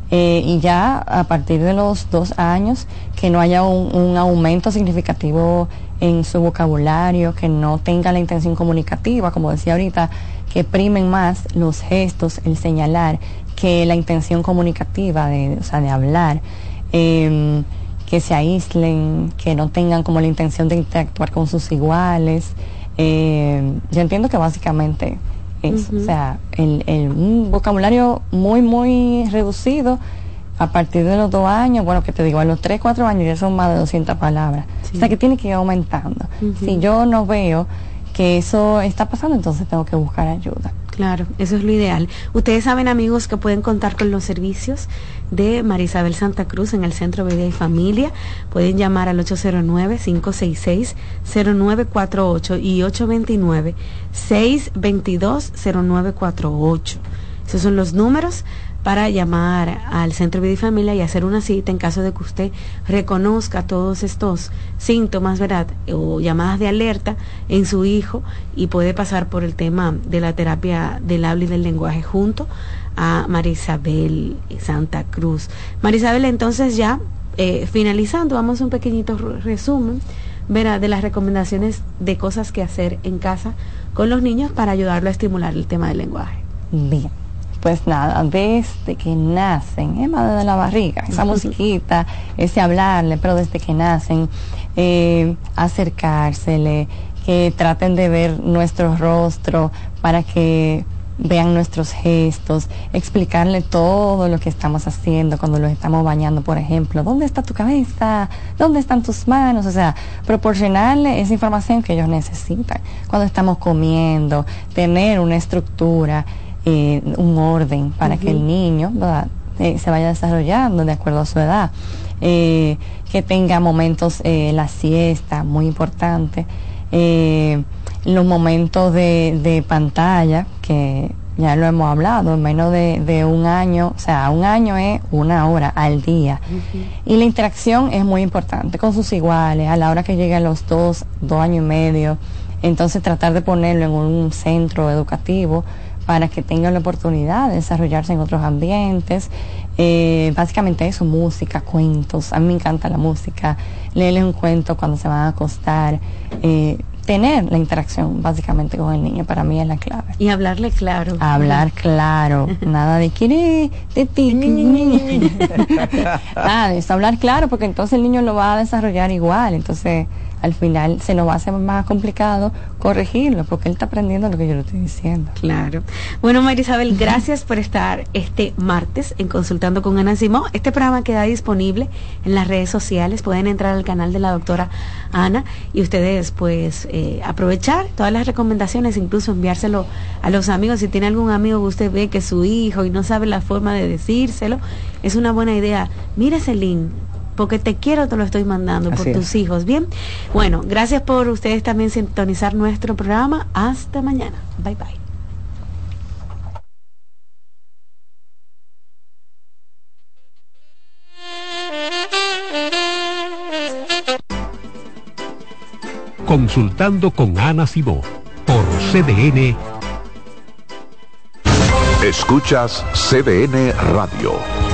Speaker 10: Eh, y ya a partir de los dos años, que no haya un, aumento significativo en su vocabulario, que no tenga la intención comunicativa, como decía ahorita, que primen más los gestos, el señalar, que la intención comunicativa, de, o sea, de hablar. Em, que se aíslen, que no tengan como la intención de interactuar con sus iguales. Eh, yo entiendo que básicamente es, o sea, el, el- un vocabulario muy, muy reducido a partir de los dos años, bueno, que te digo, a los tres, cuatro años ya son más de 200 palabras. O sea, que tiene que ir aumentando. Si yo no veo que eso está pasando, entonces tengo que buscar ayuda.
Speaker 4: Claro, eso es lo ideal. Ustedes saben, amigos, que pueden contar con los servicios de Marisabel Santa Cruz en el Centro Vida y Familia. Pueden llamar al 809-566-0948 y 829-622-0948. Esos son los números para llamar al Centro Vida y Familia y hacer una cita en caso de que usted reconozca todos estos síntomas, ¿verdad? O llamadas de alerta en su hijo y puede pasar por el tema de la terapia del habla y del lenguaje junto a Marisabel Santa Cruz. Marisabel, entonces ya eh, finalizando, vamos a un pequeñito re- resumen, ¿verdad? De las recomendaciones de cosas que hacer en casa con los niños para ayudarlo a estimular el tema del lenguaje.
Speaker 10: Bien, pues nada, desde que nacen, es más desde la barriga, esa [laughs] musiquita, ese hablarle, pero desde que nacen, eh, acercársele, que traten de ver nuestro rostro para que vean nuestros gestos, explicarle todo lo que estamos haciendo cuando los estamos bañando, por ejemplo, ¿dónde está tu cabeza? ¿Dónde están tus manos? O sea, proporcionarle esa información que ellos necesitan. Cuando estamos comiendo, tener una estructura, eh, un orden para que el niño. Eh, se vaya desarrollando de acuerdo a su edad. Eh, que tenga momentos, eh, la siesta, muy importante. Eh, los momentos de, de pantalla, que ya lo hemos hablado, en menos de, de un año, o sea, un año es una hora al día. Y la interacción es muy importante con sus iguales, a la hora que llegue a los dos, dos años y medio. Entonces tratar de ponerlo en un centro educativo para que tenga la oportunidad de desarrollarse en otros ambientes. Eh, básicamente eso, música, cuentos. A mí me encanta la música. Leerles un cuento cuando se van a acostar. Eh, tener la interacción básicamente con el niño, para mí es la clave.
Speaker 4: Y hablarle claro.
Speaker 10: Hablar [laughs] claro, nada de quiere de ti, [laughs] [laughs] nada de eso, hablar claro, porque entonces el niño lo va a desarrollar igual, entonces al final se nos va a hacer más complicado corregirlo, porque él está aprendiendo lo que yo le estoy diciendo.
Speaker 4: Claro. Bueno, María Isabel, gracias por estar este martes en Consultando con Ana Simón. Este programa queda disponible en las redes sociales, pueden entrar al canal de la doctora Ana y ustedes pues eh, aprovechar todas las recomendaciones, incluso enviárselo a los amigos. Si tiene algún amigo que usted ve que es su hijo y no sabe la forma de decírselo, es una buena idea. Mira ese link, porque te quiero, te lo estoy mandando por tus hijos. Bien, bueno, gracias por ustedes también sintonizar nuestro programa. Hasta mañana. Bye bye.
Speaker 1: Consultando con Ana Simó por CDN. Escuchas CDN Radio,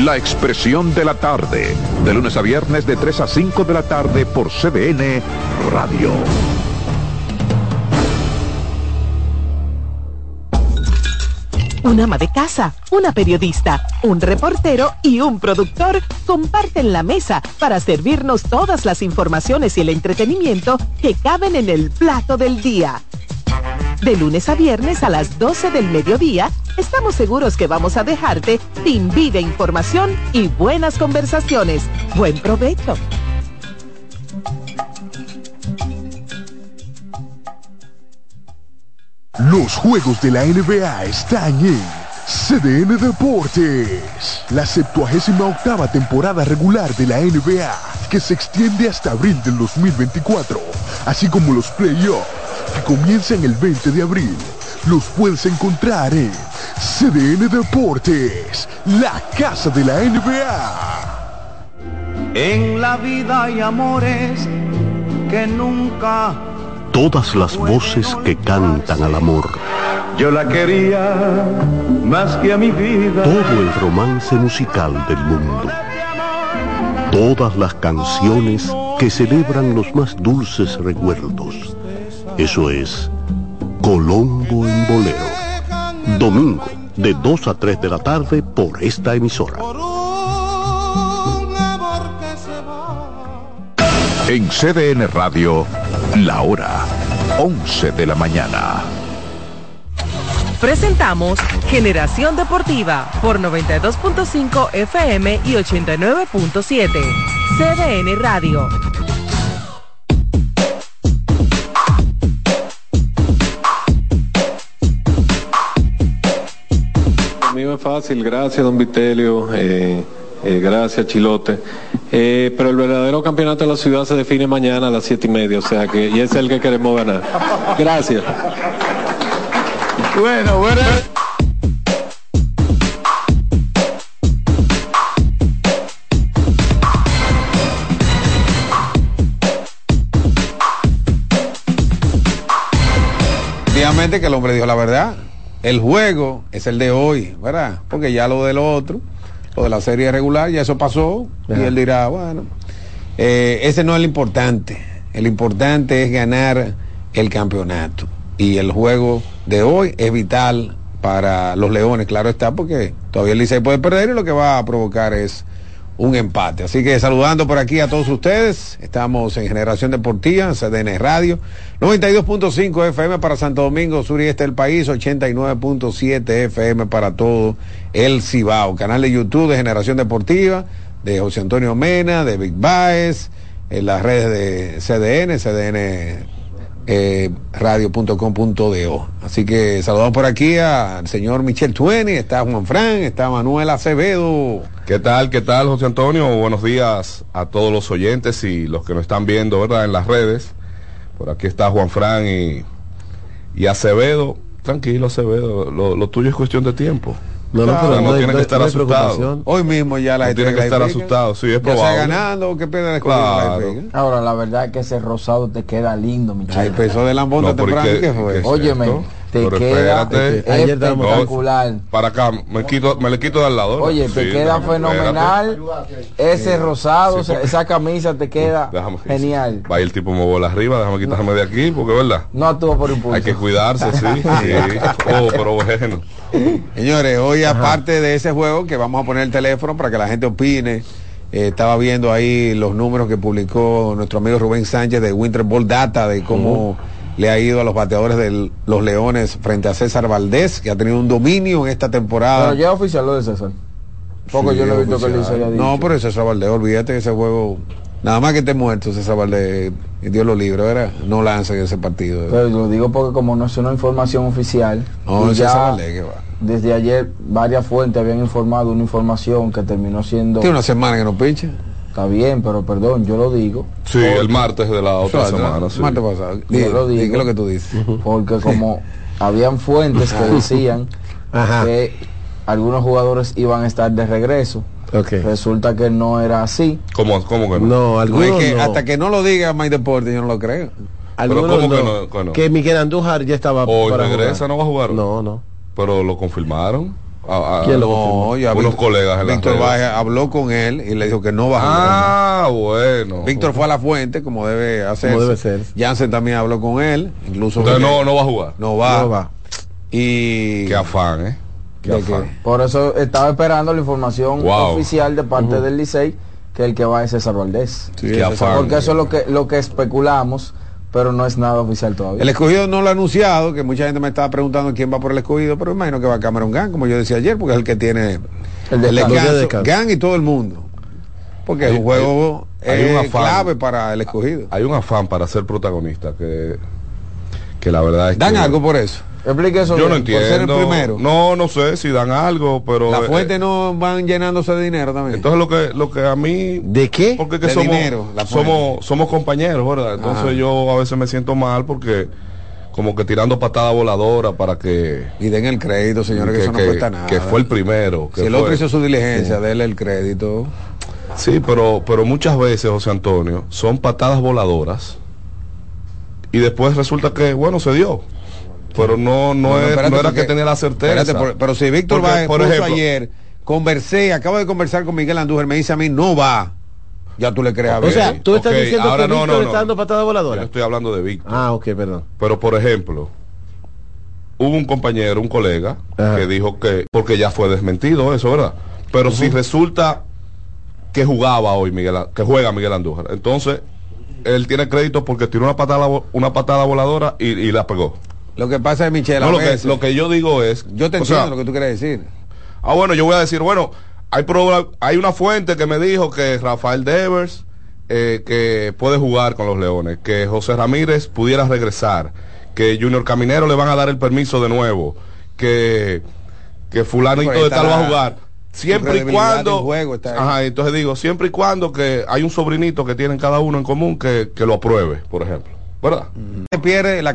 Speaker 1: La expresión de la tarde, de lunes a viernes de 3 a 5 de la tarde por CBN Radio.
Speaker 5: Un ama de casa, una periodista, un reportero y un productor comparten la mesa para servirnos todas las informaciones y el entretenimiento que caben en el plato del día. De lunes a viernes a las 12 del mediodía, estamos seguros que vamos a dejarte sin vida, información y buenas conversaciones. Buen provecho.
Speaker 23: Los juegos de la NBA están en CDN Deportes. La 78 octava temporada regular de la NBA, que se extiende hasta abril del 2024, así como los playoffs, que comienzan el 20 de abril. Los puedes encontrar en CDN Deportes, la casa de la NBA.
Speaker 24: En la vida hay amores que nunca
Speaker 25: Todas las voces que cantan al amor.
Speaker 24: yo la quería más que a mi vida.
Speaker 25: Todo el romance musical del mundo. Todas las canciones que celebran los más dulces recuerdos. Eso es Colombo en Bolero. Domingo, de 2 a 3 de la tarde por esta emisora.
Speaker 1: En CDN Radio, la hora 11 de la mañana.
Speaker 5: Presentamos Generación Deportiva por 92.5 FM y 89.7. CDN Radio.
Speaker 26: Es fácil, gracias don Vitelio, eh, eh, gracias Chilote. Eh, pero el verdadero campeonato de la ciudad se define mañana a las siete y media, o sea que y es el que queremos ganar. Gracias.
Speaker 24: Bueno, bueno.
Speaker 3: Efectivamente que el hombre dijo la verdad. El juego es el de hoy, ¿verdad? Porque ya lo del otro, lo de la serie regular, ya eso pasó. Y él dirá, bueno, eh, ese no es lo importante. El importante es ganar el campeonato. Y el juego de hoy es vital para los Leones, claro está, porque todavía el Licey puede perder y lo que va a provocar es un empate. Así que saludando por aquí a todos ustedes, estamos en Generación Deportiva, CDN Radio, 92.5 FM para Santo Domingo, sur y este del país, 89.7 FM para todo el Cibao, canal de YouTube de Generación Deportiva, de José Antonio Mena, de Big Baez, en las redes de CDN, CDN eh, radio.com.do. Así que saludamos por aquí al señor Michel Tueni, está Juan Fran, está Manuel Acevedo.
Speaker 27: ¿Qué tal? ¿Qué tal, José Antonio? Buenos días a todos los oyentes y los que nos están viendo, ¿verdad? En las redes. Por aquí está Juan Fran y, y Acevedo. Tranquilo, Acevedo. Lo, lo tuyo es cuestión de tiempo.
Speaker 3: No, no,
Speaker 27: Claro,
Speaker 3: pero
Speaker 27: no,
Speaker 3: no no
Speaker 27: que
Speaker 3: hay-
Speaker 27: estar
Speaker 3: no hay
Speaker 27: asustado.
Speaker 3: preocupación. Hoy mismo ya la
Speaker 27: No
Speaker 3: gente
Speaker 27: tiene que estar
Speaker 3: clasifica.
Speaker 27: asustado, sí, es
Speaker 3: Ya sea
Speaker 27: probable.
Speaker 3: ganando o que pierda la escuela
Speaker 27: Claro.
Speaker 3: clasifica.
Speaker 28: Ahora, la verdad es que ese rosado te queda lindo, Michelle.
Speaker 3: Ay, empezó de lambón
Speaker 27: No,
Speaker 3: temprano, ¿qué fue?
Speaker 27: ¿qué
Speaker 28: Óyeme,
Speaker 27: esto?
Speaker 28: Te
Speaker 27: Pero
Speaker 28: queda
Speaker 27: espérate.
Speaker 28: espectacular.
Speaker 27: Para acá, me, quito, me le quito de al lado. ¿no?
Speaker 28: Oye, te
Speaker 27: Sí,
Speaker 28: queda
Speaker 27: déjame,
Speaker 28: fenomenal. Ese rosado,
Speaker 27: Sí, porque-
Speaker 28: esa camisa te queda
Speaker 27: Déjame-
Speaker 28: genial.
Speaker 27: Va el tipo me bola arriba, déjame quitarme de aquí, porque verdad.
Speaker 28: No actúa por impulso.
Speaker 27: Hay que cuidarse, sí. [laughs] sí. Oh, pero bueno.
Speaker 3: Señores, hoy aparte de ese juego que vamos a poner el teléfono para que la gente opine, eh, estaba viendo ahí los números que publicó nuestro amigo Rubén Sánchez de Winter Ball Data de cómo le ha ido a los bateadores de los Leones frente a César Valdés, que ha tenido un dominio en esta temporada.
Speaker 28: Pero ya oficial lo de César. Porque
Speaker 3: Sí,
Speaker 28: yo no he visto que haya dicho.
Speaker 3: No, pero César Valdés, olvídate que ese juego, nada más que esté muerto César Valdés, y Dios lo libre, ¿verdad? No lanza en ese partido.
Speaker 28: Pero lo digo porque como no es una información oficial,
Speaker 3: No, César Valdés, que va.
Speaker 28: desde ayer varias fuentes habían informado una información que terminó siendo...
Speaker 3: Tiene una semana que no pincha.
Speaker 28: Está bien, pero perdón, yo lo digo.
Speaker 27: Sí, el martes de la otra semana. sí.
Speaker 3: martes pasado.
Speaker 28: Yo lo
Speaker 3: di,
Speaker 28: digo.
Speaker 3: ¿qué es lo que tú dices?
Speaker 28: Porque como habían fuentes que decían
Speaker 3: Ajá.
Speaker 28: que algunos jugadores iban a estar de regreso, resulta que no era así.
Speaker 27: ¿Cómo, cómo que no?
Speaker 29: No,
Speaker 3: No,
Speaker 29: algunos
Speaker 3: es que
Speaker 29: no.
Speaker 3: hasta que no lo diga My Deporte, yo no lo creo.
Speaker 29: Algunos
Speaker 27: ¿cómo que
Speaker 29: no.
Speaker 27: no- que no?
Speaker 29: Que Miguel Andújar ya estaba
Speaker 27: Hoy
Speaker 29: para
Speaker 27: regresa,
Speaker 29: jugar.
Speaker 27: no va a jugar.
Speaker 29: No, no.
Speaker 27: Pero lo confirmaron. A- a-
Speaker 29: ¿Quién lo
Speaker 27: no,
Speaker 3: ya
Speaker 27: Unos
Speaker 3: Víctor-
Speaker 27: colegas
Speaker 3: Víctor habló con él y le dijo que no va a jugar.
Speaker 27: Ah, bueno.
Speaker 3: Víctor fue a la fuente, como debe hacer.
Speaker 29: Como debe ser.
Speaker 3: Jansen también habló con él, incluso.
Speaker 27: Entonces no, no va a jugar.
Speaker 3: No va.
Speaker 29: No va.
Speaker 3: Y.
Speaker 27: Qué afán, ¿eh? Qué
Speaker 3: ¿De
Speaker 27: afán.
Speaker 28: Por eso estaba esperando la información
Speaker 27: Wow.
Speaker 28: oficial de parte del Licey que el que va es César Valdés.
Speaker 3: Sí,
Speaker 27: Qué afán.
Speaker 28: Porque eso es lo que lo que especulamos, pero no es nada oficial todavía.
Speaker 3: El escogido no lo ha anunciado, que mucha gente me estaba preguntando quién va por el escogido, pero imagino que va Cameron Gang, como yo decía ayer, porque es el que tiene
Speaker 28: El
Speaker 3: el
Speaker 28: descanso.
Speaker 3: Gang y todo el mundo. Porque es un juego
Speaker 27: hay- hay un afán.
Speaker 3: clave para el escogido.
Speaker 27: Hay un afán para ser protagonista que, que la verdad es
Speaker 3: Dan
Speaker 27: que
Speaker 3: algo por eso.
Speaker 28: Explique eso.
Speaker 27: yo no
Speaker 3: por ser el
Speaker 27: entiendo.
Speaker 3: primero.
Speaker 27: No, no sé si dan algo, pero
Speaker 3: La
Speaker 27: eh,
Speaker 3: fuente no van llenándose de dinero también.
Speaker 27: Entonces lo que lo que a mí
Speaker 29: ¿De qué?
Speaker 27: porque que
Speaker 3: De
Speaker 27: somos
Speaker 3: dinero, la
Speaker 27: somos somos compañeros, ¿verdad? Entonces
Speaker 3: Ajá.
Speaker 27: yo a veces me siento mal porque como que tirando patada voladora para que
Speaker 3: y den el crédito señores que, eso no cuesta nada
Speaker 27: que fue el primero que
Speaker 3: si el
Speaker 27: fue-
Speaker 3: otro hizo su diligencia
Speaker 27: Sí.
Speaker 3: déle el crédito
Speaker 27: Sí, pero, pero muchas veces, José Antonio, son patadas voladoras y después resulta que, bueno, se dio. Pero no, no,
Speaker 3: No, no,
Speaker 27: es-
Speaker 3: espérate,
Speaker 27: no era
Speaker 3: porque-
Speaker 27: que tenía la certeza.
Speaker 3: Espérate, por- pero si Víctor
Speaker 27: Porque,
Speaker 3: va
Speaker 27: por ejemplo,
Speaker 3: ayer conversé acabo de conversar con Miguel Andújar me dice a mí no va ya tú le crees a
Speaker 27: Ok,
Speaker 25: O sea, tú estás diciendo
Speaker 27: ahora
Speaker 25: que
Speaker 27: no,
Speaker 25: Víctor
Speaker 27: no, no.
Speaker 25: está dando patada
Speaker 27: Yo
Speaker 25: voladora.
Speaker 27: no estoy hablando de Víctor.
Speaker 25: Ah, ok, perdón.
Speaker 27: Pero, por ejemplo, hubo un compañero, un colega, que dijo que, porque ya fue desmentido eso, ¿verdad? Pero si resulta que jugaba hoy Miguel, que juega Miguel Andújar, entonces él tiene crédito porque tiró una patada, una patada voladora y, y la pegó.
Speaker 3: Lo que pasa es Michelle
Speaker 27: No, lo, que,
Speaker 3: veces-
Speaker 27: lo que yo digo es...
Speaker 3: yo te entiendo
Speaker 27: sea,
Speaker 3: lo que tú quieres decir
Speaker 27: Ah, bueno, yo voy a decir, bueno, hay, hay una fuente que me dijo que Rafael Devers, eh, que puede jugar con los Leones, que José Ramírez pudiera regresar, que Junior Caminero le van a dar el permiso de nuevo, que, que fulanito de tal va a jugar. Siempre y cuando...
Speaker 3: juego.
Speaker 27: Ajá, entonces digo, siempre y cuando que hay un sobrinito que tienen cada uno en común que, que lo apruebe, por ejemplo. ¿Verdad?
Speaker 3: pierde la